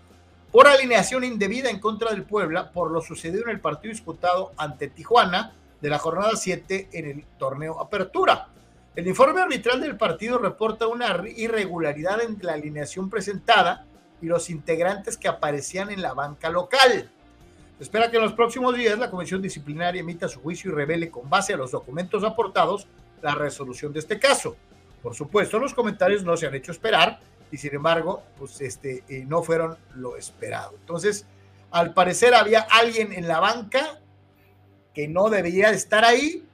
por alineación indebida en contra del Puebla por lo sucedido en el partido disputado ante Tijuana de la jornada 7 en el torneo Apertura. El informe arbitral del partido reporta una irregularidad en la alineación presentada y los integrantes que aparecían en la banca local. Se espera que en los próximos días la Comisión Disciplinaria emita su juicio y revele con base a los documentos aportados la resolución de este caso. Por supuesto, los comentarios no se han hecho esperar y sin embargo, pues este, eh, no fueron lo esperado. Entonces, al parecer había alguien en la banca que no debería de estar ahí.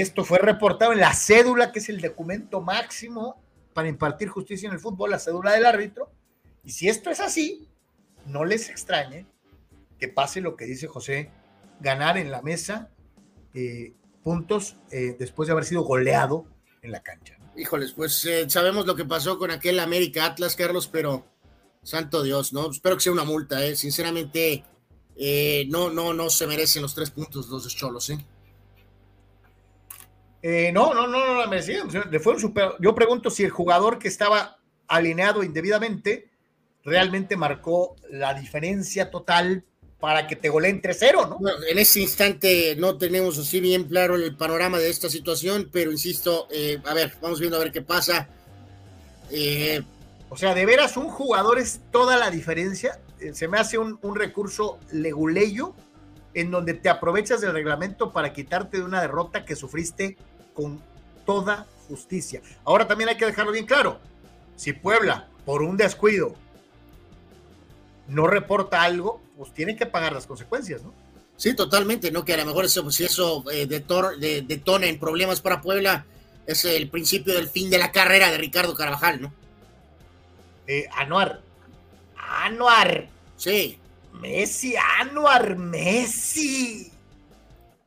Esto fue reportado en la cédula, que es el documento máximo para impartir justicia en el fútbol, la cédula del árbitro. Y si esto es así, no les extrañe que pase lo que dice José, ganar en la mesa eh, puntos eh, después de haber sido goleado en la cancha. Híjoles, pues eh, sabemos lo que pasó con aquel América Atlas, Carlos, pero santo Dios, ¿no? Espero que sea una multa, ¿eh? Sinceramente, no, no, no se merecen los tres puntos los de Cholos, ¿eh? Eh, no, no, no, no la merecían. Le fueron super... Yo pregunto si el jugador que estaba alineado indebidamente realmente marcó la diferencia total para que te goleen 3-0, ¿no? Bueno, en ese instante no tenemos así bien claro el panorama de esta situación, pero insisto, eh, a ver, vamos viendo a ver qué pasa. Eh, o sea, de veras un jugador es toda la diferencia. Eh, se me hace un, un recurso leguleyo en donde te aprovechas del reglamento para quitarte de una derrota que sufriste con toda justicia. Ahora también hay que dejarlo bien claro. Si Puebla, por un descuido, no reporta algo, pues tienen que pagar las consecuencias, ¿no? Sí, totalmente, ¿no? Que a lo mejor eso, si eso eh, detor, de, detona en problemas para Puebla, es el principio del fin de la carrera de Ricardo Carvajal, ¿no? Eh, Anuar. Anuar. Sí. Messi, Anuar, Messi.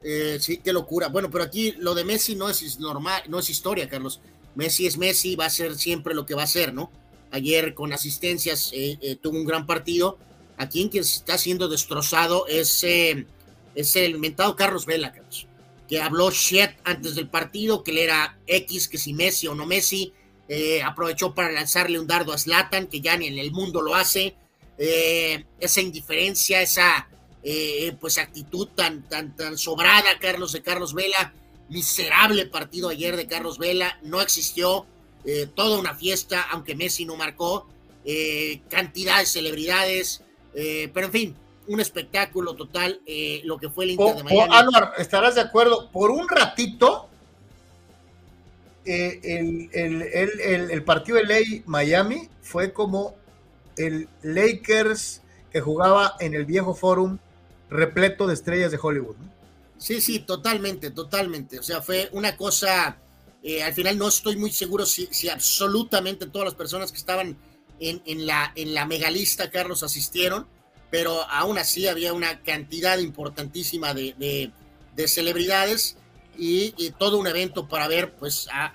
Eh, sí, qué locura. Bueno, pero aquí lo de Messi no es normal, no es historia, Carlos. Messi es Messi, va a ser siempre lo que va a ser, ¿no? Ayer con asistencias eh, eh, tuvo un gran partido. Aquí en quien está siendo destrozado es, eh, es el mentado Carlos Vela, Carlos, que habló shit antes del partido, que le era X, que si Messi o no Messi. aprovechó para lanzarle un dardo a Zlatan, que ya ni en el mundo lo hace. Esa indiferencia, esa eh, pues actitud tan, tan, tan sobrada, Carlos, de Carlos Vela. Miserable partido ayer de Carlos Vela, no existió. Eh, toda una fiesta, aunque Messi no marcó. Eh, cantidad de celebridades, pero en fin, un espectáculo total, lo que fue el Inter O, de o, Miami. Estarás de acuerdo, por un ratito, el, el, el, el, el partido de ley Miami fue como el Lakers que jugaba en el viejo forum repleto de estrellas de Hollywood. Sí, sí, totalmente, totalmente. O sea, fue una cosa, eh, al final no estoy muy seguro si, si, absolutamente todas las personas que estaban en, en, la, en la megalista, Carlos, asistieron, pero aún así había una cantidad importantísima de, de, de celebridades y, todo un evento para ver pues a,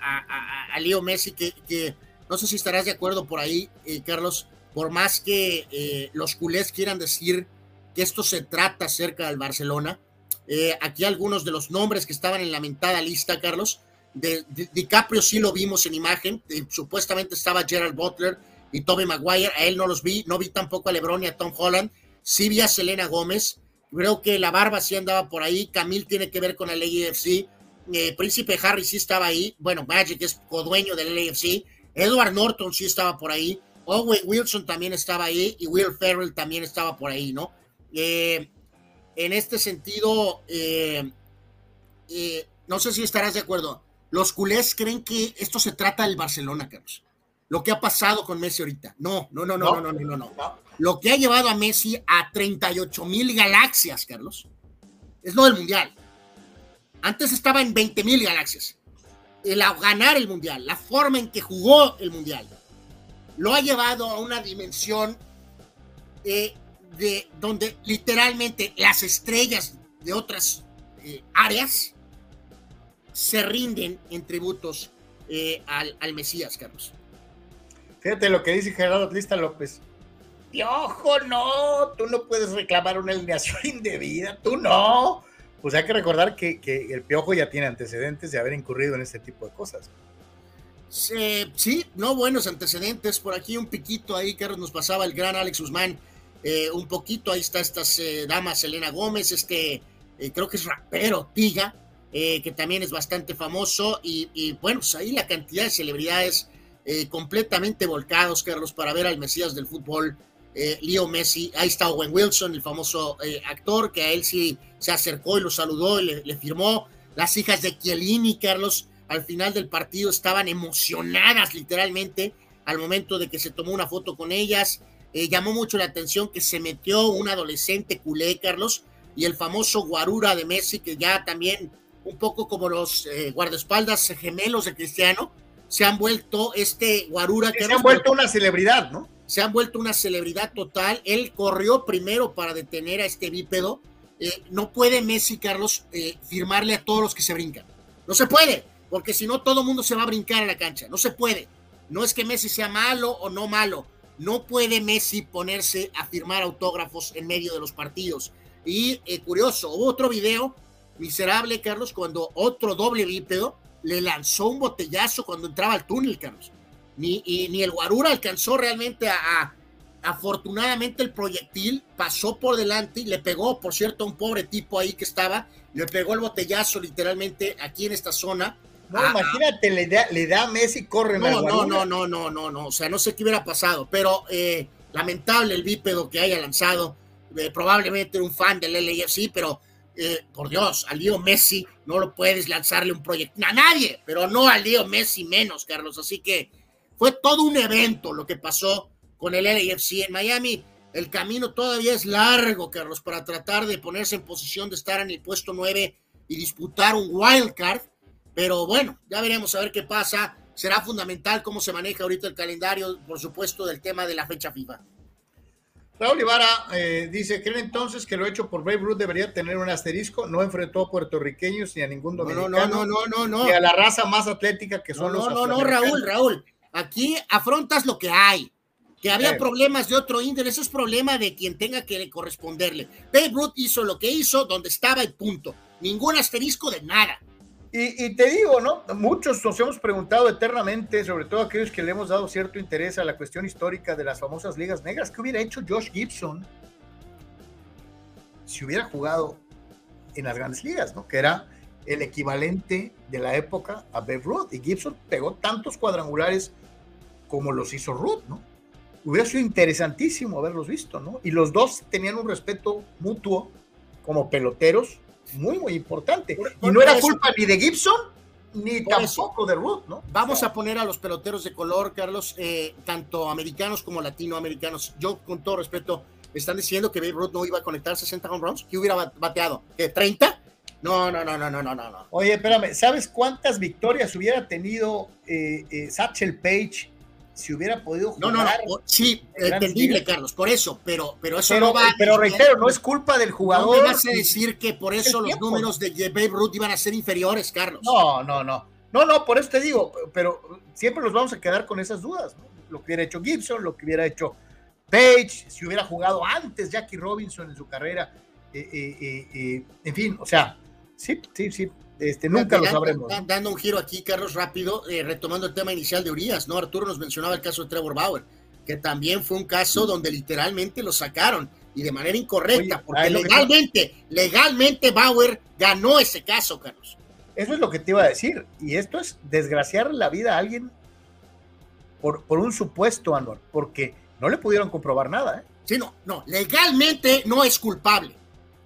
a, Leo Messi, que, que, no sé si estarás de acuerdo por ahí, eh, Carlos, por más que eh, los culés quieran decir que esto se trata cerca del Barcelona, eh, aquí algunos de los nombres que estaban en la mentada lista, Carlos. De, DiCaprio sí lo vimos en imagen. De, supuestamente estaba Gerald Butler y Toby Maguire. A él no los vi. No vi tampoco a LeBron y a Tom Holland. Sí vi a Selena Gómez. Creo que la barba sí andaba por ahí. Camil tiene que ver con ley EFC. eh, Príncipe Harry sí estaba ahí, bueno, Magic es codueño del LAFC, Edward Norton sí estaba por ahí, Owen Wilson también estaba ahí y Will Ferrell también estaba por ahí, ¿no? Eh, en este sentido, eh, no sé si estarás de acuerdo, los culés creen que esto se trata del Barcelona, Carlos. Lo que ha pasado con Messi ahorita. No, no, no, no, no, no, no, no. Lo que ha llevado a Messi a 38 mil galaxias, Carlos, es lo del Mundial. Antes estaba en 20 mil galaxias. El ganar el Mundial, la forma en que jugó el Mundial, lo ha llevado a una dimensión eh, de donde literalmente las estrellas de otras eh, áreas se rinden en tributos eh, al, al, Mesías, Carlos. Fíjate lo que dice Gerardo Atlista López. Piojo, no, tú no puedes reclamar una alineación [laughs] indebida, tú no. Pues hay que recordar que, el Piojo ya tiene antecedentes de haber incurrido en este tipo de cosas. Sí, no buenos antecedentes. Por aquí un piquito ahí, Carlos, nos pasaba el gran Alex Guzmán. Eh, un poquito, ahí está estas eh, damas, Elena Gómez, este, eh, creo que es rapero, Tiga, que también es bastante famoso. Y, bueno, pues ahí la cantidad de celebridades completamente volcados, Carlos, para ver al Mesías del fútbol Leo Messi, ahí está Owen Wilson, el famoso actor, que a él sí se acercó y lo saludó y le, firmó. Las hijas de Chiellini, Carlos, al final del partido estaban emocionadas literalmente al momento de que se tomó una foto con ellas. Eh, llamó mucho la atención que se metió un adolescente culé, Carlos, y el famoso guarura de Messi, que ya también, un poco como los guardaespaldas gemelos de Cristiano, se han vuelto este guarura. Que se han vuelto una celebridad, ¿no? se han vuelto una celebridad total. Él corrió primero para detener a este bípedo. Eh, no puede Messi, Carlos, eh, firmarle a todos los que se brincan. No se puede, porque si no todo el mundo se va a brincar a la cancha. No se puede. No es que Messi sea malo o no malo. No puede Messi ponerse a firmar autógrafos en medio de los partidos. Y eh, curioso, hubo otro video miserable, Carlos, cuando otro doble bípedo le lanzó un botellazo cuando entraba al túnel, Carlos ni, ni el Guarura alcanzó realmente a, afortunadamente el proyectil pasó por delante y le pegó, por cierto, a un pobre tipo ahí que estaba, le pegó el botellazo literalmente aquí en esta zona. No, imagínate, le da, le da a Messi, corre no, no, no, no, no, no, no, o sea, no sé qué hubiera pasado, pero eh, lamentable el bípedo que haya lanzado, eh, probablemente un fan del LAFC, pero eh, por Dios, al Leo Messi no lo puedes lanzarle un proyectil a nadie, pero no al Leo Messi menos, Carlos, así que fue todo un evento lo que pasó con el LAFC en Miami. El camino todavía es largo, Carlos, para tratar de ponerse en posición de estar en el puesto 9 y disputar un wild card. Pero bueno, ya veremos a ver qué pasa. Será fundamental cómo se maneja ahorita el calendario, por supuesto, del tema de la fecha FIFA. Raúl Ibarra eh, dice, ¿creen entonces que lo hecho por Babe Ruth debería tener un asterisco? No enfrentó a puertorriqueños ni a ningún dominicano. No, no, no, no, no. Ni a la raza más atlética que son no, los No, no, no, Raúl, Raúl. Aquí afrontas lo que hay. Que había problemas de otro índole, eso es problema de quien tenga que corresponderle. Babe Ruth hizo lo que hizo, donde estaba el punto. Ningún asterisco de nada. Y, te digo, ¿no? Muchos nos hemos preguntado eternamente, sobre todo aquellos que le hemos dado cierto interés a la cuestión histórica de las famosas ligas negras, ¿qué hubiera hecho Josh Gibson si hubiera jugado en las grandes ligas, ¿no? Que era el equivalente de la época a Babe Ruth. Y Gibson pegó tantos cuadrangulares como los hizo Ruth, ¿no? Hubiera sido interesantísimo haberlos visto, ¿no? Y los dos tenían un respeto mutuo como peloteros muy, muy importante. y no era culpa ni de Gibson ni tampoco de Ruth, ¿no? Vamos a poner a los peloteros de color, Carlos, eh, tanto americanos como latinoamericanos. Yo, con todo respeto, están diciendo que Babe Ruth no iba a conectar 60 home runs, que hubiera bateado, ¿qué, 30? No, no, no, no, no, no, no. Oye, espérame, ¿sabes cuántas victorias hubiera tenido eh, eh, Satchel Page si hubiera podido jugar? No, no, no, sí, entendible, Carlos, por eso, pero, pero eso no va. Pero reitero, no es culpa del jugador. No me vas a decir que por eso los números de Babe Ruth iban a ser inferiores, Carlos. No, no, no. No, no, por eso te digo, pero siempre nos vamos a quedar con esas dudas, ¿no? Lo que hubiera hecho Gibson, lo que hubiera hecho Page, si hubiera jugado antes Jackie Robinson en su carrera, eh, en fin, o sea, Sí, sí, sí. Este, nunca lo sabremos. Dando un giro aquí, Carlos, rápido, eh, retomando el tema inicial de Urias, ¿no? Arturo nos mencionaba el caso de Trevor Bauer, que también fue un caso donde literalmente lo sacaron y de manera incorrecta, porque legalmente, legalmente Bauer ganó ese caso, Carlos. Eso es lo que te iba a decir. Y esto es desgraciar la vida a alguien por, por un supuesto, Anor, porque no le pudieron comprobar nada. ¿eh? Sí, no, no, legalmente no es culpable.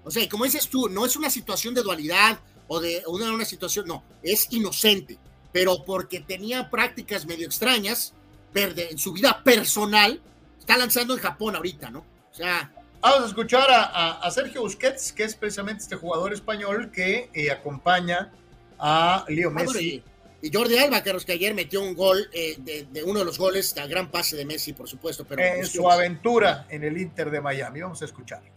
O sea, como dices tú, no es una situación de dualidad o de una, una situación, no, es inocente, pero porque tenía prácticas medio extrañas en su vida personal, está lanzando en Japón ahorita, ¿no? O sea, Vamos a escuchar a, Sergio Busquets, que es precisamente este jugador español que eh, acompaña a Leo Messi. y, Jordi Alba, Carlos, que ayer metió un gol eh, de, uno de los goles, gran pase de Messi, por supuesto. Pero en su aventura en el Inter de Miami. Vamos a escucharlos.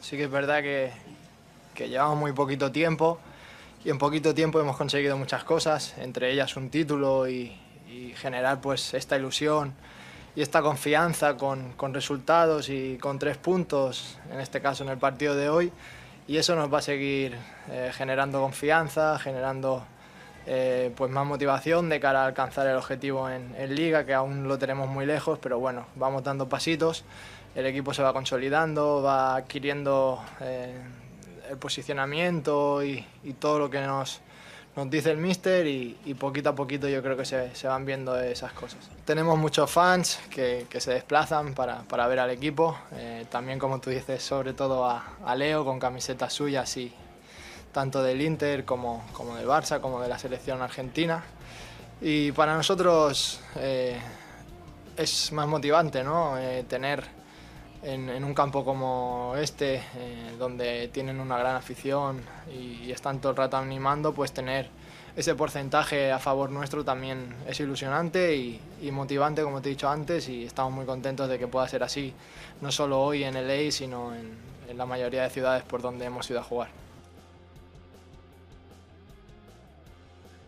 Sí que es verdad que, llevamos muy poquito tiempo y en poquito tiempo hemos conseguido muchas cosas, entre ellas un título y, generar pues esta ilusión y esta confianza con, con, resultados y con tres puntos, en este caso en el partido de hoy, y eso nos va a seguir eh, generando confianza, generando eh, pues más motivación de cara a alcanzar el objetivo en, en, Liga, que aún lo tenemos muy lejos, pero bueno, vamos dando pasitos, el equipo se va consolidando, va adquiriendo eh, el posicionamiento y, y todo lo que nos nos dice el mister y, poquito a poquito yo creo que se, se, van viendo esas cosas. Tenemos muchos fans que, que se desplazan para, para, ver al equipo, eh, también como tú dices, sobre todo a, a, Leo con camisetas suyas y tanto del Inter como, como del Barça, como de la selección argentina. Y para nosotros eh, es más motivante ¿no? Eh, tener en, en, un campo como este, eh, donde tienen una gran afición y, y, están todo el rato animando, pues tener ese porcentaje a favor nuestro también es ilusionante y, y, motivante, como te he dicho antes, y estamos muy contentos de que pueda ser así, no solo hoy en LA, sino en, en la mayoría de ciudades por donde hemos ido a jugar.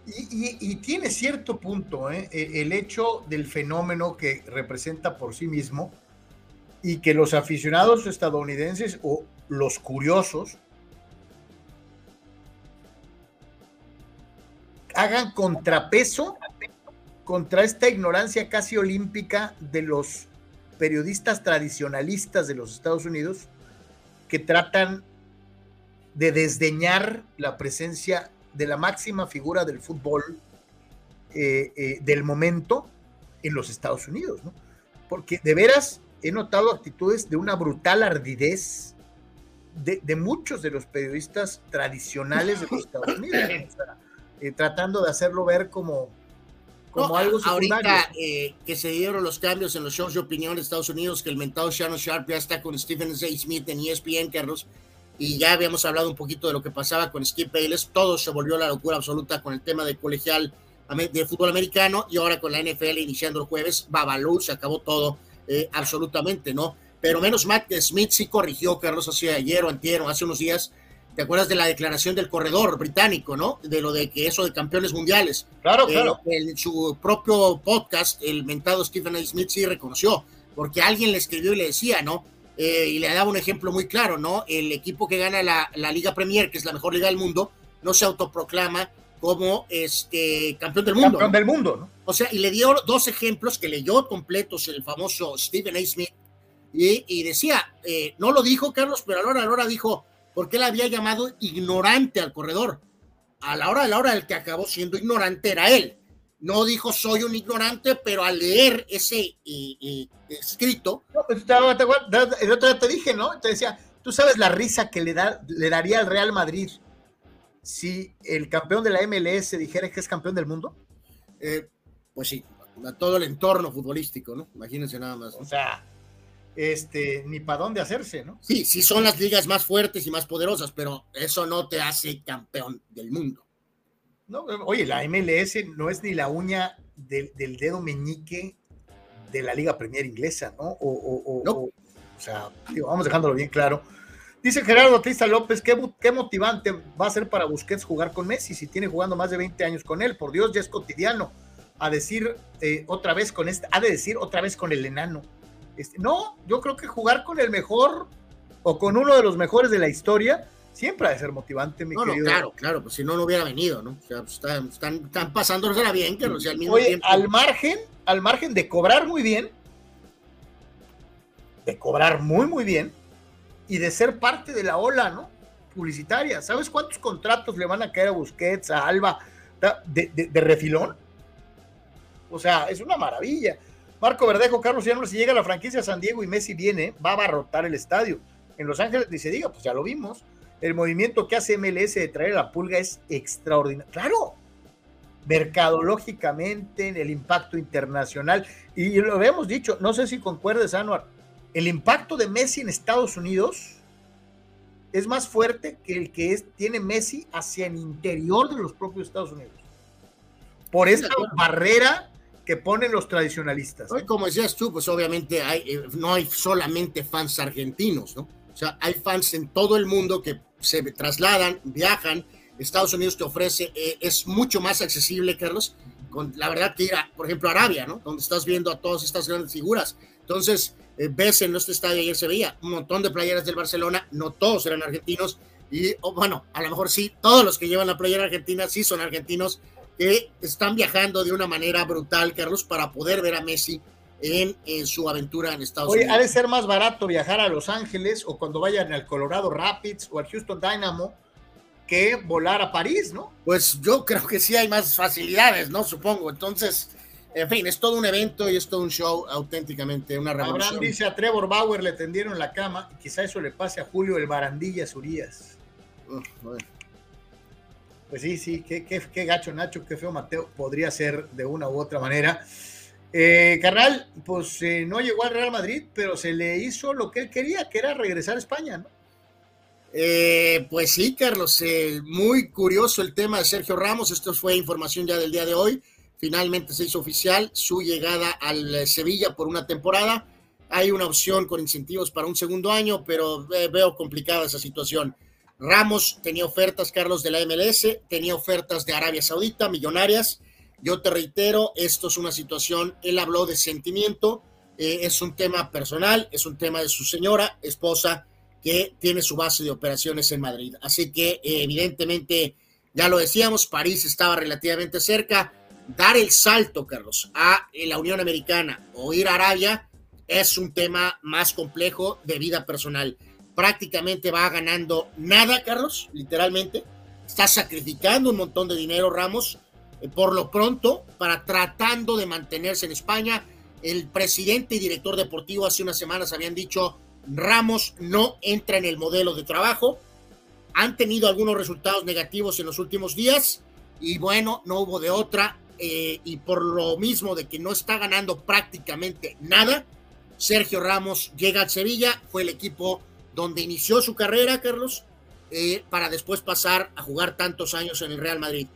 Y, y, y, tiene cierto punto ¿eh? el hecho del fenómeno que representa por sí mismo, y que los aficionados estadounidenses o los curiosos hagan contrapeso contra esta ignorancia casi olímpica de los periodistas tradicionalistas de los Estados Unidos que tratan de desdeñar la presencia de la máxima figura del fútbol eh, eh, del momento en los Estados Unidos. Porque de veras he notado actitudes de una brutal ardidez de, de muchos de los periodistas tradicionales de los Estados Unidos, o sea, eh, tratando de hacerlo ver como, como no, algo secundario. Ahorita eh, que se dieron los cambios en los shows de opinión de Estados Unidos, que el mentado Shannon Sharp ya está con Stephen A. Smith en ESPN, Carlos, y ya habíamos hablado un poquito de lo que pasaba con Skip Bayless, todo se volvió la locura absoluta con el tema del colegial de fútbol americano y ahora con la NFL iniciando el jueves, Babalú, se acabó todo eh, absolutamente, ¿no? Pero menos mal que Smith sí corrigió, Carlos, hace ayer o antier o hace unos días. ¿Te acuerdas de la declaración del corredor británico, no? De lo de que eso de campeones mundiales. Claro, eh, claro. En su propio podcast, el mentado Stephen A. Smith sí reconoció, porque alguien le escribió y le decía, ¿no? Eh, y le daba un ejemplo muy claro, ¿no? El equipo que gana la, la Liga Premier, que es la mejor liga del mundo, no se autoproclama como este campeón del mundo. Campeón ¿no? del mundo, ¿no? O sea, y le dio dos ejemplos que leyó completos el famoso Stephen A. Smith y, y decía, eh, no lo dijo Carlos, pero a la hora de la hora dijo, porque él había llamado ignorante al corredor. A la hora de la hora el que acabó siendo ignorante era él. No dijo soy un ignorante, pero al leer ese y, y, escrito. No, pues, el otro día te dije, ¿no? Te decía, tú sabes la risa que le, da, le daría al Real Madrid si el campeón de la MLS dijera que es campeón del mundo? Eh, pues sí, a todo el entorno futbolístico, ¿no? Imagínense nada más. ¿no? O sea, este, ni para dónde hacerse, ¿no? Sí, sí son las ligas más fuertes y más poderosas, pero eso no te hace campeón del mundo. No, oye, la MLS no es ni la uña del, del dedo meñique de la Liga Premier inglesa, ¿no? O, o, o, no. o sea, digo, vamos dejándolo bien claro. Dice Gerardo Batista López, ¿qué, ¿qué, motivante va a ser para Busquets jugar con Messi si tiene jugando más de 20 años con él? Por Dios, ya es cotidiano. A decir eh, otra vez con este, ha de decir otra vez con el enano. Este, no, yo creo que jugar con el mejor o con uno de los mejores de la historia siempre ha de ser motivante, mi no, querido. No, claro, claro, pues si no, no hubiera venido, ¿no? O sea, pues están, están, están pasándosela bien, que no sea al mismo Oye, tiempo. al margen, al margen de cobrar muy bien, de cobrar muy, muy bien, y de ser parte de la ola, ¿no? Publicitaria. ¿Sabes cuántos contratos le van a caer a Busquets, a Alba, de, de, refilón? O sea, es una maravilla. Marco Verdejo, Carlos Llanos, si llega la franquicia San Diego y Messi viene, va a abarrotar el estadio. En Los Ángeles, dice, diga, pues ya lo vimos. El movimiento que hace MLS de traer a la pulga es extraordinario. Claro, mercadológicamente, el impacto internacional. Y lo habíamos dicho, no sé si concuerdes, Anuar, el impacto de Messi en Estados Unidos es más fuerte que el que es, tiene Messi hacia el interior de los propios Estados Unidos. Por esa barrera que ponen los tradicionalistas. Como decías tú, pues obviamente hay, eh, no hay solamente fans argentinos, ¿no? O sea, hay fans en todo el mundo que se trasladan, viajan. Estados Unidos te ofrece, eh, es mucho más accesible, Carlos, con la verdad que ir a, por ejemplo, Arabia, ¿no? Donde estás viendo a todas estas grandes figuras. Entonces, eh, ves en este estadio ayer se veía un montón de playeras del Barcelona, no todos eran argentinos, y bueno, a lo mejor sí, todos los que llevan la playera argentina sí son argentinos, que están viajando de una manera brutal, Carlos, para poder ver a Messi en, su aventura en Estados Unidos. Ha de ser más barato viajar a Los Ángeles o cuando vayan al Colorado Rapids o al Houston Dynamo que volar a París, ¿no? Pues yo creo que sí hay más facilidades, ¿no? Supongo. Entonces, en fin, es todo un evento y es todo un show auténticamente, una revolución. Abraham dice a Trevor Bauer le tendieron la cama y quizá eso le pase a Julio el Barandilla Urias. Pues sí, sí, qué, qué, gacho Nacho, qué feo Mateo, podría ser de una u otra manera. Eh, carnal, pues eh, no llegó al Real Madrid, pero se le hizo lo que él quería, que era regresar a España, ¿no? Eh, pues sí, Carlos, eh, muy curioso el tema de Sergio Ramos. Esto fue información ya del día de hoy. Finalmente se hizo oficial su llegada al eh, Sevilla por una temporada. Hay una opción con incentivos para un segundo año, pero eh, veo complicada esa situación. Ramos tenía ofertas, Carlos, de la MLS, tenía ofertas de Arabia Saudita, millonarias. Yo te reitero, esto es una situación, él habló de sentimiento, eh, es un tema personal, es un tema de su señora, esposa, que tiene su base de operaciones en Madrid. Así que evidentemente, ya lo decíamos, París estaba relativamente cerca dar el salto, Carlos, a la Unión Americana o ir a Arabia es un tema más complejo de vida personal. Prácticamente va ganando nada, Carlos, literalmente. Está sacrificando un montón de dinero, Ramos, eh, por lo pronto, para tratando de mantenerse en España. El presidente y director deportivo hace unas semanas habían dicho, Ramos no entra en el modelo de trabajo. Han tenido algunos resultados negativos en los últimos días y bueno, no hubo de otra. Eh, y por lo mismo de que no está ganando prácticamente nada, Sergio Ramos llega al Sevilla, fue el equipo donde inició su carrera, Carlos, eh, para después pasar a jugar tantos años en el Real Madrid.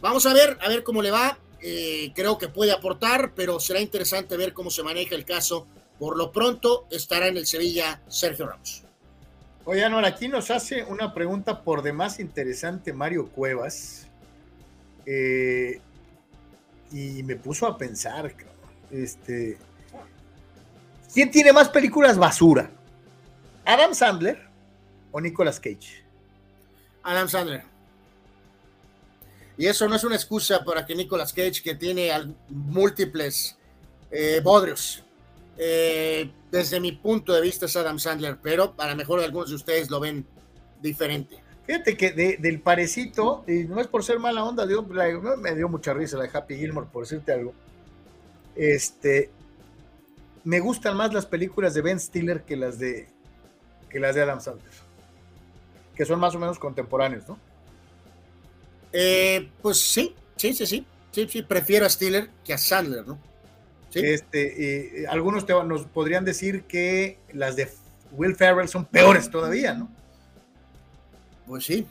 Vamos a ver, a ver cómo le va. Eh, creo que puede aportar, pero será interesante ver cómo se maneja el caso. Por lo pronto estará en el Sevilla Sergio Ramos. Oye, aquí nos hace una pregunta por demás interesante Mario Cuevas. Eh, y me puso a pensar, este, ¿quién tiene más películas basura? ¿Adam Sandler o Nicolas Cage? Adam Sandler. Y eso no es una excusa para que Nicolas Cage, que tiene múltiples eh, bodrios, eh, desde mi punto de vista es Adam Sandler, pero para mejor algunos de ustedes lo ven diferente. Fíjate que del parecito, y no es por ser mala onda, me dio mucha risa la de Happy Gilmore, por decirte algo. Este, me gustan más las películas de Ben Stiller que las de, que las de Adam Sandler, que son más o menos contemporáneos, ¿no? Eh, pues sí, sí, sí, sí, sí, sí, prefiero a Stiller que a Sandler, ¿no? Este, algunos nos podrían decir que las de Will Ferrell son peores todavía, ¿no? Pues sí.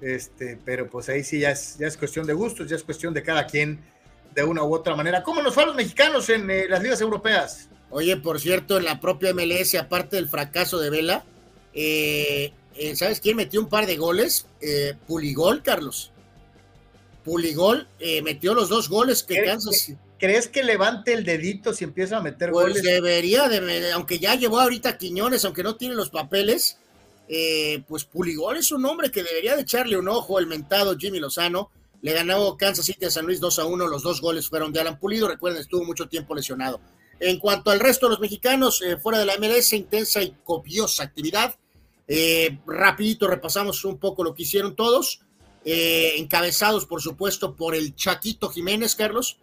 Este, pero pues ahí sí ya es, ya es cuestión de gustos, ya es cuestión de cada quien de una u otra manera. ¿Cómo nos van los mexicanos en eh, las ligas europeas? Oye, por cierto, en la propia MLS, aparte del fracaso de Vela, eh, eh, ¿sabes quién metió un par de goles? Puligol, Carlos. Puligol metió los dos goles que Kansas. ¿Crees que levante el dedito si empieza a meter pues goles? Debería, de, aunque ya llevó ahorita Quiñones, aunque no tiene los papeles, eh, pues Puligol es un hombre que debería de echarle un ojo el mentado Jimmy Lozano. Le ganó Kansas City a San Luis 2 a 1, los dos goles fueron de Alan Pulido, recuerden, estuvo mucho tiempo lesionado. En cuanto al resto de los mexicanos, eh, fuera de la MLS, intensa y copiosa actividad. Eh, rapidito repasamos un poco lo que hicieron todos. Eh, encabezados, por supuesto, por el Chaquito Jiménez, Carlos.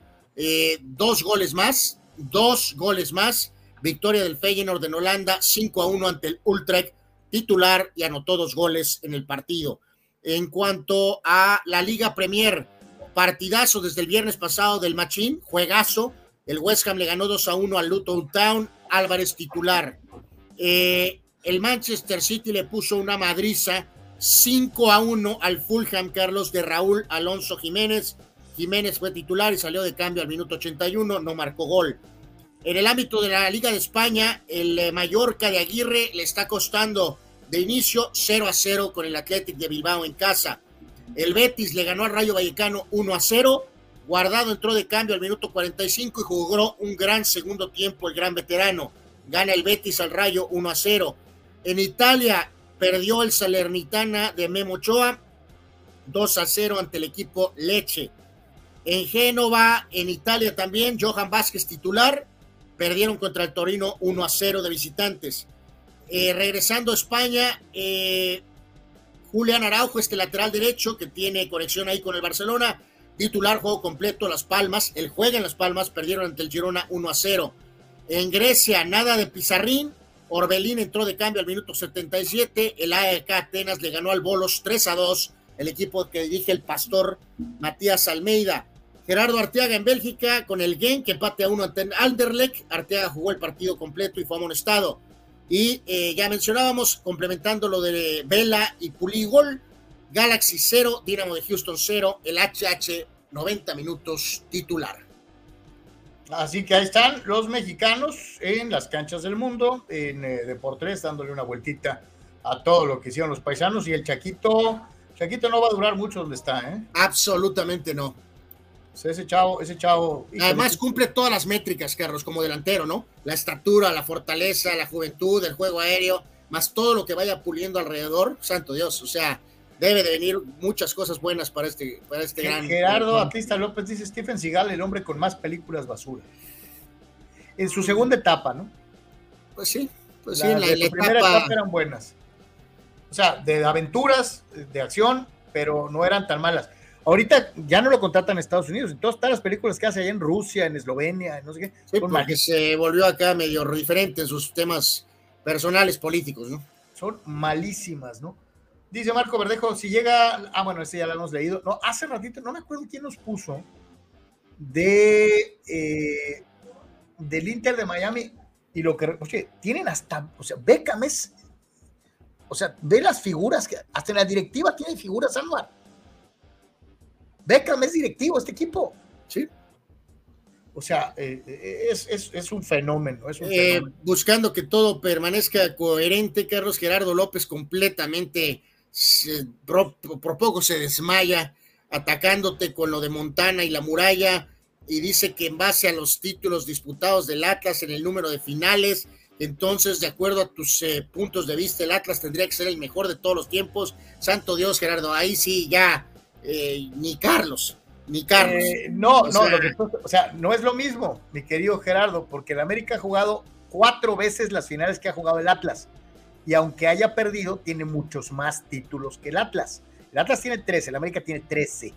dos goles más, dos goles más. Victoria del Feyenoord en Holanda, 5 a 1 ante el Utrecht, titular y anotó dos goles en el partido. En cuanto a la Liga Premier, partidazo desde el viernes pasado del Machín, juegazo. El West Ham le ganó 2 a 1 al Luton Town, Álvarez titular. Eh, el Manchester City le puso una madriza 5 a 1 al Fulham Carlos de Raúl Alonso Jiménez. Jiménez fue titular y salió de cambio al minuto 81, no marcó gol. En el ámbito de la Liga de España, el eh, Mallorca de Aguirre le está costando de inicio 0 a 0 con el Athletic de Bilbao en casa. El Betis le ganó al Rayo Vallecano 1 a 0. Guardado entró de cambio al minuto 45 y jugó un gran segundo tiempo el gran veterano. Gana el Betis al Rayo 1 a 0. En Italia perdió el Salernitana de Memo Ochoa 2 a 0 ante el equipo Leche. En Génova, en Italia también, Johan Vázquez titular. Perdieron contra el Torino 1 a 0 de visitantes. Eh, regresando a España, eh, Julián Araujo, este lateral derecho que tiene conexión ahí con el Barcelona, titular, juego completo, Las Palmas. El juega en Las Palmas, perdieron ante el Girona 1 a 0. En Grecia, nada de Pizarrín. Orbelín entró de cambio al minuto 77. El AEK Atenas le ganó al Bolos 3 a 2. El equipo que dirige el pastor Matías Almeida. Gerardo Arteaga en Bélgica con el Gen que empate a uno ante Anderlecht. Arteaga jugó el partido completo y fue amonestado. Y eh, ya mencionábamos, complementando lo de Vela y Puligol, Galaxy 0, Dinamo de Houston 0, el HH 90 minutos titular. Así que ahí están los mexicanos en las canchas del mundo, en eh, Deportes, dándole una vueltita a todo lo que hicieron los paisanos. Y el Chaquito, Chaquito no va a durar mucho donde está, ¿eh? Absolutamente no ese chavo, ese chavo. Además cumple todas las métricas, Carlos, como delantero, ¿no? La estatura, la fortaleza, la juventud, el juego aéreo, más todo lo que vaya puliendo alrededor, santo Dios, o sea, debe de venir muchas cosas buenas para este, para este gran. Gerardo Batista López dice Stephen Seagal, el hombre con más películas basura. En su segunda etapa, ¿no? Pues sí, pues sí, en la, primera etapa eran buenas. O sea, de aventuras, de acción, pero no eran tan malas Ahorita ya no lo contratan en Estados Unidos, entonces todas las películas que hace allá en Rusia, en Eslovenia, no sé qué. Sí, porque se volvió acá medio diferente en sus temas personales políticos, ¿no? Son malísimas, ¿no? Dice Marco Verdejo, si llega, ah, bueno, ese ya lo hemos leído. No, hace ratito, no me acuerdo quién nos puso de eh, del Inter de Miami y lo que, oye, tienen hasta, o sea, Beckham es, o sea, ve las figuras que, hasta en la directiva tiene figuras, Anuar Beckham es directivo este equipo. Sí. O sea, eh, eh, es, un fenómeno. Eh, buscando que todo permanezca coherente, Carlos Gerardo López completamente, por, poco se desmaya atacándote con lo de Montana y la muralla y dice que en base a los títulos disputados del Atlas en el número de finales, entonces de acuerdo a tus puntos de vista, el Atlas tendría que ser el mejor de todos los tiempos. Santo Dios, Gerardo, ahí sí ya eh, ni Carlos, ni Carlos. Eh, no, no, o sea, no es lo mismo, mi querido Gerardo, porque el América ha jugado cuatro veces las finales que ha jugado el Atlas. Y aunque haya perdido, tiene muchos más títulos que el Atlas. El Atlas tiene 13, el América tiene 13.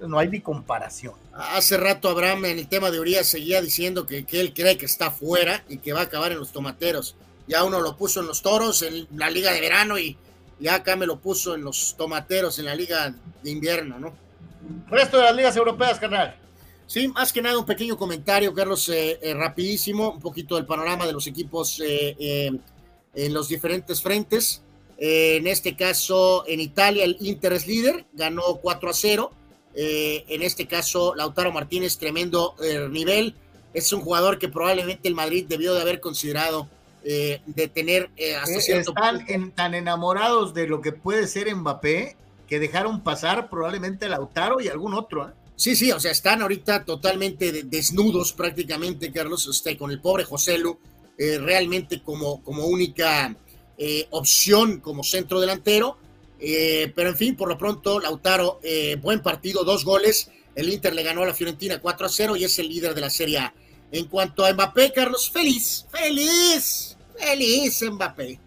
no hay ni comparación. Hace rato Abraham en el tema de Urias seguía diciendo que, que, él cree que está fuera y que va a acabar en los tomateros. Ya uno lo puso en los toros, en la liga de verano y ya acá me lo puso en los tomateros en la liga de invierno, ¿no? Resto de las ligas europeas, carnal. Sí, más que nada un pequeño comentario, Carlos, eh, eh, rapidísimo, un poquito del panorama de los equipos eh, en los diferentes frentes. en este caso, en Italia, el Inter es líder, ganó 4 a 0. en este caso, Lautaro Martínez, tremendo nivel. Es un jugador que probablemente el Madrid debió de haber considerado eh, de tener eh, hasta eh, cierto Están tan enamorados de lo que puede ser Mbappé que dejaron pasar probablemente a Lautaro y algún otro. Sí, sí, o sea, están ahorita totalmente desnudos prácticamente, Carlos, este, con el pobre José Lu, realmente como, como única opción como centro delantero. pero en fin, por lo pronto, Lautaro, buen partido, dos goles. El Inter le ganó a la Fiorentina 4 a 0 y es el líder de la Serie A. En cuanto a Mbappé, Carlos, feliz, feliz, feliz Mbappé.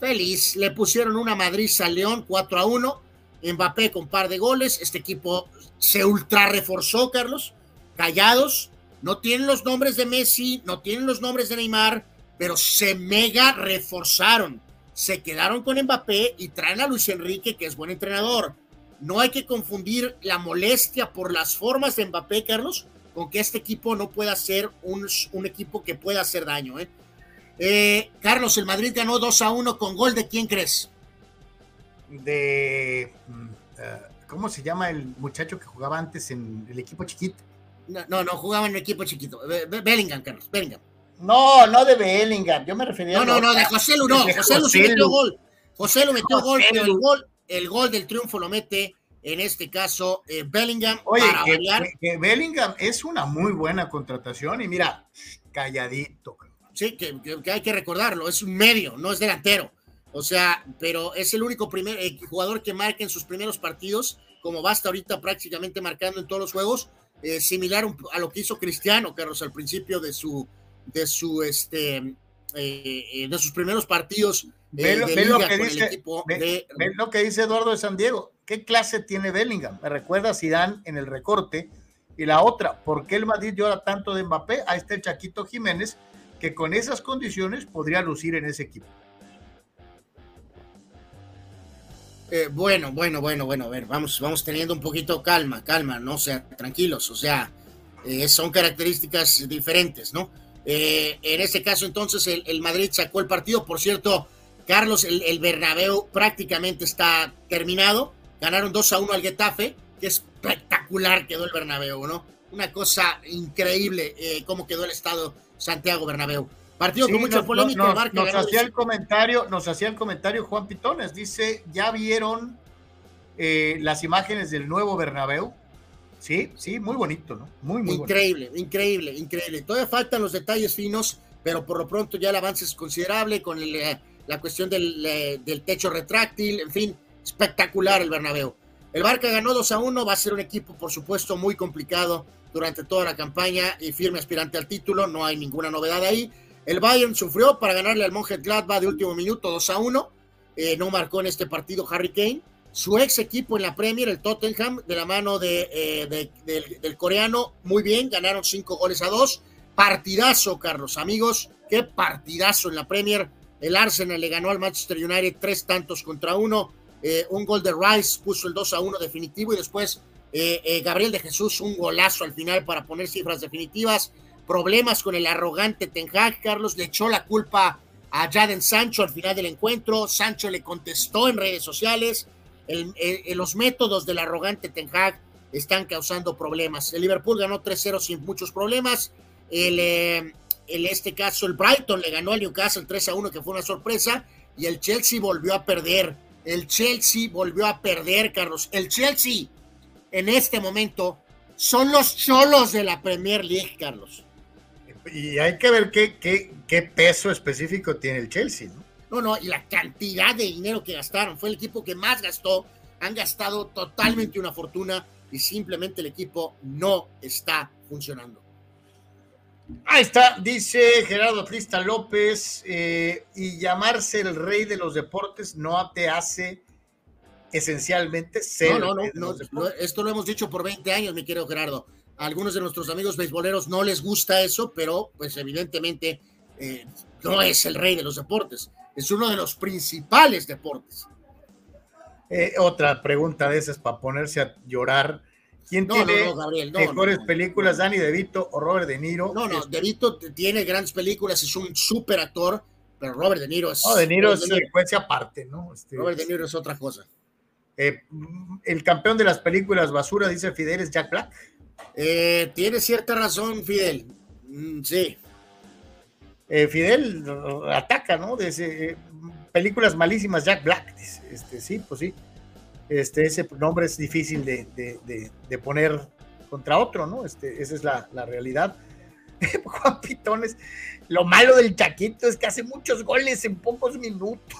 Feliz. Le pusieron una Madrid a León 4 a 1. Mbappé con par de goles. Este equipo se ultra reforzó, Carlos. Callados. No tienen los nombres de Messi, no tienen los nombres de Neymar, pero se mega reforzaron. Se quedaron con Mbappé y traen a Luis Enrique, que es buen entrenador. No hay que confundir la molestia por las formas de Mbappé, Carlos, con que este equipo no pueda ser un, un equipo que pueda hacer daño. ¿eh? Eh, Carlos, el Madrid ganó 2 a 1 con gol de quién crees? De. Mm, eh, ¿Cómo se llama el muchacho que jugaba antes en el equipo chiquito? No, no, no jugaba en el equipo chiquito. Bellingham, Carlos, Bellingham. No, no de Bellingham. Yo me refería No, no, no, de José Lu, no. José Lu metió gol. José Lu metió gol, pero el gol, el gol del triunfo lo mete en este caso eh, Bellingham. Oye, que, Bellingham es una muy buena contratación y mira, calladito. Sí, que, hay que recordarlo, es un medio, no es delantero. O sea, pero es el único primer eh, jugador que marca en sus primeros partidos, como basta ahorita prácticamente marcando en todos los juegos, eh, similar a lo que hizo Cristiano, Carlos, al principio de su, de su, este, eh, de sus primeros partidos. Ve, lo, que dice, lo que dice Eduardo de San Diego. ¿Qué clase tiene Bellingham? Me recuerda a Zidane en el recorte. Y la otra, ¿por qué el Madrid llora tanto de Mbappé? A este Chaquito Jiménez, que con esas condiciones podría lucir en ese equipo. Eh, bueno, bueno, bueno, bueno, a ver, vamos, vamos teniendo un poquito calma, calma, no o sea, tranquilos, o sea, eh, son características diferentes, ¿no? Eh, en este caso, entonces, el, Madrid sacó el partido, por cierto, Carlos, el, el, Bernabéu prácticamente está terminado, ganaron 2 a 1 al Getafe, que espectacular quedó el Bernabéu, ¿no? Una cosa increíble cómo quedó el estado Santiago Bernabéu. Partido con mucha polémica. Nos, hacía el comentario, nos hacía el comentario Juan Pitones. Dice, ¿ya vieron eh, las imágenes del nuevo Bernabéu? Sí, sí, muy bonito, ¿no? Muy, muy Increíble, increíble, increíble. Todavía faltan los detalles finos, pero por lo pronto ya el avance es considerable con eh, la cuestión del, eh, del, techo retráctil, en fin, espectacular el Bernabéu. El Barca ganó 2 a 1, va a ser un equipo, por supuesto, muy complicado durante toda la campaña y firme aspirante al título, no hay ninguna novedad ahí. El Bayern sufrió para ganarle al Monje Gladbach de último minuto 2 a 1, eh, no marcó en este partido Harry Kane. Su ex equipo en la Premier, el Tottenham, de la mano de, eh, del, coreano, muy bien, ganaron 5 goles a 2. Partidazo, Carlos, amigos, qué partidazo en la Premier. El Arsenal le ganó al Manchester United tres tantos contra uno. Eh, un gol de Rice puso el 2 a 1 definitivo y después eh, eh, Gabriel de Jesús, un golazo al final para poner cifras definitivas. Problemas con el arrogante Ten Hag, Carlos le echó la culpa a Jaden Sancho al final del encuentro. Sancho le contestó en redes sociales. los métodos del arrogante Ten Hag están causando problemas. El Liverpool ganó 3-0 sin muchos problemas. En este caso, el Brighton le ganó al Newcastle 3-1, que fue una sorpresa. Y el Chelsea volvió a perder el Chelsea volvió a perder, Carlos. El Chelsea en este momento son los cholos de la Premier League, Carlos. Y hay que ver qué, qué, qué peso específico tiene el Chelsea, ¿no? No, no, y la cantidad de dinero que gastaron. Fue el equipo que más gastó. Han gastado totalmente una fortuna y simplemente el equipo no está funcionando. Ahí está, dice Gerardo Trista López, eh, y llamarse el rey de los deportes no te hace esencialmente ser. No, no, no, esto lo hemos dicho por 20 años, mi querido Gerardo. A algunos de nuestros amigos beisboleros no les gusta eso, pero pues evidentemente eh, no es el rey de los deportes, es uno de los principales deportes. Eh, otra pregunta de esas para ponerse a llorar. ¿Quién tiene mejores películas, Danny DeVito o Robert De Niro? No, no, DeVito tiene grandes películas, es un súper actor, pero Robert De Niro es... No, De Niro es secuencia aparte, ¿no? Este, Robert De Niro es otra cosa. Eh, el campeón de las películas basura, dice Fidel, es Jack Black. Eh, tiene cierta razón, Fidel. Mm, sí. Eh, Fidel ataca, ¿no? De películas malísimas, Jack Black. Este, sí, pues sí este, ese nombre es difícil de, poner contra otro, ¿no? Este, esa es la, realidad. [laughs] Juan Pitones, lo malo del Chaquito es que hace muchos goles en pocos minutos.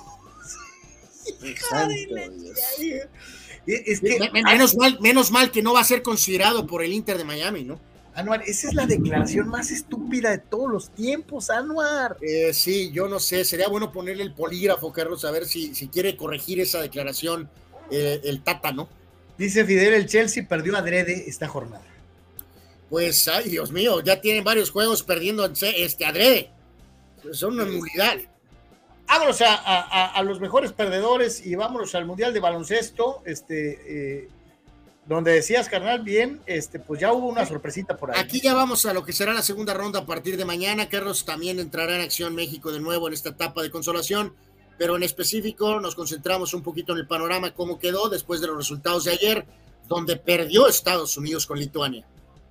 Es que, menos, mal, menos mal que no va a ser considerado por el Inter de Miami, ¿no? Anuar, esa es la declaración más estúpida de todos los tiempos, Anuar. Eh, sí, yo no sé, sería bueno ponerle el polígrafo, Carlos, a ver si, si quiere corregir esa declaración eh, el Tata, ¿no? Dice Fidel, el Chelsea perdió adrede esta jornada. Pues, ay, Dios mío, ya tienen varios juegos perdiendo este adrede. Son una nulidad. Vámonos a, los mejores perdedores y vámonos al Mundial de Baloncesto. Este, eh, donde decías, carnal, bien, este, pues ya hubo una sorpresita por ahí. Aquí ya vamos a lo que será la segunda ronda a partir de mañana. Carlos también entrará en acción México de nuevo en esta etapa de consolación, pero en específico nos concentramos un poquito en el panorama, cómo quedó después de los resultados de ayer, donde perdió Estados Unidos con Lituania.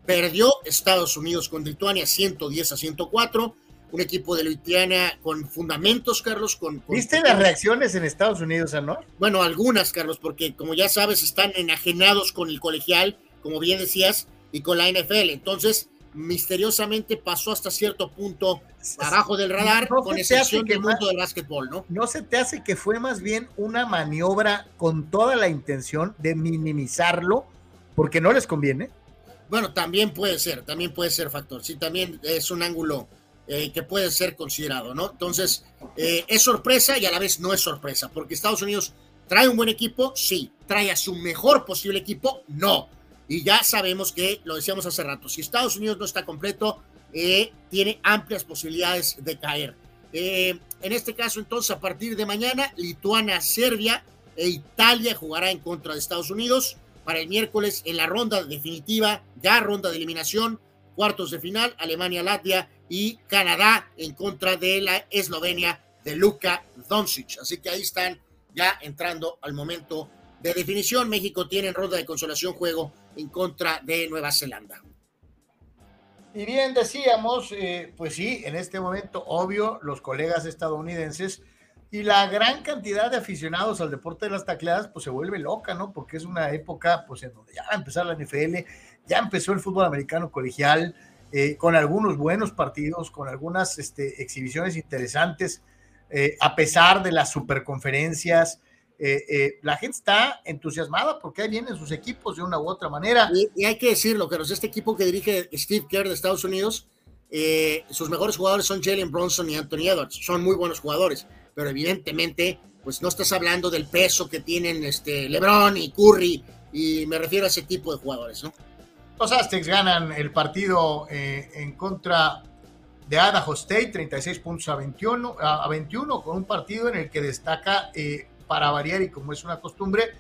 Perdió Estados Unidos con Lituania 110 a 104 un equipo de Lituania con fundamentos, Carlos. Con, ¿Viste las reacciones en Estados Unidos, no? Bueno, algunas, Carlos, porque como ya sabes, están enajenados con el colegial, como bien decías, y con la NFL. Entonces, misteriosamente pasó hasta cierto punto abajo del radar, con excepción del mundo del básquetbol, ¿no? ¿No se te hace que fue más bien una maniobra con toda la intención de minimizarlo, porque no les conviene? Bueno, también puede ser, también puede ser factor. Sí, también es un ángulo eh, que puede ser considerado, ¿no? Entonces, eh, es sorpresa y a la vez no es sorpresa, porque Estados Unidos trae un buen equipo, sí, trae a su mejor posible equipo, no. Y ya sabemos que, lo decíamos hace rato, si Estados Unidos no está completo, eh, tiene amplias posibilidades de caer. en este caso, entonces, a partir de mañana, Lituania, Serbia e Italia jugará en contra de Estados Unidos. Para el miércoles, en la ronda definitiva, ya ronda de eliminación, cuartos de final, Alemania, Latvia y Canadá en contra de la Eslovenia de Luka Doncic. Así que ahí están ya entrando al momento de definición. México tiene en ronda de consolación juego en contra de Nueva Zelanda. Y bien decíamos, eh, pues sí, en este momento, obvio, los colegas estadounidenses y la gran cantidad de aficionados al deporte de las tacleadas, pues se vuelve loca, ¿no? Porque es una época, pues en donde ya va a empezar la NFL, ya empezó el fútbol americano colegial, eh, con algunos buenos partidos, con algunas este, exhibiciones interesantes, eh, a pesar de las superconferencias. Eh, la gente está entusiasmada porque ahí vienen sus equipos de una u otra manera. Y, hay que decirlo, que este equipo que dirige Steve Kerr de Estados Unidos, sus mejores jugadores son Jalen Bronson y Anthony Edwards, son muy buenos jugadores, pero evidentemente, pues no estás hablando del peso que tienen este LeBron y Curry, y me refiero a ese tipo de jugadores, ¿no? Los Aztecs ganan el partido eh, en contra de Idaho State, 36 puntos a 21, a 21, con un partido en el que destaca, eh, para variar y como es una costumbre,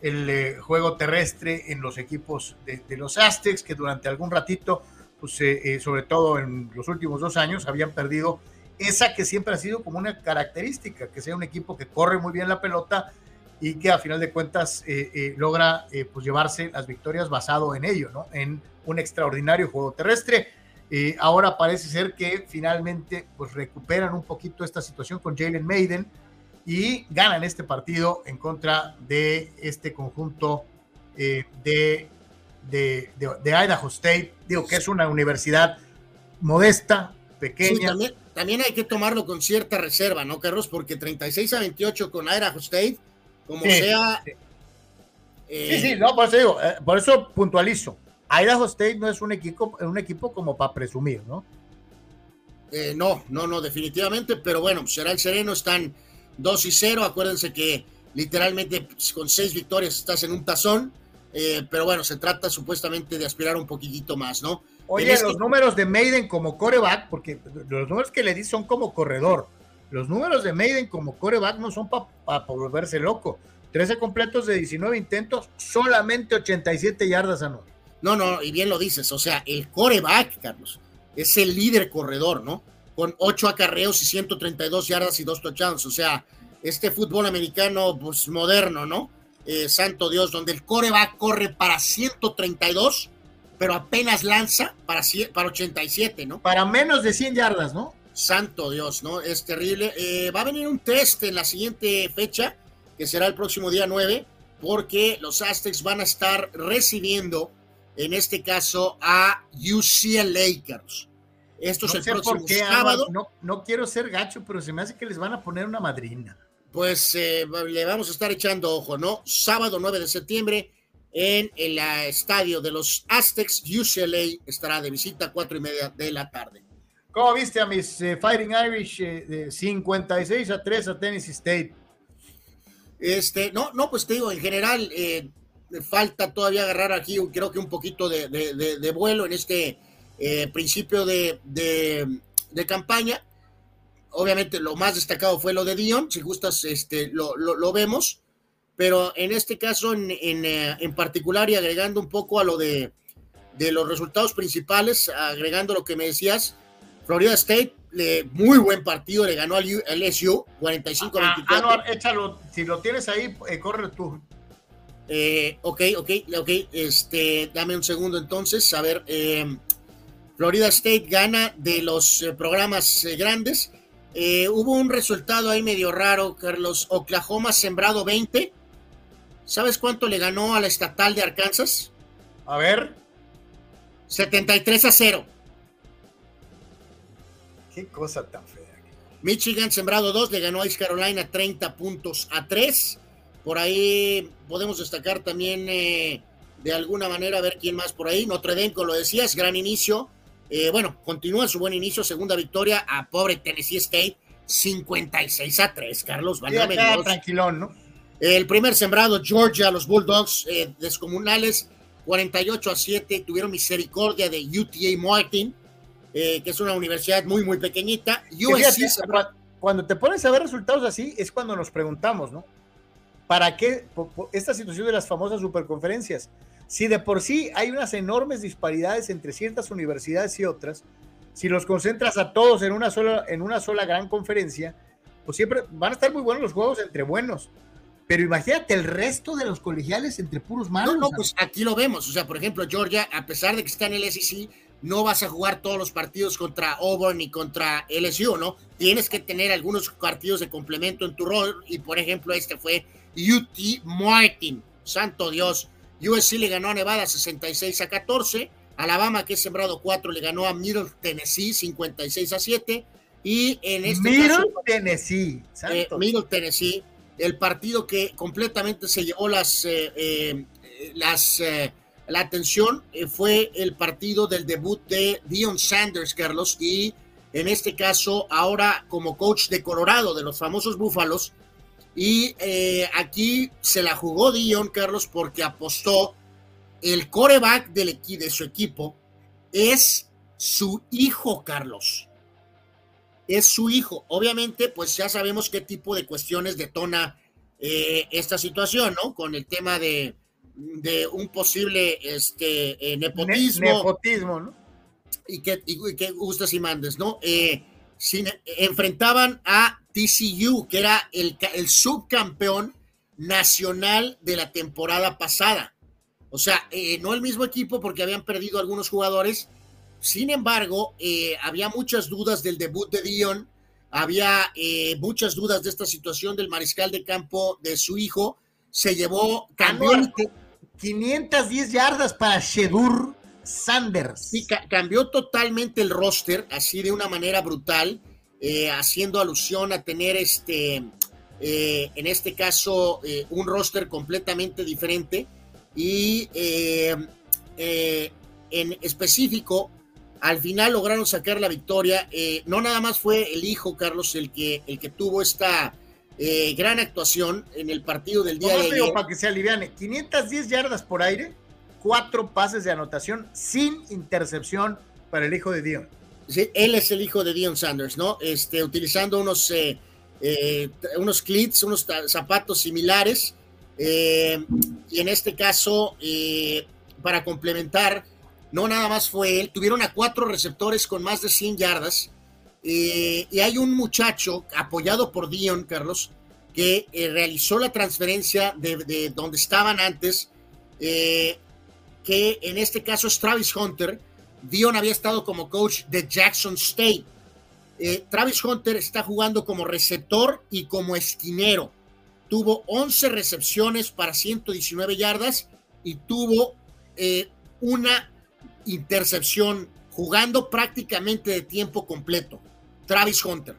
el eh, juego terrestre en los equipos de, los Aztecs, que durante algún ratito, pues, sobre todo en los últimos dos años, habían perdido esa que siempre ha sido como una característica, que sea un equipo que corre muy bien la pelota, y que a final de cuentas eh, eh, logra eh, pues llevarse las victorias basado en ello, ¿no? En un extraordinario juego terrestre. ahora parece ser que finalmente pues recuperan un poquito esta situación con Jalen Maiden y ganan este partido en contra de este conjunto de, de, de, Idaho State. Digo que es una universidad modesta, pequeña. también, también hay que tomarlo con cierta reserva, ¿no, Carlos? Porque 36 a 28 con Idaho State como sea. Eh, sí, sí, no, por eso digo, eh, por eso puntualizo. Idaho State no es un equipo, un equipo como para presumir, ¿no? Eh, no, no, no, definitivamente, pero bueno, será el sereno, están 2 y 0, acuérdense que literalmente pues, con seis victorias estás en un tazón, pero bueno, se trata supuestamente de aspirar un poquitito más, ¿no? Oye, este los números de Maiden como coreback, porque los números que le di son como corredor, los números de Maiden como coreback no son para volverse loco. 13 completos de 19 intentos, solamente 87 yardas anual. No, no, y bien lo dices, o sea, el coreback, Carlos, es el líder corredor, ¿no? Con 8 acarreos y 132 yardas y 2 touchdowns, o sea, este fútbol americano, pues moderno, ¿no? Eh, santo Dios, donde el coreback corre para 132, pero apenas lanza para, para 87, ¿no? Para menos de 100 yardas, ¿no? Santo Dios, ¿no? Es terrible. Eh, va a venir un test en la siguiente fecha, que será el próximo día 9, porque los Aztecs van a estar recibiendo, en este caso, a UCLA, Carlos. Esto es el próximo sábado. No, no, quiero ser gacho, pero se me hace que les van a poner una madrina. Pues eh, le vamos a estar echando ojo, ¿no? Sábado 9 de septiembre, en el estadio de los Aztecs. UCLA estará de visita a cuatro y media de la tarde. ¿Cómo viste a mis eh, Fighting Irish de 56 a 3 a Tennessee State? Este, no, no, pues te digo, en general, eh, falta todavía agarrar aquí, creo que un poquito de, vuelo en este eh, principio de, campaña. Obviamente lo más destacado fue lo de Dion, si gustas, este, lo, vemos, pero en este caso en, eh, en, particular y agregando un poco a lo de, los resultados principales, agregando lo que me decías, Florida State, muy buen partido, le ganó al LSU 45-24. Ah, échalo, si lo tienes ahí, eh, corre tú. Eh, ok, ok, ok, este, dame un segundo entonces, a ver, em, Florida State gana de los eh, programas eh, grandes. hubo un resultado ahí medio raro, Carlos. Oklahoma sembrado 20. ¿Sabes cuánto le ganó a la estatal de Arkansas? A ver. 73 a 0. Qué cosa tan fea. Michigan sembrado 2 le ganó a East Carolina 30 puntos a 3. Por ahí podemos destacar también eh, de alguna manera a ver quién más por ahí. Notre Dame, como lo decías, gran inicio. Eh, bueno, continúa su buen inicio, segunda victoria a pobre Tennessee State, 56 a 3, Carlos. Sí, tranquilón, ¿no? El primer sembrado, Georgia, los Bulldogs eh, descomunales, 48 a 7, tuvieron misericordia de UTA Martin, que es una universidad muy, muy pequeñita. cuando te pones a ver resultados así, es cuando nos preguntamos, ¿no? ¿Para qué esta situación de las famosas superconferencias? Si de por sí hay unas enormes disparidades entre ciertas universidades y otras, si los concentras a todos en una sola, en una sola gran conferencia, pues siempre van a estar muy buenos los juegos entre buenos. Pero imagínate el resto de los colegiales entre puros malos. No, no, pues aquí lo vemos. O sea, por ejemplo, Georgia, a pesar de que está en el SEC, no vas a jugar todos los partidos contra Auburn y contra LSU, ¿no? Tienes que tener algunos partidos de complemento en tu rol y, por ejemplo, este fue UT Martin. Santo Dios. USC le ganó a Nevada 66 a 14. Alabama, que es sembrado 4, le ganó a Middle Tennessee 56 a 7. Y en este Middle Tennessee. Eh, Middle Tennessee, el partido que completamente se llevó las, eh, eh, las la atención fue el partido del debut de Dion Sanders, Carlos, y en este caso ahora como coach de Colorado, de los famosos Búfalos, y eh, aquí se la jugó Dion, Carlos, porque apostó el coreback del, de su equipo es su hijo, Carlos. Es su hijo. Obviamente, pues ya sabemos qué tipo de cuestiones detona eh, esta situación, ¿no? Con el tema de, de un posible este, eh, nepotismo. nepotismo, ¿no? Y que, gustas y mandes, ¿no? enfrentaban a TCU, que era el, el subcampeón nacional de la temporada pasada. O sea, eh, no el mismo equipo porque habían perdido algunos jugadores. Sin embargo, eh, había muchas dudas del debut de Dion, había eh, muchas dudas de esta situación del mariscal de campo de su hijo. Se llevó, cambió 510 yardas para Shedur Sanders. Sí, cambió totalmente el roster, así de una manera brutal. Eh, haciendo alusión a tener este, eh, en este caso, eh, un roster completamente diferente y en específico, al final lograron sacar la victoria. no nada más fue el hijo Carlos el que, el que tuvo esta gran actuación en el partido del día de ayer. Para que se aliviane, 510 yardas por aire, cuatro pases de anotación sin intercepción para el hijo de Dion él es el hijo de Dion Sanders, ¿no? Este, utilizando unos, eh, eh, unos clits, unos zapatos similares. Eh, y en este caso, para complementar, no nada más fue él, tuvieron a cuatro receptores con más de 100 yardas. Y hay un muchacho apoyado por Dion, Carlos, que realizó la transferencia de, de, donde estaban antes, que en este caso es Travis Hunter, Dion había estado como coach de Jackson State. Eh, Travis Hunter está jugando como receptor y como esquinero. Tuvo 11 recepciones para 119 yardas y tuvo eh, una intercepción jugando prácticamente de tiempo completo. Travis Hunter.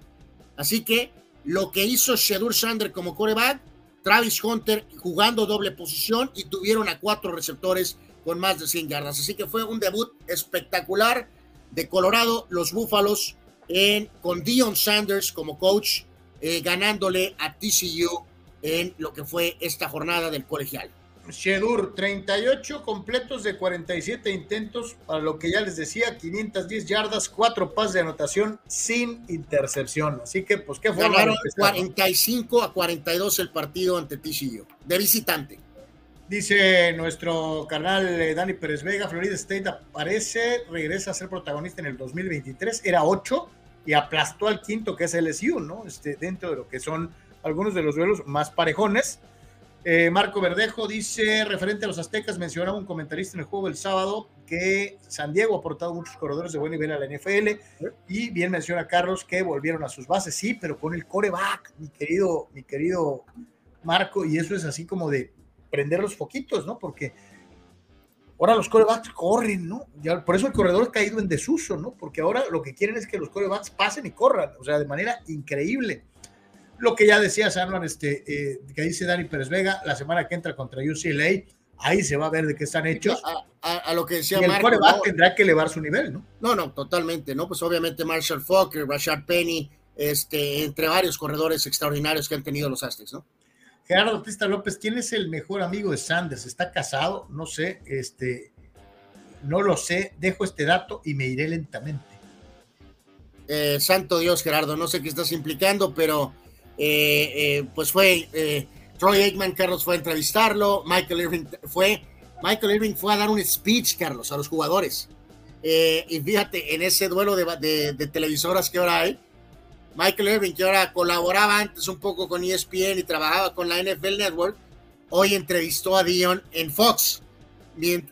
Así que lo que hizo Shadur Sander como coreback, Travis Hunter jugando doble posición y tuvieron a cuatro receptores con más de 100 yardas. Así que fue un debut espectacular de Colorado, los Búfalos, en, con Dion Sanders como coach, eh, ganándole a TCU en lo que fue esta jornada del colegial. Shedur, 38 completos de 47 intentos, para lo que ya les decía, 510 yardas, 4 pases de anotación sin intercepción. Así que, pues, ¿qué fue? Ganaron 45 a 42 el partido ante TCU, de visitante. Dice nuestro canal eh, Dani Pérez Vega, Florida State aparece, regresa a ser protagonista en el 2023, era 8 y aplastó al quinto que es LSU, ¿no? Este, dentro de lo que son algunos de los duelos más parejones. Eh, Marco Verdejo dice, referente a los aztecas, mencionaba un comentarista en el juego del sábado que San Diego ha aportado muchos corredores de buen nivel a la NFL y bien menciona Carlos que volvieron a sus bases, sí, pero con el coreback, mi querido, mi querido Marco, y eso es así como de prender los foquitos, ¿no? Porque ahora los corebacks corren, ¿no? Ya, por eso el corredor ha caído en desuso, ¿no? Porque ahora lo que quieren es que los corebacks pasen y corran, o sea, de manera increíble. Lo que ya decía Sanman, este, eh, que dice Dani Pérez Vega, la semana que entra contra UCLA, ahí se va a ver de qué están hechos. A, lo que decía y el coreback tendrá que elevar su nivel, ¿no? No, no, totalmente, ¿no? Pues obviamente Marshall Falk, Rashad Penny, este, entre varios corredores extraordinarios que han tenido los Aztecs, ¿no? Gerardo Pista López, ¿quién es el mejor amigo de Sanders? ¿Está casado? No sé, este, no lo sé, dejo este dato y me iré lentamente. Eh, santo Dios, Gerardo, no sé qué estás implicando, pero eh, eh, pues fue Troy Aikman, Carlos fue a entrevistarlo, Michael Irving fue, Michael Irving fue a dar un speech, Carlos, a los jugadores. y fíjate, en ese duelo de, de televisoras que ahora hay, Michael Irving, que ahora colaboraba antes un poco con ESPN y trabajaba con la NFL Network, hoy entrevistó a Dion en Fox.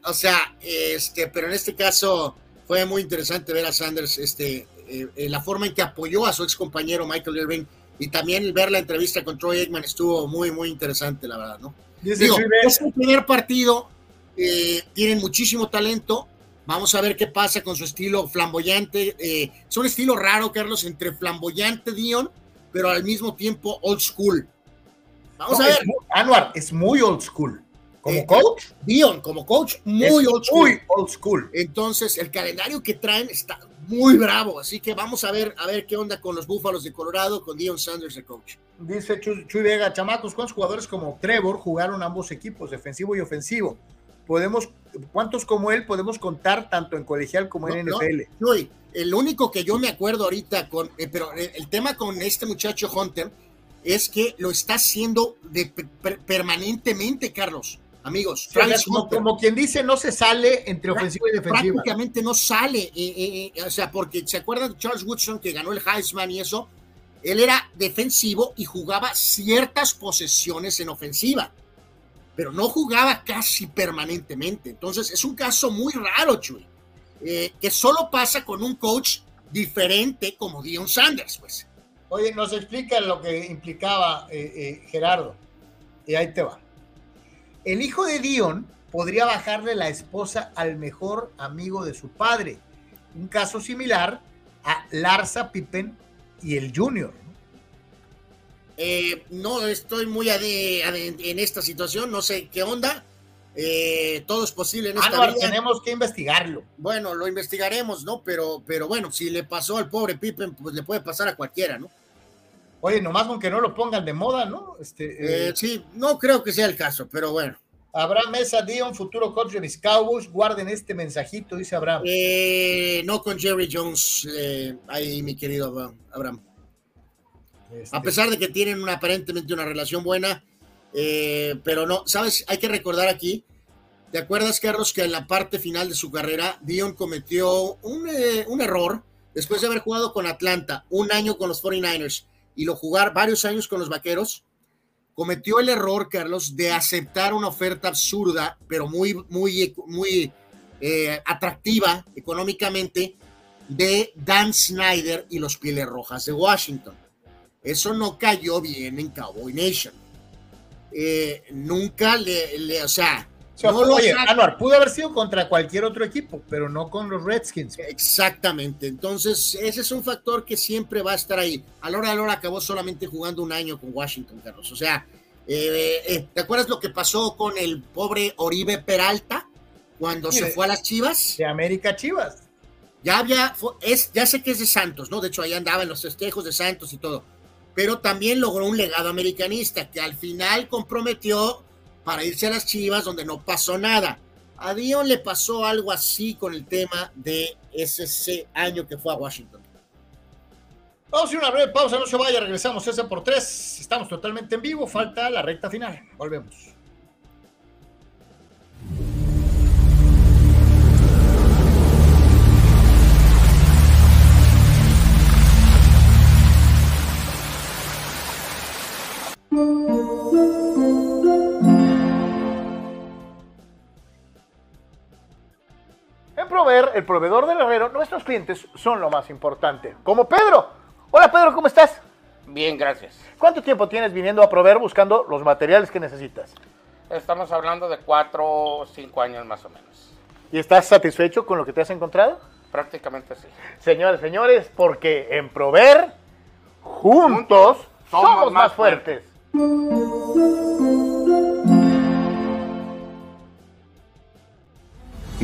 o sea, este, pero en este caso fue muy interesante ver a Sanders, este, eh, la forma en que apoyó a su ex compañero Michael Irving y también ver la entrevista con Troy Aikman estuvo muy, muy interesante, la verdad, ¿no? Digo, es el primer partido, eh, tienen muchísimo talento, Vamos a ver qué pasa con su estilo flamboyante. Eh, es un estilo raro, Carlos, entre flamboyante Dion, pero al mismo tiempo old school. Vamos a ver. Anuar es muy old school. Como eh, coach. Dion, como coach, muy old school. Muy old school. Entonces, el calendario que traen está muy bravo. Así que vamos a ver, a ver qué onda con los Búfalos de Colorado, con Dion Sanders, el coach. Dice Chuy, Chuy Vega, chamacos, ¿cuántos jugadores como Trevor jugaron ambos equipos, defensivo y ofensivo? podemos, ¿cuántos como él podemos contar tanto en colegial como en NFL? el único que yo me acuerdo ahorita con, eh, pero el tema con este muchacho Hunter es que lo está haciendo de, permanentemente, Carlos. Amigos, como, quien dice, no se sale entre ofensiva y defensiva. Prácticamente no sale, eh, eh, o sea, porque se acuerdan de Charles Woodson que ganó el Heisman y eso, él era defensivo y jugaba ciertas posesiones en ofensiva pero no jugaba casi permanentemente. Entonces es un caso muy raro, Chuy, eh, que solo pasa con un coach diferente como Dion Sanders, pues. Oye, nos explica lo que implicaba eh, eh, Gerardo. Y ahí te va. El hijo de Dion podría bajarle la esposa al mejor amigo de su padre. Un caso similar a Larsa Pippen y el Junior. Eh, no estoy muy en esta situación, no sé qué onda. Eh, todo es posible en esta vida. Tenemos que investigarlo. Bueno, lo investigaremos, ¿no? Pero, pero bueno, si le pasó al pobre Pippen, pues le puede pasar a cualquiera, ¿no? Oye, nomás con que no lo pongan de moda, ¿no? Este, eh, sí, no creo que sea el caso, pero bueno. Abraham Mesa Dion, futuro coach de mis Cowboys. Guarden este mensajito, dice Abraham. no con Jerry Jones, ahí, mi querido Abraham. Este, a pesar de que tienen una, aparentemente una relación buena, eh, pero no, sabes, hay que recordar aquí, ¿te acuerdas, Carlos, que en la parte final de su carrera, Dion cometió un, eh, un error después de haber jugado con Atlanta, un año con los 49ers y lo jugar varios años con los Vaqueros? Cometió el error, Carlos, de aceptar una oferta absurda, pero muy, muy, muy eh, atractiva económicamente, de Dan Snyder y los Pieles Rojas de Washington. Eso no cayó bien en Cowboy Nation. Eh, nunca le, o sea, oye, pudo haber sido contra cualquier otro equipo, pero no con los Redskins. Exactamente. Entonces, ese es un factor que siempre va a estar ahí. A la hora de la hora acabó solamente jugando un año con Washington, Carlos. O sea, Eh, eh, ¿Te acuerdas lo que pasó con el pobre Oribe Peralta cuando se fue a las Chivas? De América Chivas. Ya había, es, ya sé que es de Santos, ¿no? De hecho, ahí andaba en los festejos de Santos y todo. Pero también logró un legado americanista que al final comprometió para irse a las Chivas donde no pasó nada. A Dion le pasó algo así con el tema de ese año que fue a Washington. Vamos a ir una breve pausa, no se vaya, regresamos ese por tres. Estamos totalmente en vivo, falta la recta final. Volvemos. El proveedor del herrero, nuestros clientes son lo más importante. Como Pedro. Hola Pedro, ¿cómo estás? Bien, gracias. ¿Cuánto tiempo tienes viniendo a Prover buscando los materiales que necesitas? Estamos hablando de cuatro o cinco años más o menos. ¿Y estás satisfecho con lo que te has encontrado? Prácticamente sí. Señores, señores, porque en Prover, juntos, somos, más fuertes.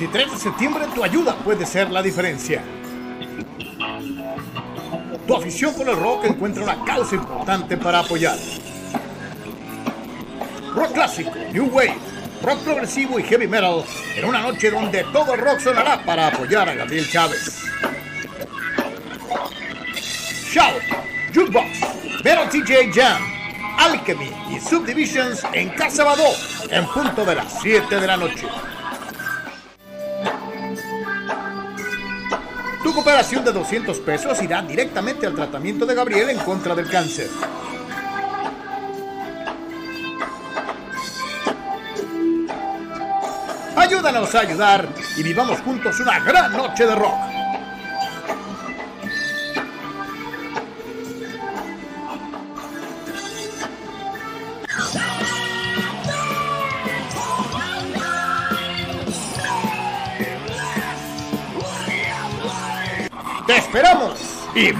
23 de septiembre tu ayuda puede ser la diferencia. Tu afición por el rock encuentra una causa importante para apoyar. Rock clásico, New Wave, rock progresivo y heavy metal en una noche donde todo el rock sonará para apoyar a Gabriel Chávez. Shout, Jukebox, Metal TJ Jam, Alchemy y Subdivisions en Casa Badó en punto de las 7 de la noche. Tu cooperación de 200 pesos irá directamente al tratamiento de Gabriel en contra del cáncer. Ayúdanos a ayudar y vivamos juntos una gran noche de rock.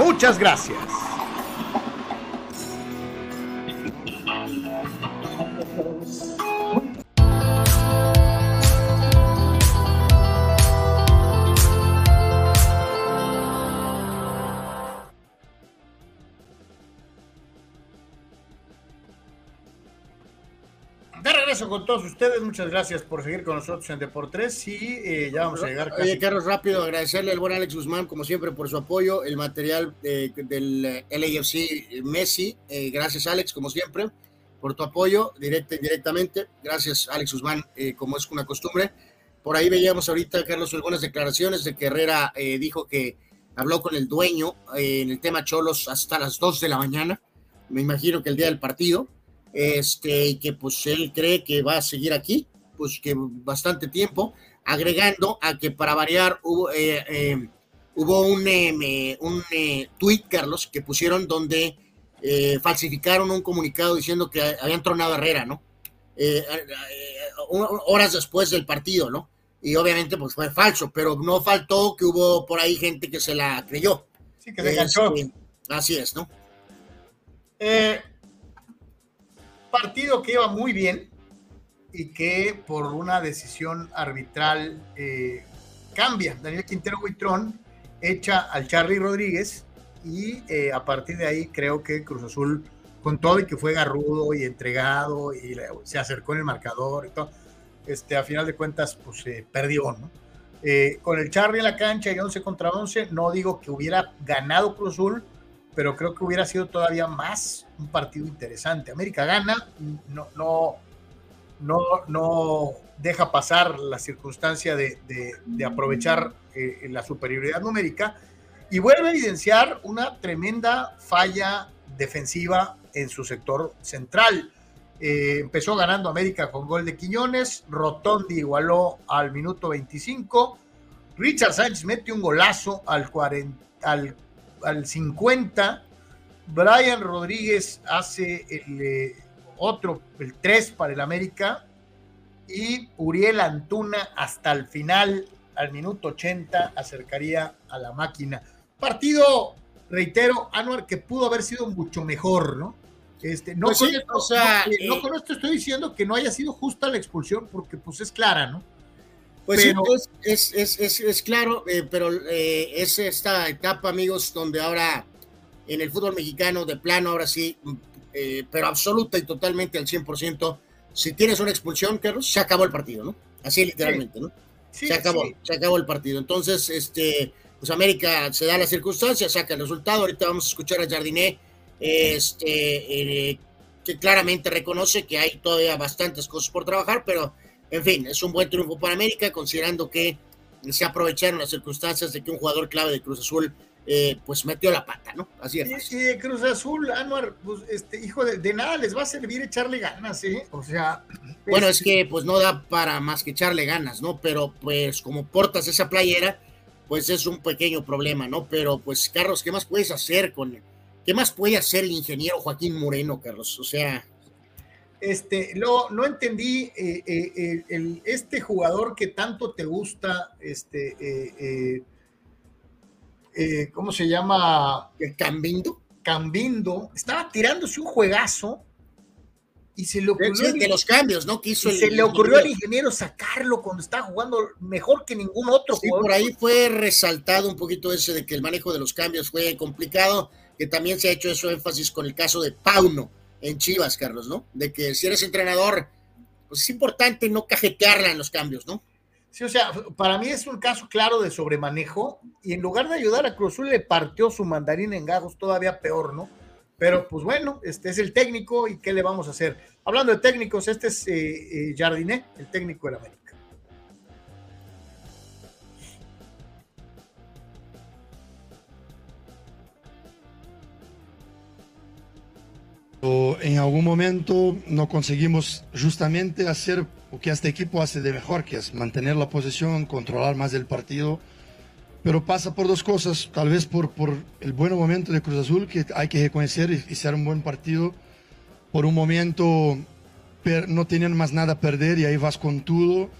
Muchas gracias. Regreso con todos ustedes, muchas gracias por seguir con nosotros en Deportes y eh, ya vamos a llegar casi. Oye, Carlos, rápido, agradecerle al buen Alex Guzmán, como siempre, por su apoyo, el material eh, del eh, LAFC Messi. Eh, gracias, Alex, como siempre, por tu apoyo directa, directamente. Gracias, Alex Guzmán, eh, como es una costumbre. Por ahí veíamos ahorita, Carlos, algunas declaraciones de que Herrera eh, dijo que habló con el dueño eh, en el tema Cholos hasta las 2 de la mañana, me imagino que el día del partido, este, y que pues él cree que va a seguir aquí, pues que bastante tiempo, agregando a que para variar hubo, eh, hubo un, un tweet, Carlos, que pusieron donde falsificaron un comunicado diciendo que habían tronado Herrera, ¿no? horas después del partido, ¿no? Y obviamente pues fue falso, pero no faltó que hubo por ahí gente que se la creyó. Sí, que se. Este, así es, ¿no? Eh, partido que iba muy bien y que por una decisión arbitral eh, cambia. Daniel Quintero Huitrón echa al Charlie Rodríguez y eh, a partir de ahí creo que Cruz Azul con todo y que fue garrudo y entregado y se acercó en el marcador y todo, este, a final de cuentas, pues perdió, ¿no? Eh, con el Charlie en la cancha y 11 contra 11, no digo que hubiera ganado Cruz Azul, pero creo que hubiera sido todavía más un partido interesante. América gana, no, no, no, no deja pasar la circunstancia de, aprovechar eh, la superioridad numérica y vuelve a evidenciar una tremenda falla defensiva en su sector central. Eh, empezó ganando América con gol de Quiñones, Rotondi igualó al minuto 25, Richard Sánchez mete un golazo al, 40, al, al 50, Brian Rodríguez hace el eh, otro, el 3 para el América, y Uriel Antuna hasta el final, al minuto 80, acercaría a la máquina. Partido reitero, Anuar, que pudo haber sido mucho mejor, ¿no? Este, no, pues con esto, o sea, no, eh, con esto estoy diciendo que no haya sido justa la expulsión, porque pues es clara, ¿no? Pues pero, es, es, es, es, claro, eh, pero eh, es esta etapa, amigos, donde ahora en el fútbol mexicano, de plano, ahora sí, pero absoluta y totalmente al 100%, si tienes una expulsión, Carlos, se acabó el partido, ¿no? Así literalmente, ¿no? se acabó, se acabó el partido. Entonces, este, pues América se da la circunstancia, saca el resultado. Ahorita vamos a escuchar a Jardiné, este, eh, que claramente reconoce que hay todavía bastantes cosas por trabajar, pero en fin, es un buen triunfo para América, considerando que se aprovecharon las circunstancias de que un jugador clave de Cruz Azul eh, pues metió la pata, ¿no? Así es. Y, de Cruz Azul, Anuar, pues, este, hijo, de, nada les va a servir echarle ganas, ¿eh? O sea. Bueno, es que pues no da para más que echarle ganas, ¿no? Pero pues como portas esa playera, pues es un pequeño problema, ¿no? Pero pues, Carlos, ¿qué más puedes hacer con, qué más puede hacer el ingeniero Joaquín Moreno, Carlos? O sea... Este, lo, no entendí eh, eh, el, este jugador que tanto te gusta, este, eh, ¿cómo se llama? El Cambindo. Cambindo, estaba tirándose un juegazo y se le ocurrió. de los cambios, ¿no? se le ocurrió al ingeniero sacarlo cuando estaba jugando mejor que ningún otro sí, Por ahí fue resaltado un poquito ese de que el manejo de los cambios fue complicado, que también se ha hecho eso énfasis con el caso de Pauno en Chivas, Carlos, ¿no? De que si eres entrenador, pues es importante no cajetearla en los cambios, ¿no? Sí, o sea, para mí es un caso claro de sobremanejo y en lugar de ayudar a Cruzul le partió su mandarín en gajos todavía peor, ¿no? Pero pues bueno, este es el técnico y qué le vamos a hacer. Hablando de técnicos, este es eh, eh Jardiné, el técnico del América. En algún momento no conseguimos justamente hacer lo que este equipo hace de mejor, que es mantener la posición, controlar más el partido pero pasa por dos cosas, tal vez por, por el buen momento de Cruz Azul, que hay que reconocer y, ser un buen partido. Por un momento no tenían más nada a perder y ahí vas con todo.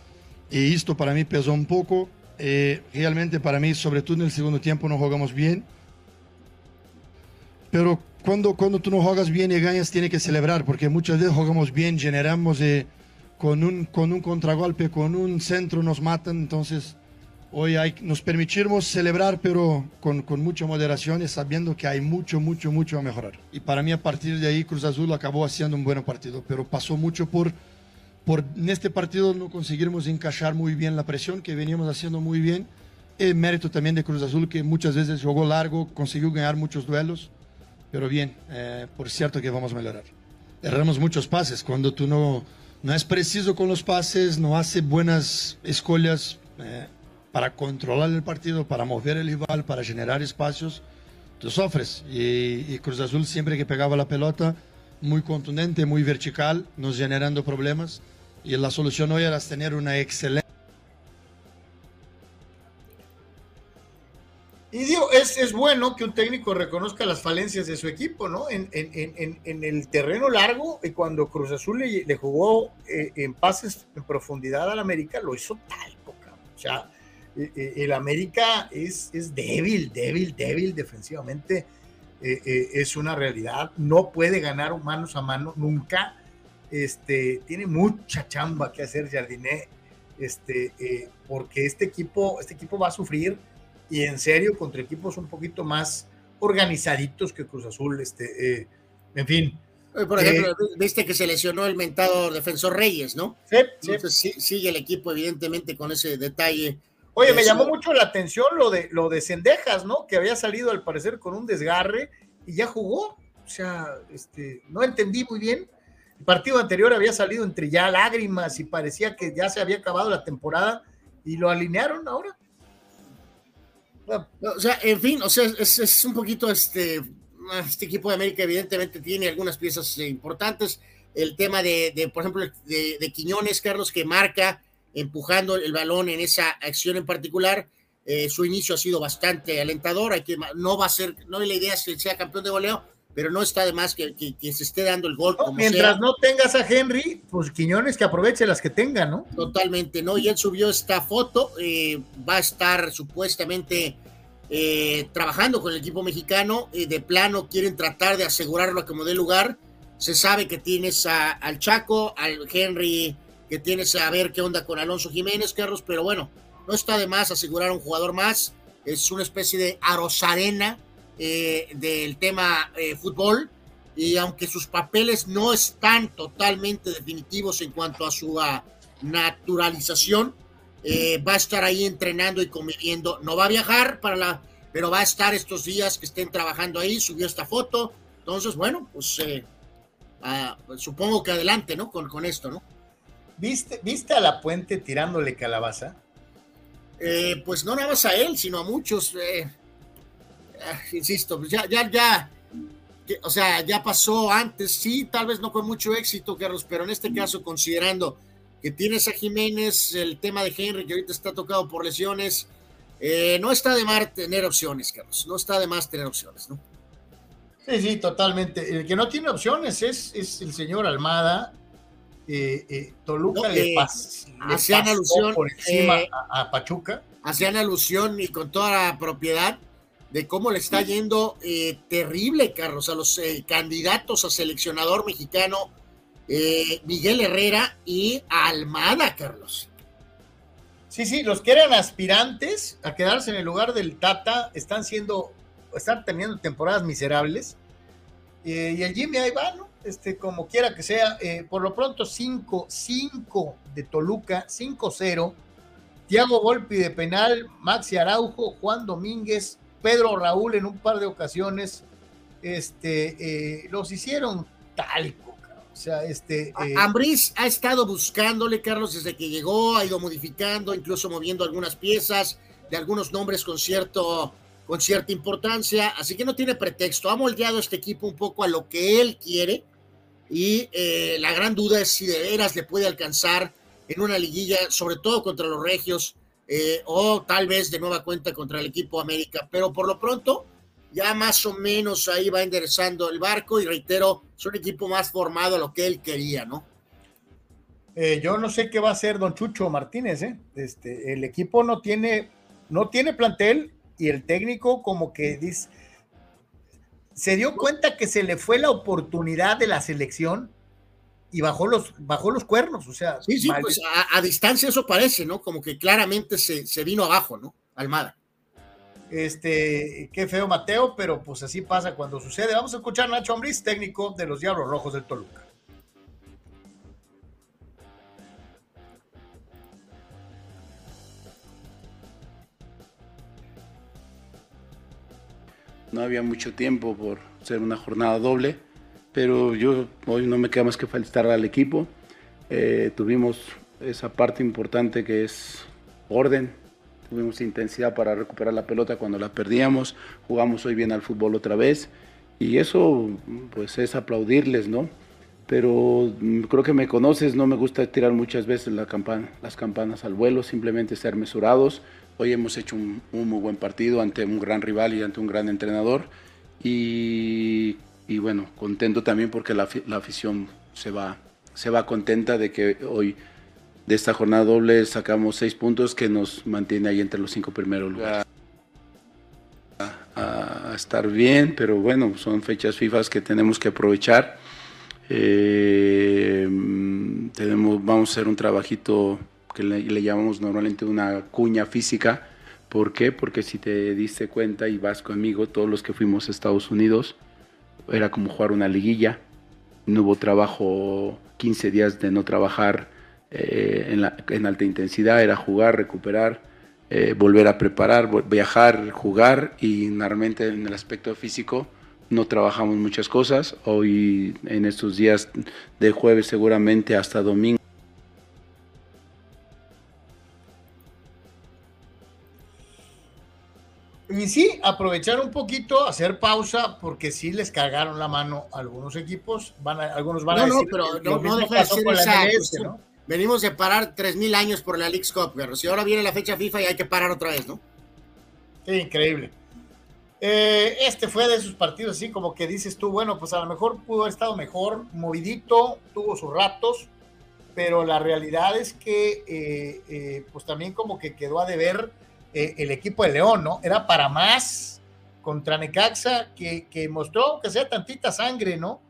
Y esto para mí pesó un poco. Eh, realmente para mí, sobre todo en el segundo tiempo, no jugamos bien. Pero cuando, cuando tú no juegas bien y ganas, tiene que celebrar, porque muchas veces jugamos bien, generamos eh, con, un, con un contragolpe, con un centro nos matan, entonces Hoy hay, nos permitimos celebrar, pero con, con, mucha moderación y sabiendo que hay mucho, mucho, mucho a mejorar. Y para mí, a partir de ahí, Cruz Azul acabó haciendo un buen partido, pero pasó mucho por, por en este partido no conseguimos encajar muy bien la presión que veníamos haciendo muy bien. El mérito también de Cruz Azul, que muchas veces jugó largo, consiguió ganar muchos duelos, pero bien, eh, por cierto que vamos a mejorar. Erramos muchos pases cuando tú no no es preciso con los pases, no hace buenas escolhas eh, para controlar el partido, para mover el rival, para generar espacios, tú sofres. Y, y, Cruz Azul siempre que pegaba la pelota, muy contundente, muy vertical, nos generando problemas. Y la solución hoy era tener una excelente Y digo, es, es, bueno que un técnico reconozca las falencias de su equipo, ¿no? En, en, en, en el terreno largo, y cuando Cruz Azul le, jugó eh, en pases en profundidad al América, lo hizo tal, O sea, eh, eh, el América es, es débil, débil, débil defensivamente. es una realidad. No puede ganar manos a mano nunca. Este, tiene mucha chamba que hacer Jardiné, este, porque este equipo, este equipo va a sufrir y en serio contra equipos un poquito más organizaditos que Cruz Azul, este, eh, en fin. Por ejemplo, eh, viste que se lesionó el mentado defensor Reyes, ¿no? Sí, sí. sigue el equipo evidentemente con ese detalle. Oye, me llamó mucho la atención lo de lo de Cendejas, ¿no? Que había salido al parecer con un desgarre y ya jugó. O sea, este, no entendí muy bien. El partido anterior había salido entre ya lágrimas y parecía que ya se había acabado la temporada y lo alinearon ahora. O sea, en fin, o sea, es, un poquito este, este equipo de América evidentemente tiene algunas piezas importantes. El tema de, por ejemplo, de, Quiñones, Carlos, que marca empujando el balón en esa acción en particular. Eh, su inicio ha sido bastante alentador. Hay que, no va a ser, no la idea es que sea campeón de goleo, pero no está de más que, que, se esté dando el gol. mientras no tengas a Henry, pues Quiñones que aproveche las que tenga, ¿no? Totalmente, ¿no? Y él subió esta foto, eh, va a estar supuestamente eh, trabajando con el equipo mexicano, eh, de plano quieren tratar de asegurarlo como dé lugar. Se sabe que tienes al Chaco, al Henry, que tienes a ver qué onda con Alonso Jiménez, Carlos, pero bueno, no está de más asegurar un jugador más. Es una especie de arosarena eh, del tema eh, fútbol y aunque sus papeles no están totalmente definitivos en cuanto a su ah, naturalización, eh, va a estar ahí entrenando y conviviendo. No va a viajar para la, pero va a estar estos días que estén trabajando ahí. Subió esta foto. Entonces, bueno, pues ah, supongo que adelante, ¿no? Con, con esto, ¿no? ¿Viste, ¿Viste a la puente tirándole calabaza? pues no nada más a él, sino a muchos. Insisto, pues ya, ya, ya, o sea, ya pasó antes, sí, tal vez no con mucho éxito, Carlos, pero en este caso, considerando que tienes a Jiménez, el tema de Henry, que ahorita está tocado por lesiones, eh, no está de más tener opciones, Carlos, no está de más tener opciones, ¿no? Sí, sí, totalmente. El que no tiene opciones es, es el señor Almada. Eh, eh, Toluca le, hacían alusión por encima a, a Pachuca. Hacían alusión y con toda la propiedad de cómo le está yendo eh, terrible, Carlos, a los eh, candidatos a seleccionador mexicano, eh, Miguel Herrera y Almada, Carlos. Sí, sí, los que eran aspirantes a quedarse en el lugar del Tata están siendo, están teniendo temporadas miserables. y el Jimmy ahí va, ¿no? Este, como quiera que sea, por lo pronto 5, 5 de Toluca, 5-0. Tiago Volpi de penal, Maxi Araujo, Juan Domínguez, Pedro Raúl en un par de ocasiones este, eh, los hicieron talco. O sea, este. Eh, Ambris ha estado buscándole, Carlos, desde que llegó, ha ido modificando, incluso moviendo algunas piezas de algunos nombres con, cierto, con cierta importancia. Así que no tiene pretexto. Ha moldeado este equipo un poco a lo que él quiere. Y eh, la gran duda es si de veras le puede alcanzar en una liguilla, sobre todo contra los regios, eh, o tal vez de nueva cuenta contra el equipo América, pero por lo pronto ya más o menos ahí va enderezando el barco y reitero, es un equipo más formado a lo que él quería, ¿no? Eh, yo no sé qué va a hacer don Chucho Martínez, ¿eh? Este, el equipo no tiene, no tiene plantel y el técnico como que dice, se dio cuenta que se le fue la oportunidad de la selección y bajó los, bajó los cuernos, o sea. Sí, sí, pues a, distancia eso parece, ¿no? Como que claramente se, se, vino abajo, ¿no? Almada. Este, qué feo Mateo, pero pues así pasa cuando sucede. Vamos a escuchar a Nacho Ambriz, técnico de los Diablos Rojos del Toluca. No había mucho tiempo por ser una jornada doble pero yo hoy no me queda más que felicitar al equipo. eh, tuvimos esa parte importante que es orden, tuvimos intensidad para recuperar la pelota cuando la perdíamos, jugamos hoy bien al fútbol otra vez y eso pues es aplaudirles, ¿no? Pero mm, creo que me conoces, no me gusta tirar muchas veces la campana, las campanas al vuelo, simplemente ser mesurados. Hoy hemos hecho un, muy buen partido ante un gran rival y ante un gran entrenador y, bueno, contento también porque la, la afición se va, se va contenta de que hoy de esta jornada doble sacamos seis puntos que nos mantiene ahí entre los cinco primeros lugares. A, estar bien, pero bueno, son fechas FIFA que tenemos que aprovechar. Eh, tenemos, vamos a hacer un trabajito que le, llamamos normalmente una cuña física. ¿Por qué? Porque si te diste cuenta y vas conmigo, todos los que fuimos a Estados Unidos, era como jugar una liguilla. No hubo trabajo, 15 días de no trabajar eh, en, alta intensidad, era jugar, recuperar, eh, volver a preparar, viajar, jugar y normalmente en el aspecto físico no trabajamos muchas cosas. Hoy en estos días de jueves seguramente hasta domingo. Y sí, aprovechar un poquito, hacer pausa, porque sí les cagaron la mano a algunos equipos. Van algunos van a decir. No, pero no, deja de ser ¿no? Venimos de parar 3.000 años por la League's Cup, pero si ahora viene la fecha FIFA y hay que parar otra vez, ¿no? Qué increíble. Eh, este fue de esos partidos así como que dices tú, bueno, pues a lo mejor pudo haber estado mejor, movidito, tuvo sus ratos, pero la realidad es que eh, eh, pues también como que quedó a deber el equipo de León, ¿no? Era para más contra Necaxa, que, que mostró que sea tantita sangre, ¿no?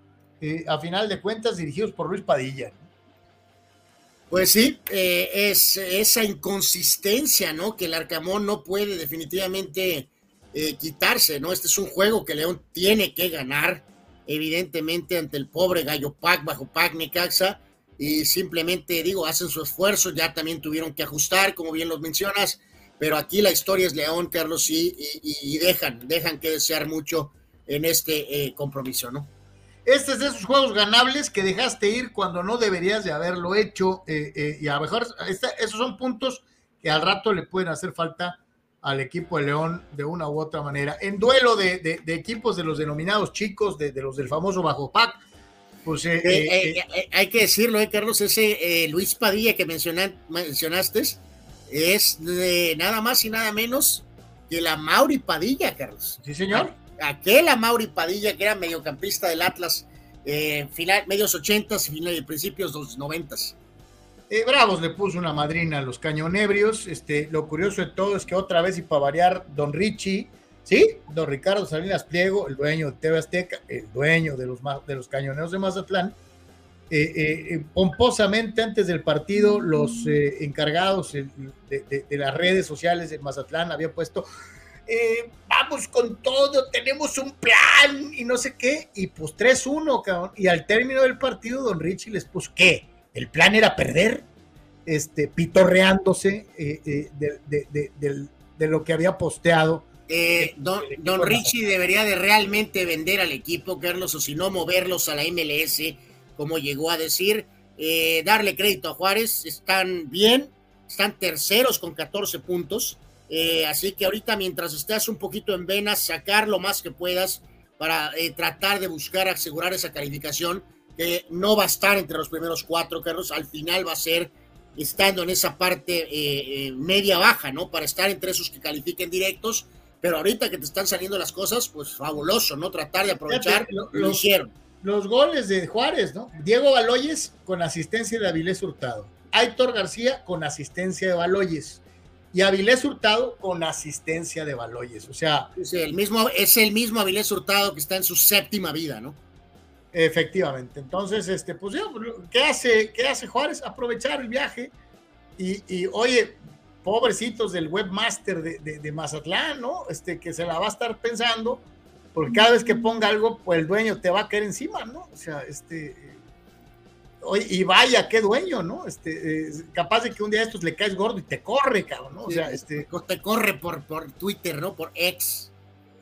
a final de cuentas dirigidos por Luis Padilla. Pues sí, eh, es esa inconsistencia, ¿no? Que el Arcamón no puede definitivamente eh, quitarse, ¿no? Este es un juego que León tiene que ganar, evidentemente, ante el pobre Gallo Pac, bajo Pac Necaxa, y simplemente, digo, hacen su esfuerzo, ya también tuvieron que ajustar, como bien los mencionas, pero aquí la historia es León, Carlos, y, y, dejan, dejan que desear mucho en este eh, compromiso, ¿no? Este es de esos juegos ganables que dejaste ir cuando no deberías de haberlo hecho. Eh, eh, y a lo mejor esos son puntos que al rato le pueden hacer falta al equipo de León de una u otra manera. En duelo de, equipos de los denominados chicos, de, los del famoso Bajo Pac, pues... Eh, hay que decirlo, Carlos, ese Luis Padilla que mencionaste es de nada más y nada menos que la Mauri Padilla, Carlos. Sí, señor aquel Mauri Padilla, que era mediocampista del Atlas, eh, final, medios ochentas y principios de los noventas. Eh, Bravos le puso una madrina a los cañonebrios. Este, lo curioso de todo es que otra vez, y para variar, Don Richie, ¿sí? Don Ricardo Salinas Pliego, el dueño de TV Azteca, el dueño de los, de los cañoneros de Mazatlán, eh, pomposamente antes del partido, los encargados de, de, las redes sociales de Mazatlán había puesto eh, vamos con todo, tenemos un plan y no sé qué, y pues 3-1, cabrón. Y al término del partido, don Richie les puso, ¿qué? ¿El plan era perder? Este, pitorreándose eh, eh, de, lo que había posteado. don, don Richie debería de realmente vender al equipo, Carlos, o si no, moverlos a la MLS, como llegó a decir. darle crédito a Juárez, están bien, están terceros con 14 puntos eh, así que ahorita mientras estés un poquito en venas, sacar lo más que puedas para eh, tratar de buscar asegurar esa calificación, que no va a estar entre los primeros cuatro, Carlos, al final va a ser estando en esa parte eh, media baja, ¿no? Para estar entre esos que califiquen directos, pero ahorita que te están saliendo las cosas, pues fabuloso, ¿no? Tratar de aprovechar, lo, lo hicieron. Los goles de Juárez, ¿no? Diego Baloyes con asistencia de Avilés Hurtado. Aitor García con asistencia de Baloyes y Avilés Hurtado con asistencia de Baloyes. O sea. Es el mismo, es el mismo Avilés Hurtado que está en su séptima vida, ¿no? Efectivamente. Entonces, este, pues, ¿qué hace, qué hace Juárez? Aprovechar el viaje. Y, oye, pobrecitos del webmaster de, de, Mazatlán, ¿no? Este, que se la va a estar pensando, porque cada vez que ponga algo, pues el dueño te va a caer encima, ¿no? O sea, este y vaya, qué dueño, ¿no? Este, eh, capaz de que un día estos le caes gordo y te corre, cabrón, ¿no? O sea, este. Te corre por, por Twitter, ¿no? Por ex.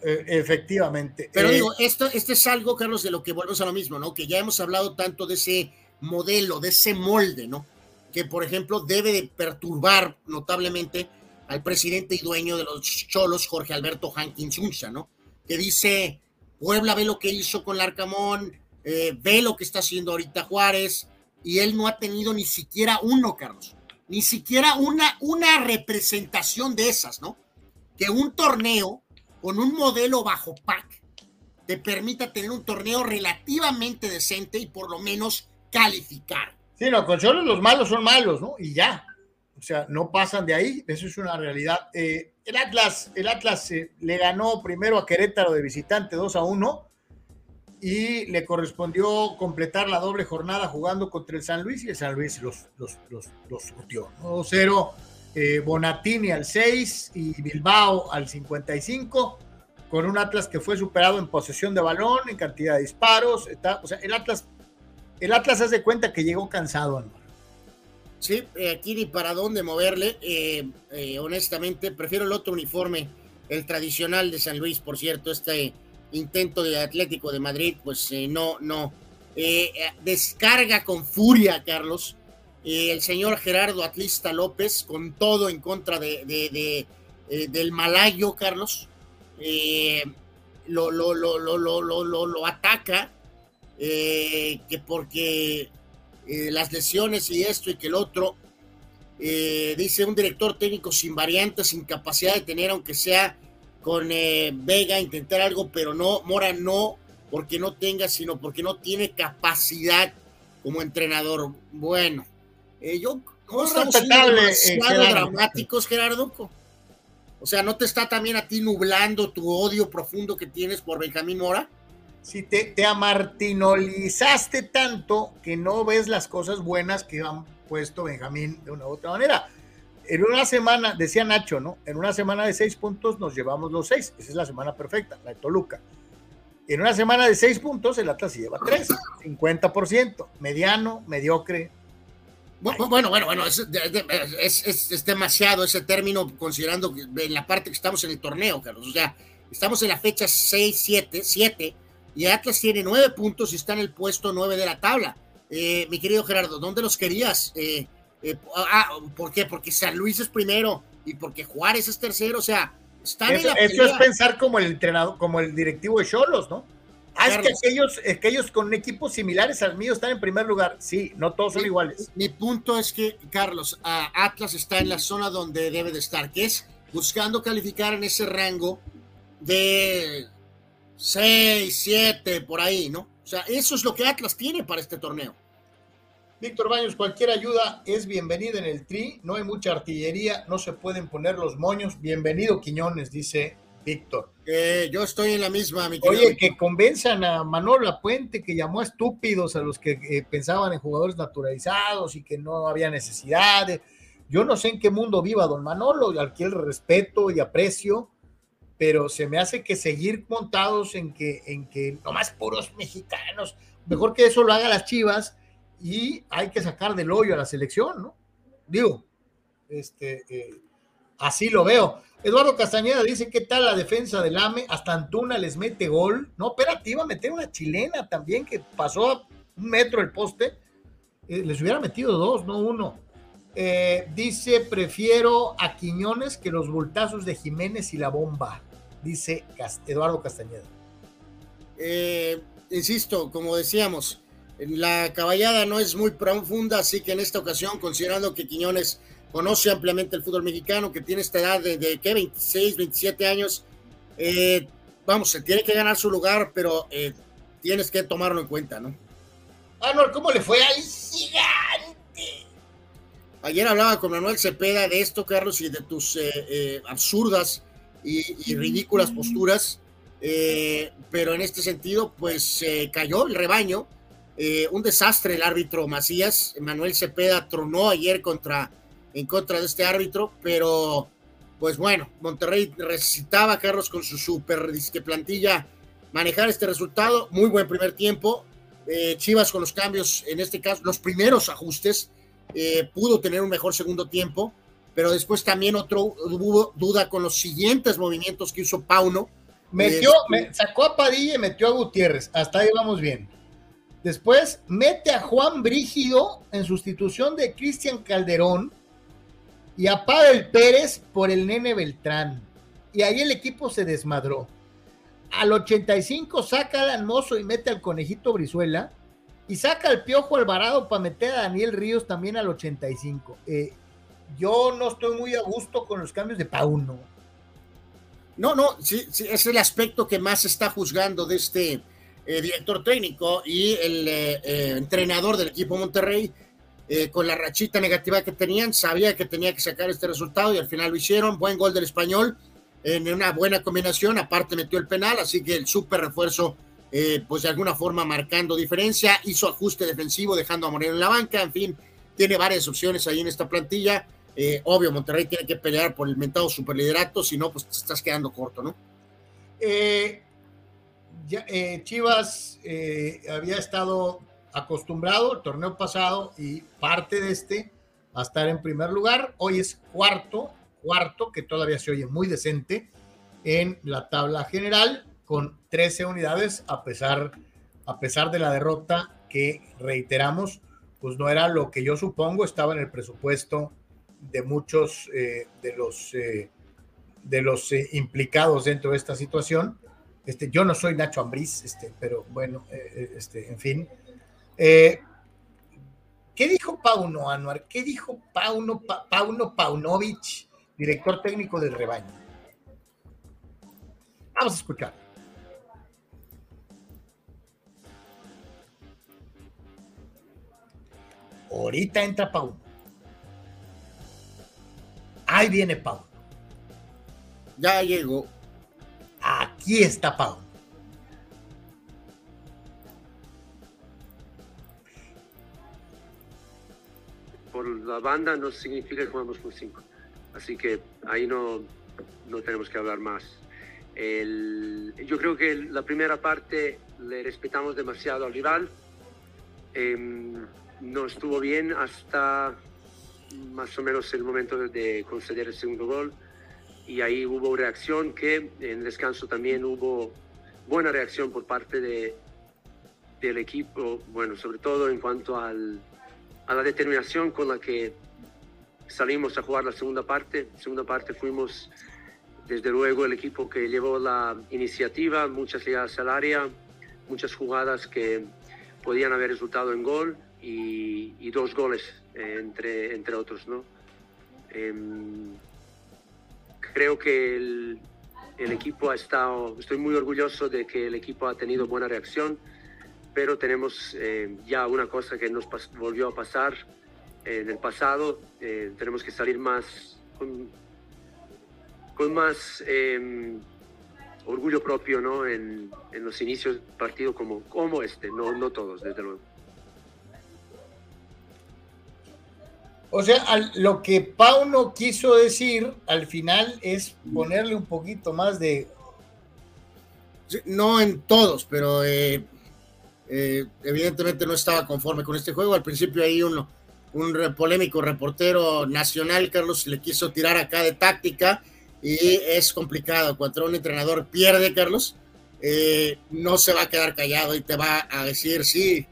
Eh, efectivamente. Pero eh, digo, esto, esto es algo, Carlos, de lo que volvemos a lo mismo, ¿no? Que ya hemos hablado tanto de ese modelo, de ese molde, ¿no? Que, por ejemplo, debe de perturbar notablemente al presidente y dueño de los Cholos, Jorge Alberto Hankins Unza, ¿no? Que dice, Puebla ve lo que hizo con Larcamón, eh, ve lo que está haciendo ahorita Juárez, y él no ha tenido ni siquiera uno, Carlos, ni siquiera una, una representación de esas, ¿no? Que un torneo con un modelo bajo PAC te permita tener un torneo relativamente decente y por lo menos calificar. Sí, no, con solo los malos son malos, ¿no? Y ya. O sea, no pasan de ahí, eso es una realidad. Eh, el Atlas, el Atlas eh, le ganó primero a Querétaro de visitante 2 a 1 y le correspondió completar la doble jornada jugando contra el San Luis y el San Luis los, los, los, los surtió. 0 eh, Bonatini al 6 y Bilbao al 55, con un Atlas que fue superado en posesión de balón, en cantidad de disparos. O sea, el Atlas, el Atlas hace cuenta que llegó cansado, Sí, eh, aquí ni para dónde moverle. Eh, eh, honestamente, prefiero el otro uniforme, el tradicional de San Luis, por cierto, este intento de Atlético de Madrid, pues no, no. descarga con furia, Carlos. el señor Gerardo Atlista López, con todo en contra de, del malayo, Carlos. lo, lo, lo, lo, lo, lo, lo ataca, que porque eh, las lesiones y esto y que el otro. Eh, dice un director técnico sin variantes, sin capacidad de tener, aunque sea con eh, Vega, intentar algo, pero no, Mora no, porque no tenga, sino porque no tiene capacidad como entrenador. Bueno, yo no estamos demasiado dramáticos, Gerardo. O sea, ¿no te está también a ti nublando tu odio profundo que tienes por Benjamín Mora? Si te, te amartinolizaste tanto que no ves las cosas buenas que han puesto Benjamín de una u otra manera. En una semana, decía Nacho, ¿no? En una semana de seis puntos nos llevamos los seis. Esa es la semana perfecta, la de Toluca. En una semana de seis puntos, el Atlas lleva tres, 50%, mediano, mediocre. Bueno, bueno, bueno, es, es, es, demasiado ese término considerando que en la parte que estamos en el torneo, Carlos. O sea, estamos en la fecha 6, 7, 7 y Atlas tiene nueve puntos y está en el puesto nueve de la tabla. Eh, mi querido Gerardo, ¿dónde los querías? Eh, eh, ah, ¿Por qué? Porque San Luis es primero y porque Juárez es tercero, o sea, están eso, en la eso es pensar como el entrenador, como el directivo de Cholos, ¿no? Ah, es que aquellos, aquellos con equipos similares al mío están en primer lugar. Sí, no todos son iguales. Mi punto es que, Carlos, Atlas está en la zona donde debe de estar, que es buscando calificar en ese rango de 6, 7, por ahí, ¿no? O sea, eso es lo que Atlas tiene para este torneo. Víctor Baños, cualquier ayuda es bienvenida en el tri. No hay mucha artillería, no se pueden poner los moños. Bienvenido, Quiñones, dice Víctor. yo estoy en la misma, mi Oye, que convenzan a Manolo Puente que llamó a estúpidos a los que eh, pensaban en jugadores naturalizados y que no había necesidad. Yo no sé en qué mundo viva don Manolo, al que el respeto y aprecio pero se me hace que seguir montados en que, en que nomás puros mexicanos, mejor que eso lo haga las Chivas y hay que sacar del hoyo a la selección, ¿no? Digo, este, eh, así lo veo. Eduardo Castañeda dice, ¿qué tal la defensa del AME? Hasta Antuna les mete gol. No, espérate, iba a meter una chilena también que pasó a un metro el poste. Eh, les hubiera metido dos, no uno. Eh, dice, prefiero a Quiñones que los bultazos de Jiménez y la bomba dice Eduardo Castañeda. Eh, insisto, como decíamos, la caballada no es muy profunda, así que en esta ocasión, considerando que Quiñones conoce ampliamente el fútbol mexicano, que tiene esta edad de, de ¿qué? 26, 27 años, eh, vamos, se tiene que ganar su lugar, pero eh, tienes que tomarlo en cuenta, ¿no? No, ¿cómo le fue al gigante? Ayer hablaba con Manuel Cepeda de esto, Carlos, y de tus absurdas y, ridículas posturas, eh, pero en este sentido, pues cayó el rebaño. Eh, un desastre el árbitro Macías. Manuel Cepeda tronó ayer contra, en contra de este árbitro, pero pues bueno, Monterrey necesitaba, Carlos, con su super disque plantilla, manejar este resultado. Muy buen primer tiempo. Eh, Chivas con los cambios, en este caso, los primeros ajustes, pudo tener un mejor segundo tiempo pero después también otro hubo duda con los siguientes movimientos que hizo Pauno. Metió, este, sacó a Padilla y metió a Gutiérrez, hasta ahí vamos bien. Después mete a Juan Brígido en sustitución de Cristian Calderón y a Pavel Pérez por el nene Beltrán. Y ahí el equipo se desmadró. Al 85 saca al Mozo y mete al Conejito Brizuela. Y saca al Piojo Alvarado para meter a Daniel Ríos también al 85. Eh, yo no estoy muy a gusto con los cambios de Pauno. No, no, sí, sí, es el aspecto que más está juzgando de este eh, director técnico y el eh, eh, entrenador del equipo Monterrey, con la rachita negativa que tenían, sabía que tenía que sacar este resultado y al final lo hicieron. Buen gol del español, en una buena combinación, aparte metió el penal, así que el súper refuerzo, pues de alguna forma marcando diferencia, hizo ajuste defensivo, dejando a Moreno en la banca, en fin, tiene varias opciones ahí en esta plantilla eh, obvio, Monterrey tiene que pelear por el mentado superliderato, si no, pues te estás quedando corto, ¿no? Eh, eh, Chivas había estado acostumbrado el torneo pasado y parte de este a estar en primer lugar. Hoy es cuarto, cuarto, que todavía se oye muy decente en la tabla general, con 13 unidades, a pesar, a pesar de la derrota que reiteramos, pues no era lo que yo supongo estaba en el presupuesto de muchos eh, de los, eh, de los eh, implicados dentro de esta situación. Este, yo no soy Nacho Ambriz, este, pero bueno, este, en fin. ¿Qué dijo Pauno Anuar? ¿Qué dijo Pauno, Pauno Paunovic, director técnico del rebaño? Vamos a escuchar. Ahorita entra Pauno. Ahí viene Pau. Ya llegó. Aquí está Pau. Por la banda no significa que jugamos con cinco. Así que ahí no, no tenemos que hablar más. yo creo que la primera parte le respetamos demasiado al rival. Em, no estuvo bien hasta más o menos el momento de conceder el segundo gol y ahí hubo reacción que en descanso también hubo buena reacción por parte de, del equipo, bueno, sobre todo en cuanto al, a la determinación con la que salimos a jugar la segunda parte. Segunda parte fuimos desde luego el equipo que llevó la iniciativa, muchas llegadas al área, muchas jugadas que podían haber resultado en gol y, y dos goles entre, entre otros, ¿no? Em, creo que el, el, equipo ha estado, estoy muy orgulloso de que el equipo ha tenido buena reacción, pero tenemos eh, ya una cosa que nos volvió a pasar en el pasado, eh, tenemos que salir más con, con más em, orgullo propio ¿no? en, en, los inicios de partido como, como este, no, no todos, desde luego. O sea, lo que Pauno quiso decir al final es ponerle un poquito más de. No en todos, pero eh, eh, evidentemente no estaba conforme con este juego. Al principio hay uno, un polémico reportero nacional, Carlos, le quiso tirar acá de táctica y es complicado. Cuando un entrenador pierde, Carlos, eh, no se va a quedar callado y te va a decir, sí,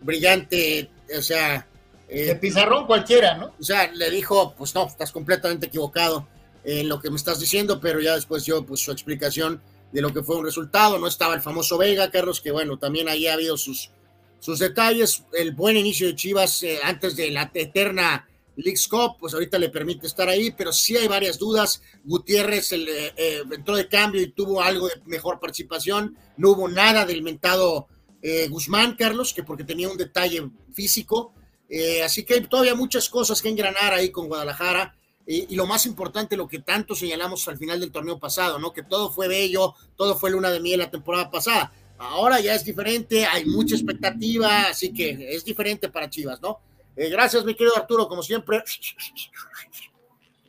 brillante, o sea, de eh, pizarrón cualquiera, ¿no? O sea, le dijo, pues no, estás completamente equivocado en lo que me estás diciendo, pero ya después dio pues su explicación de lo que fue un resultado. No estaba el famoso Vega, Carlos, que bueno, también ahí ha habido sus, sus detalles. El buen inicio de Chivas eh, antes de la eterna League Cup, pues ahorita le permite estar ahí, pero sí hay varias dudas. Gutiérrez eh, entró de cambio y tuvo algo de mejor participación. No hubo nada del mentado Guzmán, Carlos, que porque tenía un detalle físico eh, así que hay todavía muchas cosas que engranar ahí con Guadalajara. Y, lo más importante, lo que tanto señalamos al final del torneo pasado, ¿no? Que todo fue bello, todo fue luna de miel la temporada pasada. Ahora ya es diferente, hay mucha expectativa, así que es diferente para Chivas, ¿no? Eh, gracias, mi querido Arturo, como siempre.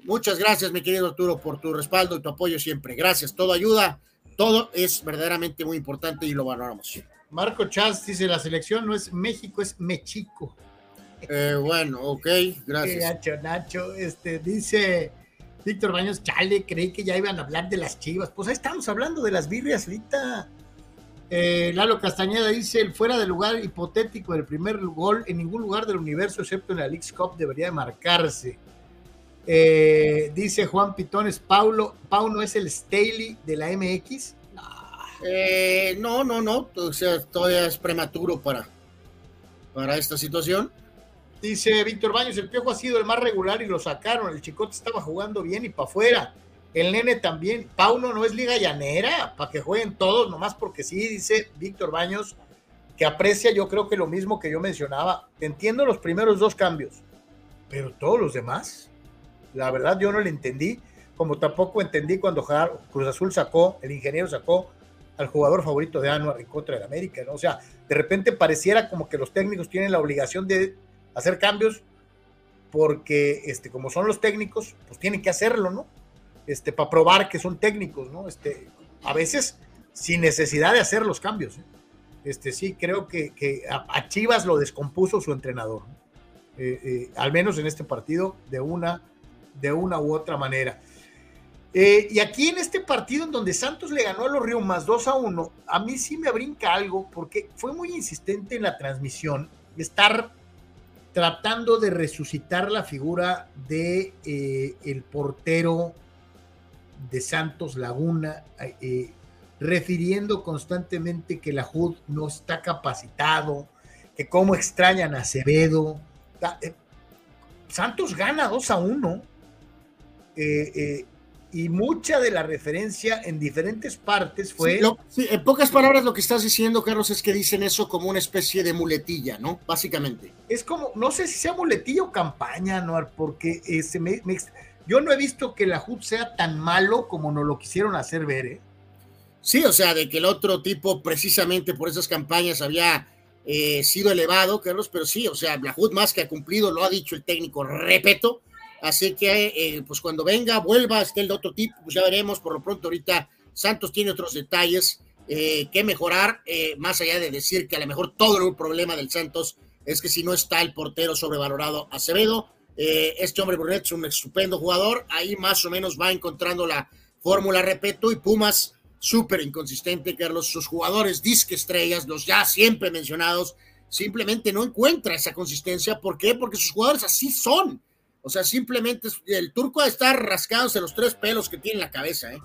Muchas gracias, mi querido Arturo, por tu respaldo y tu apoyo siempre. Gracias, todo ayuda, todo es verdaderamente muy importante y lo valoramos. Marco Chaz dice, la selección no es México, es Mexico. Eh, bueno, ok, gracias. Nacho, Nacho, este, dice Víctor Baños, chale, creí que ya iban a hablar de las chivas. Pues ahí estamos hablando de las birrias ahorita. Eh, Lalo Castañeda dice, el fuera de lugar hipotético del primer gol en ningún lugar del universo, excepto en la League Cup, debería de marcarse. Eh, dice Juan Pitones, Paulo, Paulo es el Staley de la MX. Eh, no, no, no, o sea, todavía es prematuro para, para esta situación. Dice Víctor Baños, el Piojo ha sido el más regular y lo sacaron. El Chicote estaba jugando bien y para afuera. El nene también. Pauno no es liga llanera, para que jueguen todos, nomás porque sí, dice Víctor Baños, que aprecia yo creo que lo mismo que yo mencionaba. Entiendo los primeros dos cambios, pero todos los demás, la verdad yo no le entendí, como tampoco entendí cuando Cruz Azul sacó, el ingeniero sacó al jugador favorito de Anuar en contra del América, ¿no? O sea, de repente pareciera como que los técnicos tienen la obligación de hacer cambios porque, este, como son los técnicos, pues tienen que hacerlo, ¿no? Este, para probar que son técnicos, ¿no? Este, a veces sin necesidad de hacer los cambios. ¿eh? Este, sí, creo que, a, Chivas lo descompuso su entrenador, eh, eh, al menos en este partido, de una, de una u otra manera. y aquí en este partido en donde Santos le ganó a los Ríos más 2 a 1, a mí sí me brinca algo porque fue muy insistente en la transmisión estar tratando de resucitar la figura de el portero de Santos Laguna, eh, refiriendo constantemente que la HUD no está capacitado, que cómo extrañan a Acevedo. Eh, Santos gana 2 a 1 eh, y mucha de la referencia en diferentes partes fue... en pocas palabras lo que estás diciendo, Carlos, es que dicen eso como una especie de muletilla, ¿no? Básicamente. Es como, no sé si sea muletilla o campaña, ¿no? Porque se me yo no he visto que la HUD sea tan malo como nos lo quisieron hacer ver, ¿eh? Sí, o sea, de que el otro tipo precisamente por esas campañas había eh, sido elevado, Carlos, pero sí, o sea, la HUD más que ha cumplido, lo ha dicho el técnico, repito, así que eh, pues cuando venga, vuelva, esté el otro tipo, pues ya veremos, por lo pronto ahorita Santos tiene otros detalles eh, que mejorar, más allá de decir que a lo mejor todo el problema del Santos es que si no está el portero sobrevalorado Acevedo, eh, este hombre Brunet es un estupendo jugador. Ahí más o menos va encontrando la fórmula, repito, y Pumas súper inconsistente, Carlos. Sus jugadores disque estrellas, los ya siempre mencionados, simplemente no encuentra esa consistencia. ¿Por qué? Porque sus jugadores así son. O sea, simplemente el turco a estar rascándose los tres pelos que tiene en la cabeza, ¿eh?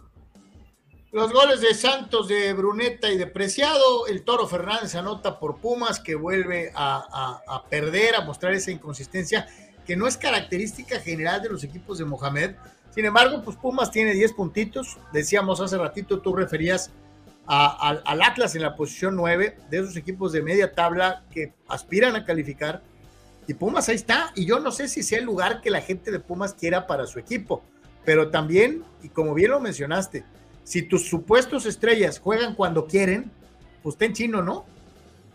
Los goles de Santos, de Bruneta y de Preciado, el Toro Fernández anota por Pumas que vuelve a perder, a mostrar esa inconsistencia que no es característica general de los equipos de Mohamed. Sin embargo, pues Pumas tiene 10 puntitos. Decíamos hace ratito, tú referías al Atlas en la posición 9 de esos equipos de media tabla que aspiran a calificar. Y Pumas ahí está. Y yo no sé si sea el lugar que la gente de Pumas quiera para su equipo. Pero también, y como bien lo mencionaste, si tus supuestos estrellas juegan cuando quieren, pues ten chino, ¿no?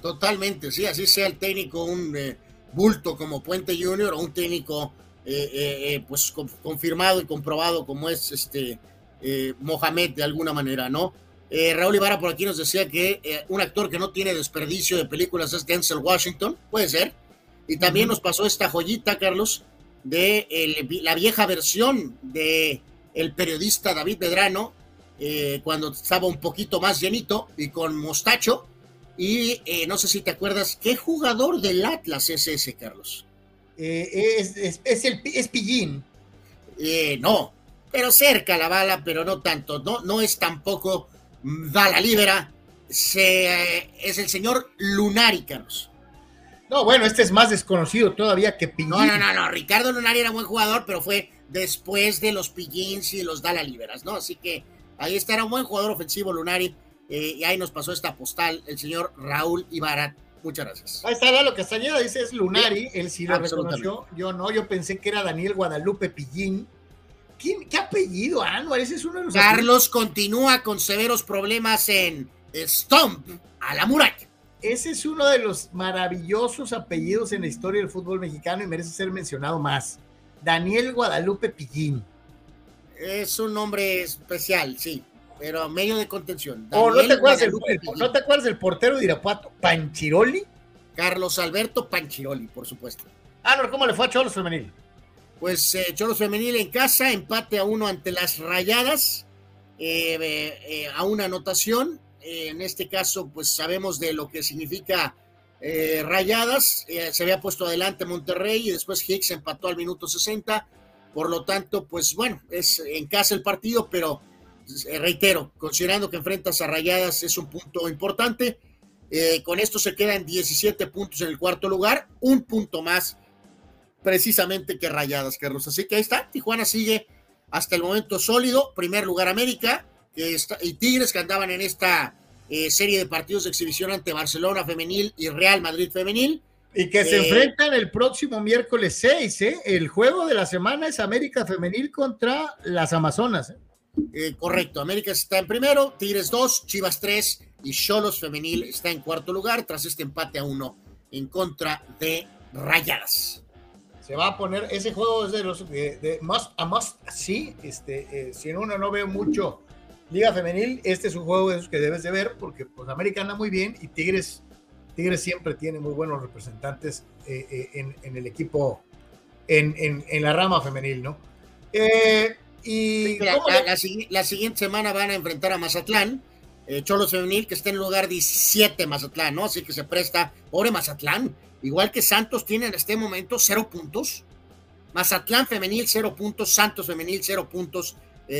Totalmente, sí, así sea el técnico un eh, bulto como Puente Junior o un técnico eh, eh, eh, pues confirmado y comprobado como es este Mohamed de alguna manera, ¿no? Raúl Ibarra por aquí nos decía que un actor que no tiene desperdicio de películas es Denzel Washington, puede ser. Y también nos pasó esta joyita, Carlos, de la vieja versión de el periodista David Medrano, cuando estaba un poquito más llenito y con mostacho, y eh, no sé si te acuerdas, ¿qué jugador del Atlas es ese, Carlos? Eh, es, el, es Pillín. Eh, no, pero cerca la bala, pero no tanto. No, no es tampoco bala libera. Se, es el señor Lunari, Carlos. No, bueno, este es más desconocido todavía que Pillín. No, no, no, no. Ricardo Lunari era buen jugador, pero fue después de los Pillins y los Dala Liberas, ¿no? Así que ahí está, era un buen jugador ofensivo Lunari eh, y ahí nos pasó esta postal el señor Raúl Ibarra. Muchas gracias. Ahí está lo que Castañeda dice es Lunari, él sí lo reconoció, yo no, yo pensé que era Daniel Guadalupe Pillín. ¿Quién, ¿Qué apellido, Anuar? Ese es uno de los Carlos continúa con severos problemas en Stomp, a la muralla. Ese es uno de los maravillosos apellidos en la historia del fútbol mexicano y merece ser mencionado más. Daniel Guadalupe Pillín. Es un nombre especial, sí pero medio de contención. Oh, ¿no, te acuerdas del, portero de Irapuato? ¿Panchiroli? Carlos Alberto Panchiroli, por supuesto. Ah, no, ¿cómo le fue a Cholos Femenil? Pues eh, Cholos Femenil en casa, empate a uno ante las rayadas, eh, eh, a una anotación. En este caso, pues sabemos de lo que significa eh, Rayadas. Eh, se había puesto adelante Monterrey y después Hicks empató al minuto 60. Por lo tanto, pues bueno, es en casa el partido, pero reitero, considerando que enfrentas a Rayadas es un punto importante. con esto se quedan 17 puntos en el cuarto lugar, un punto más precisamente que Rayadas, Carlos. Así que ahí está, Tijuana sigue hasta el momento sólido, primer lugar América, y Tigres que andaban en esta eh, serie de partidos de exhibición ante Barcelona femenil y Real Madrid femenil. Y que se eh, enfrentan el próximo miércoles 6, ¿eh? El juego de la semana es América femenil contra las Amazonas. ¿eh? correcto, América está en primero, Tigres 2, Chivas 3 y Cholos femenil está en cuarto lugar tras este empate a uno en contra de Rayadas. Se va a poner, ese juego es de los de, must, a must, sí, este, si en uno no veo mucho Liga Femenil, este es un juego de esos que debes de ver porque pues América anda muy bien y Tigres, Tigres siempre tiene muy buenos representantes eh, eh, en, el equipo, en, la rama femenil, ¿no? Eh, y la, siguiente semana van a enfrentar a Mazatlán, Cholos Femenil, que está en lugar 17 Mazatlán, ¿no? Así que se presta, pobre Mazatlán, igual que Santos tiene en este momento cero puntos. Mazatlán Femenil, cero puntos, Santos Femenil, cero puntos.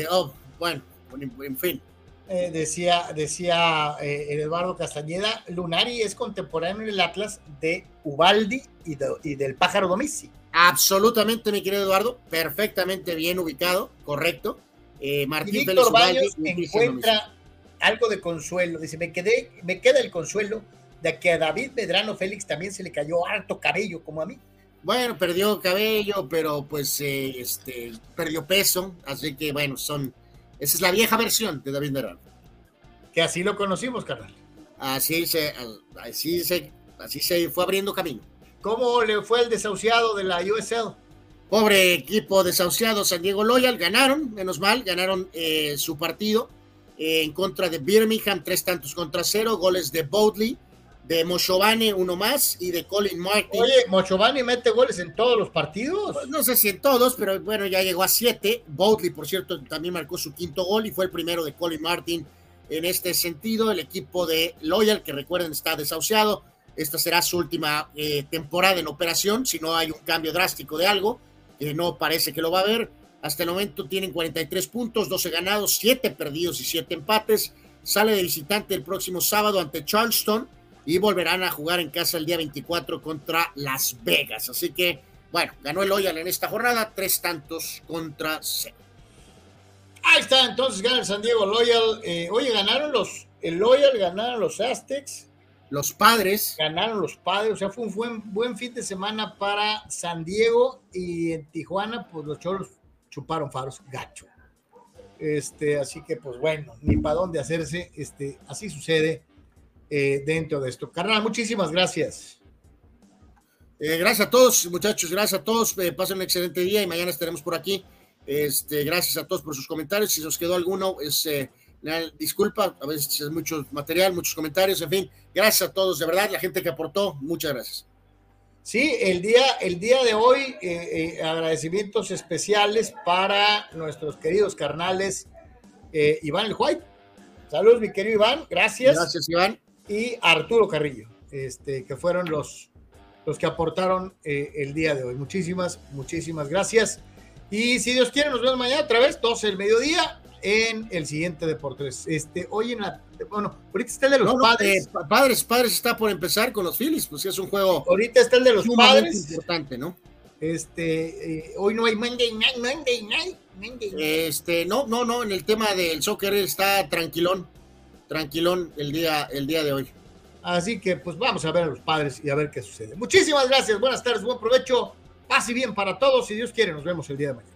oh, bueno, en fin. Eh, decía decía eh, Eduardo Castañeda, Lunari es contemporáneo en el Atlas de Ubaldi y, del Pájaro Domici. Absolutamente, mi querido Eduardo, perfectamente bien ubicado, correcto. Eh, Martín Víctor Baños encuentra algo de consuelo, dice, me, quedé, me queda el consuelo de que a David Medrano Félix también se le cayó harto cabello, como a mí. Bueno, perdió cabello, pero pues este, perdió peso, así que bueno, son esa es la vieja versión de David Medrano. Que así lo conocimos, carnal. Así se, así se, así se fue abriendo camino. ¿Cómo le fue el desahuciado de la USL? Pobre equipo desahuciado, San Diego Loyal, ganaron, menos mal, ganaron eh, su partido eh, en contra de Birmingham, tres tantos contra cero, goles de Boudley, de Mochovane uno más y de Colin Martin. Oye, Mochovane mete goles en todos los partidos. Pues no sé si en todos, pero bueno, ya llegó a siete. Boudley, por cierto, también marcó su quinto gol y fue el primero de Colin Martin en este sentido. El equipo de Loyal, que recuerden está desahuciado, esta será su última eh, temporada en operación, si no hay un cambio drástico de algo, que no parece que lo va a haber. Hasta el momento tienen 43 puntos, 12 ganados, 7 perdidos y 7 empates. Sale de visitante el próximo sábado ante Charleston y volverán a jugar en casa el día 24 contra Las Vegas. Así que, bueno, ganó el Loyal en esta jornada, tres tantos contra cero. Ahí está, entonces gana el San Diego Loyal. Eh, oye, ganaron los, el Loyal, ganaron los Aztecs. Los padres. Ganaron los padres, o sea, fue un buen, buen fin de semana para San Diego y en Tijuana, pues los choros chuparon faros, gacho. Este, así que, pues bueno, ni para dónde hacerse, este, así sucede eh, dentro de esto. Carnal, muchísimas gracias. Eh, gracias a todos, muchachos, gracias a todos. Eh, pasen un excelente día y mañana estaremos por aquí. Este, gracias a todos por sus comentarios. Si nos quedó alguno, es disculpa, a veces es mucho material, muchos comentarios, en fin. Gracias a todos, de verdad, la gente que aportó, muchas gracias. Sí, el día, el día de hoy, agradecimientos especiales para nuestros queridos carnales Iván el White. Saludos, mi querido Iván, gracias. Gracias, Iván y Arturo Carrillo, este, que fueron los, los que aportaron eh, el día de hoy. Muchísimas, muchísimas gracias. Y si Dios quiere, nos vemos mañana otra vez, 12 del mediodía, en el siguiente Deportes. Este, hoy en la, bueno, ahorita está el de los padres. Eh, padres, padres está por empezar con los Phillies, pues es un juego. Ahorita está el de los padres. importante, ¿no? Este, eh, hoy no hay Monday Night, Monday Night, Monday Night. Este, no, no, no, en el tema del soccer está tranquilón tranquilón el día, el día de hoy. Así que pues vamos a ver a los padres y a ver qué sucede. Muchísimas gracias, buenas tardes, buen provecho, paz y bien para todos. Si Dios quiere, nos vemos el día de mañana.